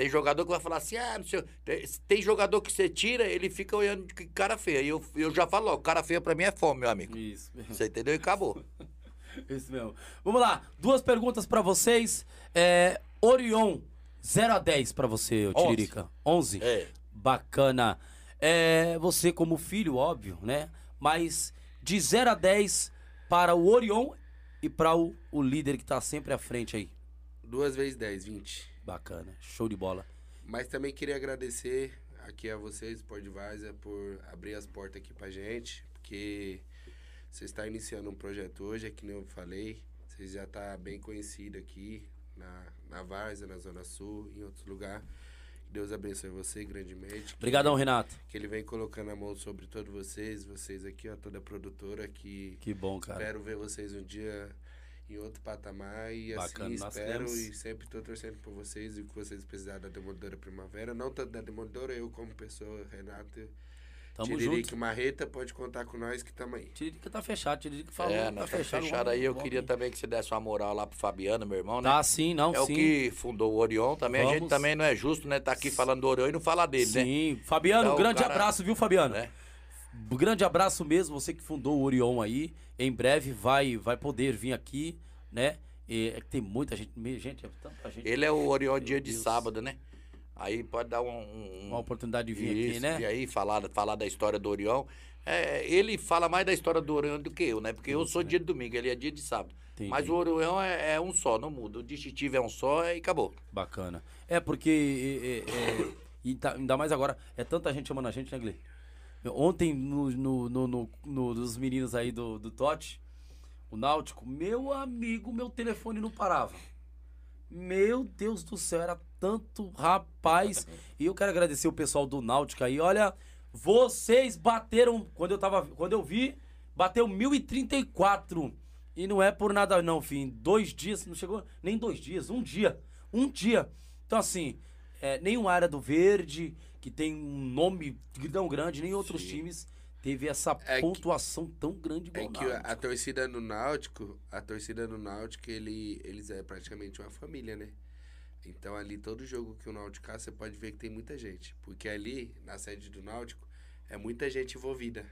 Tem jogador que vai falar assim, ah, não sei. Tem, tem jogador que você tira, ele fica olhando de cara feia. E eu, eu já falo, ó, cara feia pra mim é fome, meu amigo. Isso. Você entendeu? E acabou. *laughs* Isso mesmo. Vamos lá. Duas perguntas pra vocês. É, Orion, 0 a 10 pra você. Tiririca. 11? É. Bacana. É, você como filho, óbvio, né? Mas de 0 a 10 para o Orion e para o, o líder que tá sempre à frente aí. Duas vezes 10, 20. Bacana. Show de bola. Mas também queria agradecer aqui a vocês, Podvisor, por abrir as portas aqui pra gente, porque você está iniciando um projeto hoje, é que nem eu falei, você já está bem conhecido aqui na, na Várzea, na Zona Sul, em outros lugares. Deus abençoe você grandemente. que- Obrigadão, Renato. Que ele vem colocando a mão sobre todos vocês, vocês aqui, ó, toda a produtora que Que bom, cara. espero ver vocês um dia em outro patamar e Bacana, assim espero e sempre tô torcendo por vocês e o que vocês precisarem da Demolidora Primavera, não tanto da Demolidora, eu como pessoa, Renato, Tamo Tiririca junto. Marreta, pode contar com nós que tamo aí. Tiririca tá fechado. Tiririca falou. é, tá nós tá fechado. fechado vamos- aí. Eu vamos queria também que você desse uma moral lá pro Fabiano, meu irmão, né? Tá sim, não, é o sim. que fundou o Orion também. A gente também não é justo, né? Tá aqui falando do Orion e não falar dele, né? Sim. Fabiano, Então, grande cara- abraço, viu, Fabiano? Né? Um grande abraço mesmo, você que fundou o Orion aí. Em breve vai, vai poder vir aqui, né? E, é que tem muita gente, gente, é tanta gente. Ele é o Orion Meu dia de Deus. sábado, né? Aí pode dar um. um- Uma oportunidade de vir Isso, aqui, né? E aí falar, falar da história do Orion. É, ele fala mais da história do Orion do que eu, né? Porque eu sou dia de domingo, ele é dia de sábado. Entendi. Mas o Orion é, é um só, não muda. O distintivo é um só e acabou. Bacana. É porque. é, é, é, ainda mais agora, é tanta gente chamando a gente, né, Gle? Ontem, no, no, no, no- no- dos meninos aí do, do Tote, o Náutico, meu amigo, meu telefone não parava. Meu Deus do céu, era tanto rapaz. E eu quero agradecer o pessoal do Náutico aí. Olha, vocês bateram. Quando eu tava. Quando eu vi, bateu 1034. E não é por nada, não, fim. Dois dias, não chegou nem dois dias, um dia. Um dia. Então, assim, é, nem uma área do Verde, que tem um nome tão grande, nem outros Sim. times teve essa É que- pontuação tão grande igual É que a, torcida do Náutico, a torcida do Náutico, ele, eles é praticamente uma família, né? Então ali todo jogo que o Náutico caça, você pode ver que tem muita gente. Porque ali, na sede do Náutico, é muita gente envolvida.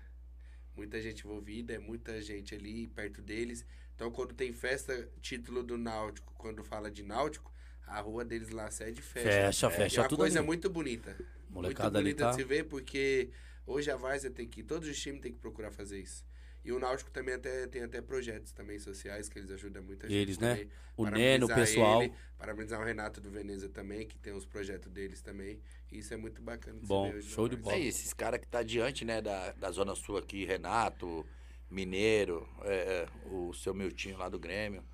Muita gente envolvida, é muita gente ali perto deles. Então quando tem festa, título do Náutico, quando fala de Náutico, a rua deles lá, a sede fecha. Fecha, É, fecha e uma tudo coisa ali. muito bonita. Molecada muito ali bonita tá- de se ver, porque hoje a Várzea tem que. Todos os times têm que procurar fazer isso. E o Náutico também até, tem até projetos também sociais que eles ajudam muita gente. Eles, né? também. O Neno, o pessoal. ele, parabenizar o Renato do Veneza também, que tem os projetos deles também. E isso é muito bacana. de se Bom, ver hoje show de bola. É isso, esses caras que tá diante, né, da, da Zona Sul aqui, Renato, Mineiro, é, é, o seu Miltinho lá do Grêmio,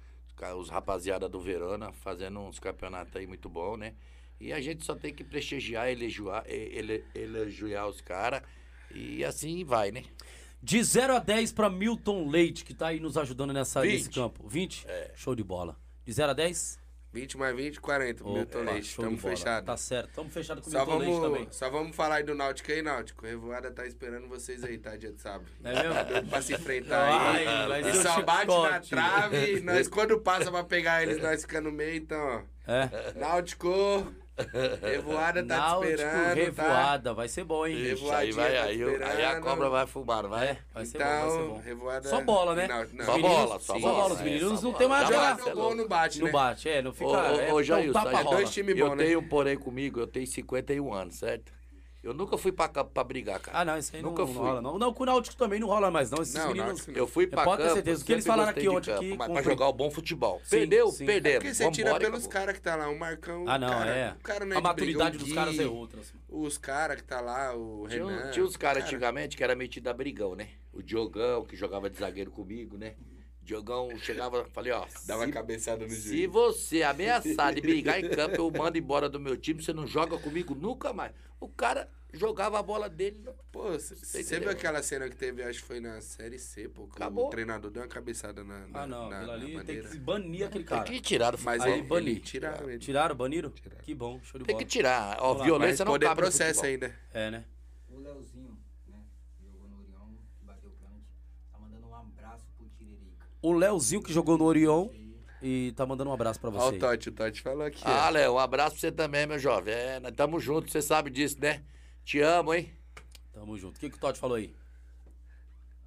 os rapaziada do Verona fazendo uns campeonatos aí muito bom, né? E a gente só tem que prestigiar, elegiar, ele, elogiar os caras e assim vai, né? De 0 a 10 pra Milton Leite, que tá aí nos ajudando nessa, nesse 20. campo. 20? Show de bola. De 0 a 10? 20 mais 20, 40. Milton Opa, Leite. Tamo fechado. Tá certo. Tamo fechado com o Só Milton Leite também. vamos, só vamos falar aí do Náutico aí, Náutico. Revoada tá esperando vocês aí, tá? Dia de sábado. É mesmo? Pra se enfrentar aí. Vai E só bate na trave. Nós, *laughs* quando passa pra pegar eles, nós fica no meio, então, ó. É. Náutico, *laughs* Revoada tá te Náutico, esperando, tá? revoada. Vai ser bom, hein? Ixi. Aí vai, tá aí, eu- aí a cobra vai fumar, não vai? É, vai ser bom, vai ser Então, bom. Revoada... Só bola, né? Náutico- não. Só Os meninos- bola, só sim, bola, Os é, meninos só não bola. tem mais jogar. vai, no gol não bate, Não né? bate, é, não fica. Ô, é, ô, ô, é um tapa aí rola. dois times eu bons, né? tenho porém comigo, eu tenho 51 anos, certo? Eu nunca fui pra pra brigar, cara. Ah, não, isso aí não, Nunca não fui. rola, não. Não, com o Náutico também não rola mais, não. Esses Não, meninos. Náutico não. Eu fui É, pra pode ter campo, certeza. O que eles falaram aqui ontem campo, que pra jogar o bom futebol. Sim, Perdeu, sim. É perdemos. porque você tira Vambora, pelos caras que tá lá. O Marcão, Ah, não, cara, é. O cara não é A de maturidade dos caras é outra. assim. Os caras que tá lá, o Tinha, Renan. tinha uns caras cara, antigamente que era metido a brigão, né? O Diogão, que jogava de zagueiro comigo, né? Diogão chegava, falei, ó. Dava se, cabeçada no se você ameaçar de brigar em campo, eu *laughs* mando embora do meu time, você não joga comigo nunca mais. O cara jogava a bola dele. Pô, você viu aquela cena que teve, acho que foi na Série C, pô, que Acabou. o treinador deu uma cabeçada na, na Ah, não. na, ali tem que banir aquele cara. Tem que tirar do Mas Aí ele, bani. ele tiraram ele. Tiraram, baniram? Tiraram. Que bom, show de Tem bola. que tirar. Ó, Vamos lá, violência Mas não poder cabe no processo ainda. É, né? O Leozinho, né? Jogou no Orion, que bateu o pênalti. Tá mandando um abraço pro Tiririca. O Leozinho que jogou no Orion e tá mandando um abraço pra Ó você. o Totti, o Totti falou aqui. Ah, ó. Léo, um abraço pra você também, meu jovem. É, nós estamos juntos, você sabe disso, né? Te amo, hein? Tamo junto. O que, que o Totti falou aí?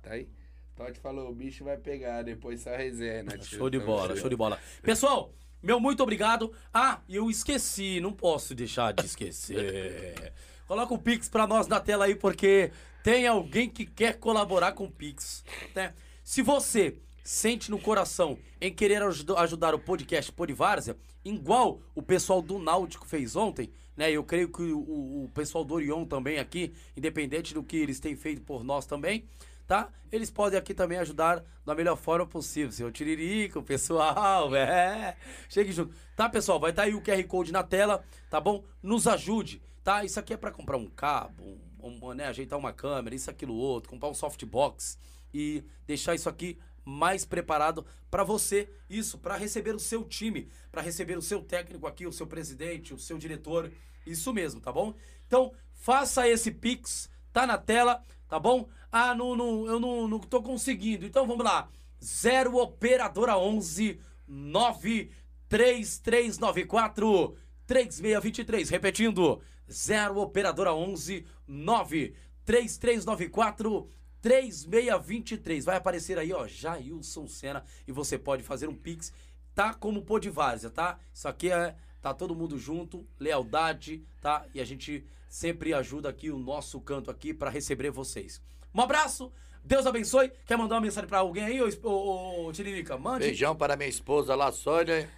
Tá aí? Totti falou, o bicho vai pegar, depois só resenha. né, tio? Show de Tamo bola, junto. show de bola. Pessoal, meu muito obrigado. Ah, eu esqueci, não posso deixar de esquecer. *laughs* Coloca o Pix pra nós na tela aí, porque tem alguém que quer colaborar com o Pix. Né? Se você sente no coração em querer aj- ajudar o podcast Podvárzea, igual o pessoal do Náutico fez ontem, né? Eu creio que o, o- pessoal do Orion também aqui, independente do que eles têm feito por nós também, tá? Eles podem aqui também ajudar da melhor forma possível. Seu Tiririca, o pessoal, *laughs* é. Chegue junto. Tá, pessoal? Vai estar aí o QR Code na tela, tá bom? Nos ajude, tá? Isso aqui é pra comprar um cabo, um, um, né? ajeitar uma câmera, isso, aquilo, outro, comprar um softbox e deixar isso aqui mais preparado pra você, isso, pra receber o seu time, pra receber o seu técnico aqui, o seu presidente, o seu diretor, isso mesmo, tá bom? Então, faça esse Pix, tá na tela, tá bom? Ah, não, não, eu não, não tô conseguindo. Então vamos lá. 0 operadora 11 93394 3623. Repetindo. 0 operadora 11 93394 3623. Vai aparecer aí, ó, Jailson Senna e você pode fazer um pix, tá como Podvárzea, tá? Isso aqui é tá todo mundo junto, lealdade, tá? E a gente sempre ajuda aqui o nosso canto aqui para receber vocês. Um abraço, Deus abençoe. Quer mandar uma mensagem pra alguém aí, ô, ô, ô Tiririca? Mande. Beijão para minha esposa lá, Sônia.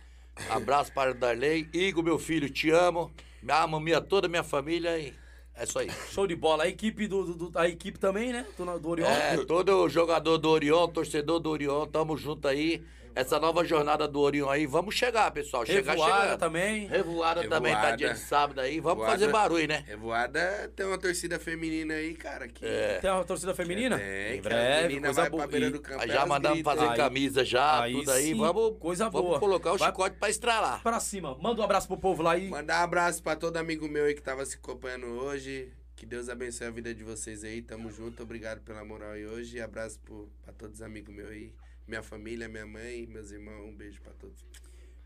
Abraço para o Darley. Igor, meu filho, te amo. Amo minha, toda a minha família e é isso aí. Show de bola. A equipe do, do- do- a equipe também, né? Do, do Orion. É, todo jogador do Orion, torcedor do Orion, tamo junto aí. Essa nova jornada do Orion aí, vamos chegar, pessoal. Chegar Revoada chegando. também. Revoada, também tá Revoada. dia de sábado aí. Vamos Revoada. fazer barulho, né? Revoada tem uma torcida feminina aí, cara, que... É. Tem uma torcida feminina? Tem, em que a breve, menina coisa vai boa. pra beira do campo, Aí já mandamos gritam. fazer Aí- camisa já, aí tudo aí. sim, vamos, coisa vamos boa. colocar o Vai- chicote pra estralar. Pra cima. Manda um abraço pro povo lá aí. Mandar um abraço pra todo amigo meu aí que tava se acompanhando hoje. Que Deus abençoe a vida de vocês aí. Tamo junto. Obrigado pela moral aí hoje. E abraço pro, pra todos os amigos meus aí. Minha família, minha mãe, meus irmãos. Um beijo pra todos.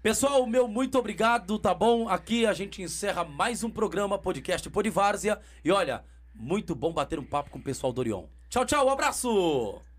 Pessoal, meu muito obrigado, tá bom? Aqui a gente encerra mais um programa, podcast Podivárzia. E olha, muito bom bater um papo com o pessoal do Orion. Tchau, tchau, um abraço!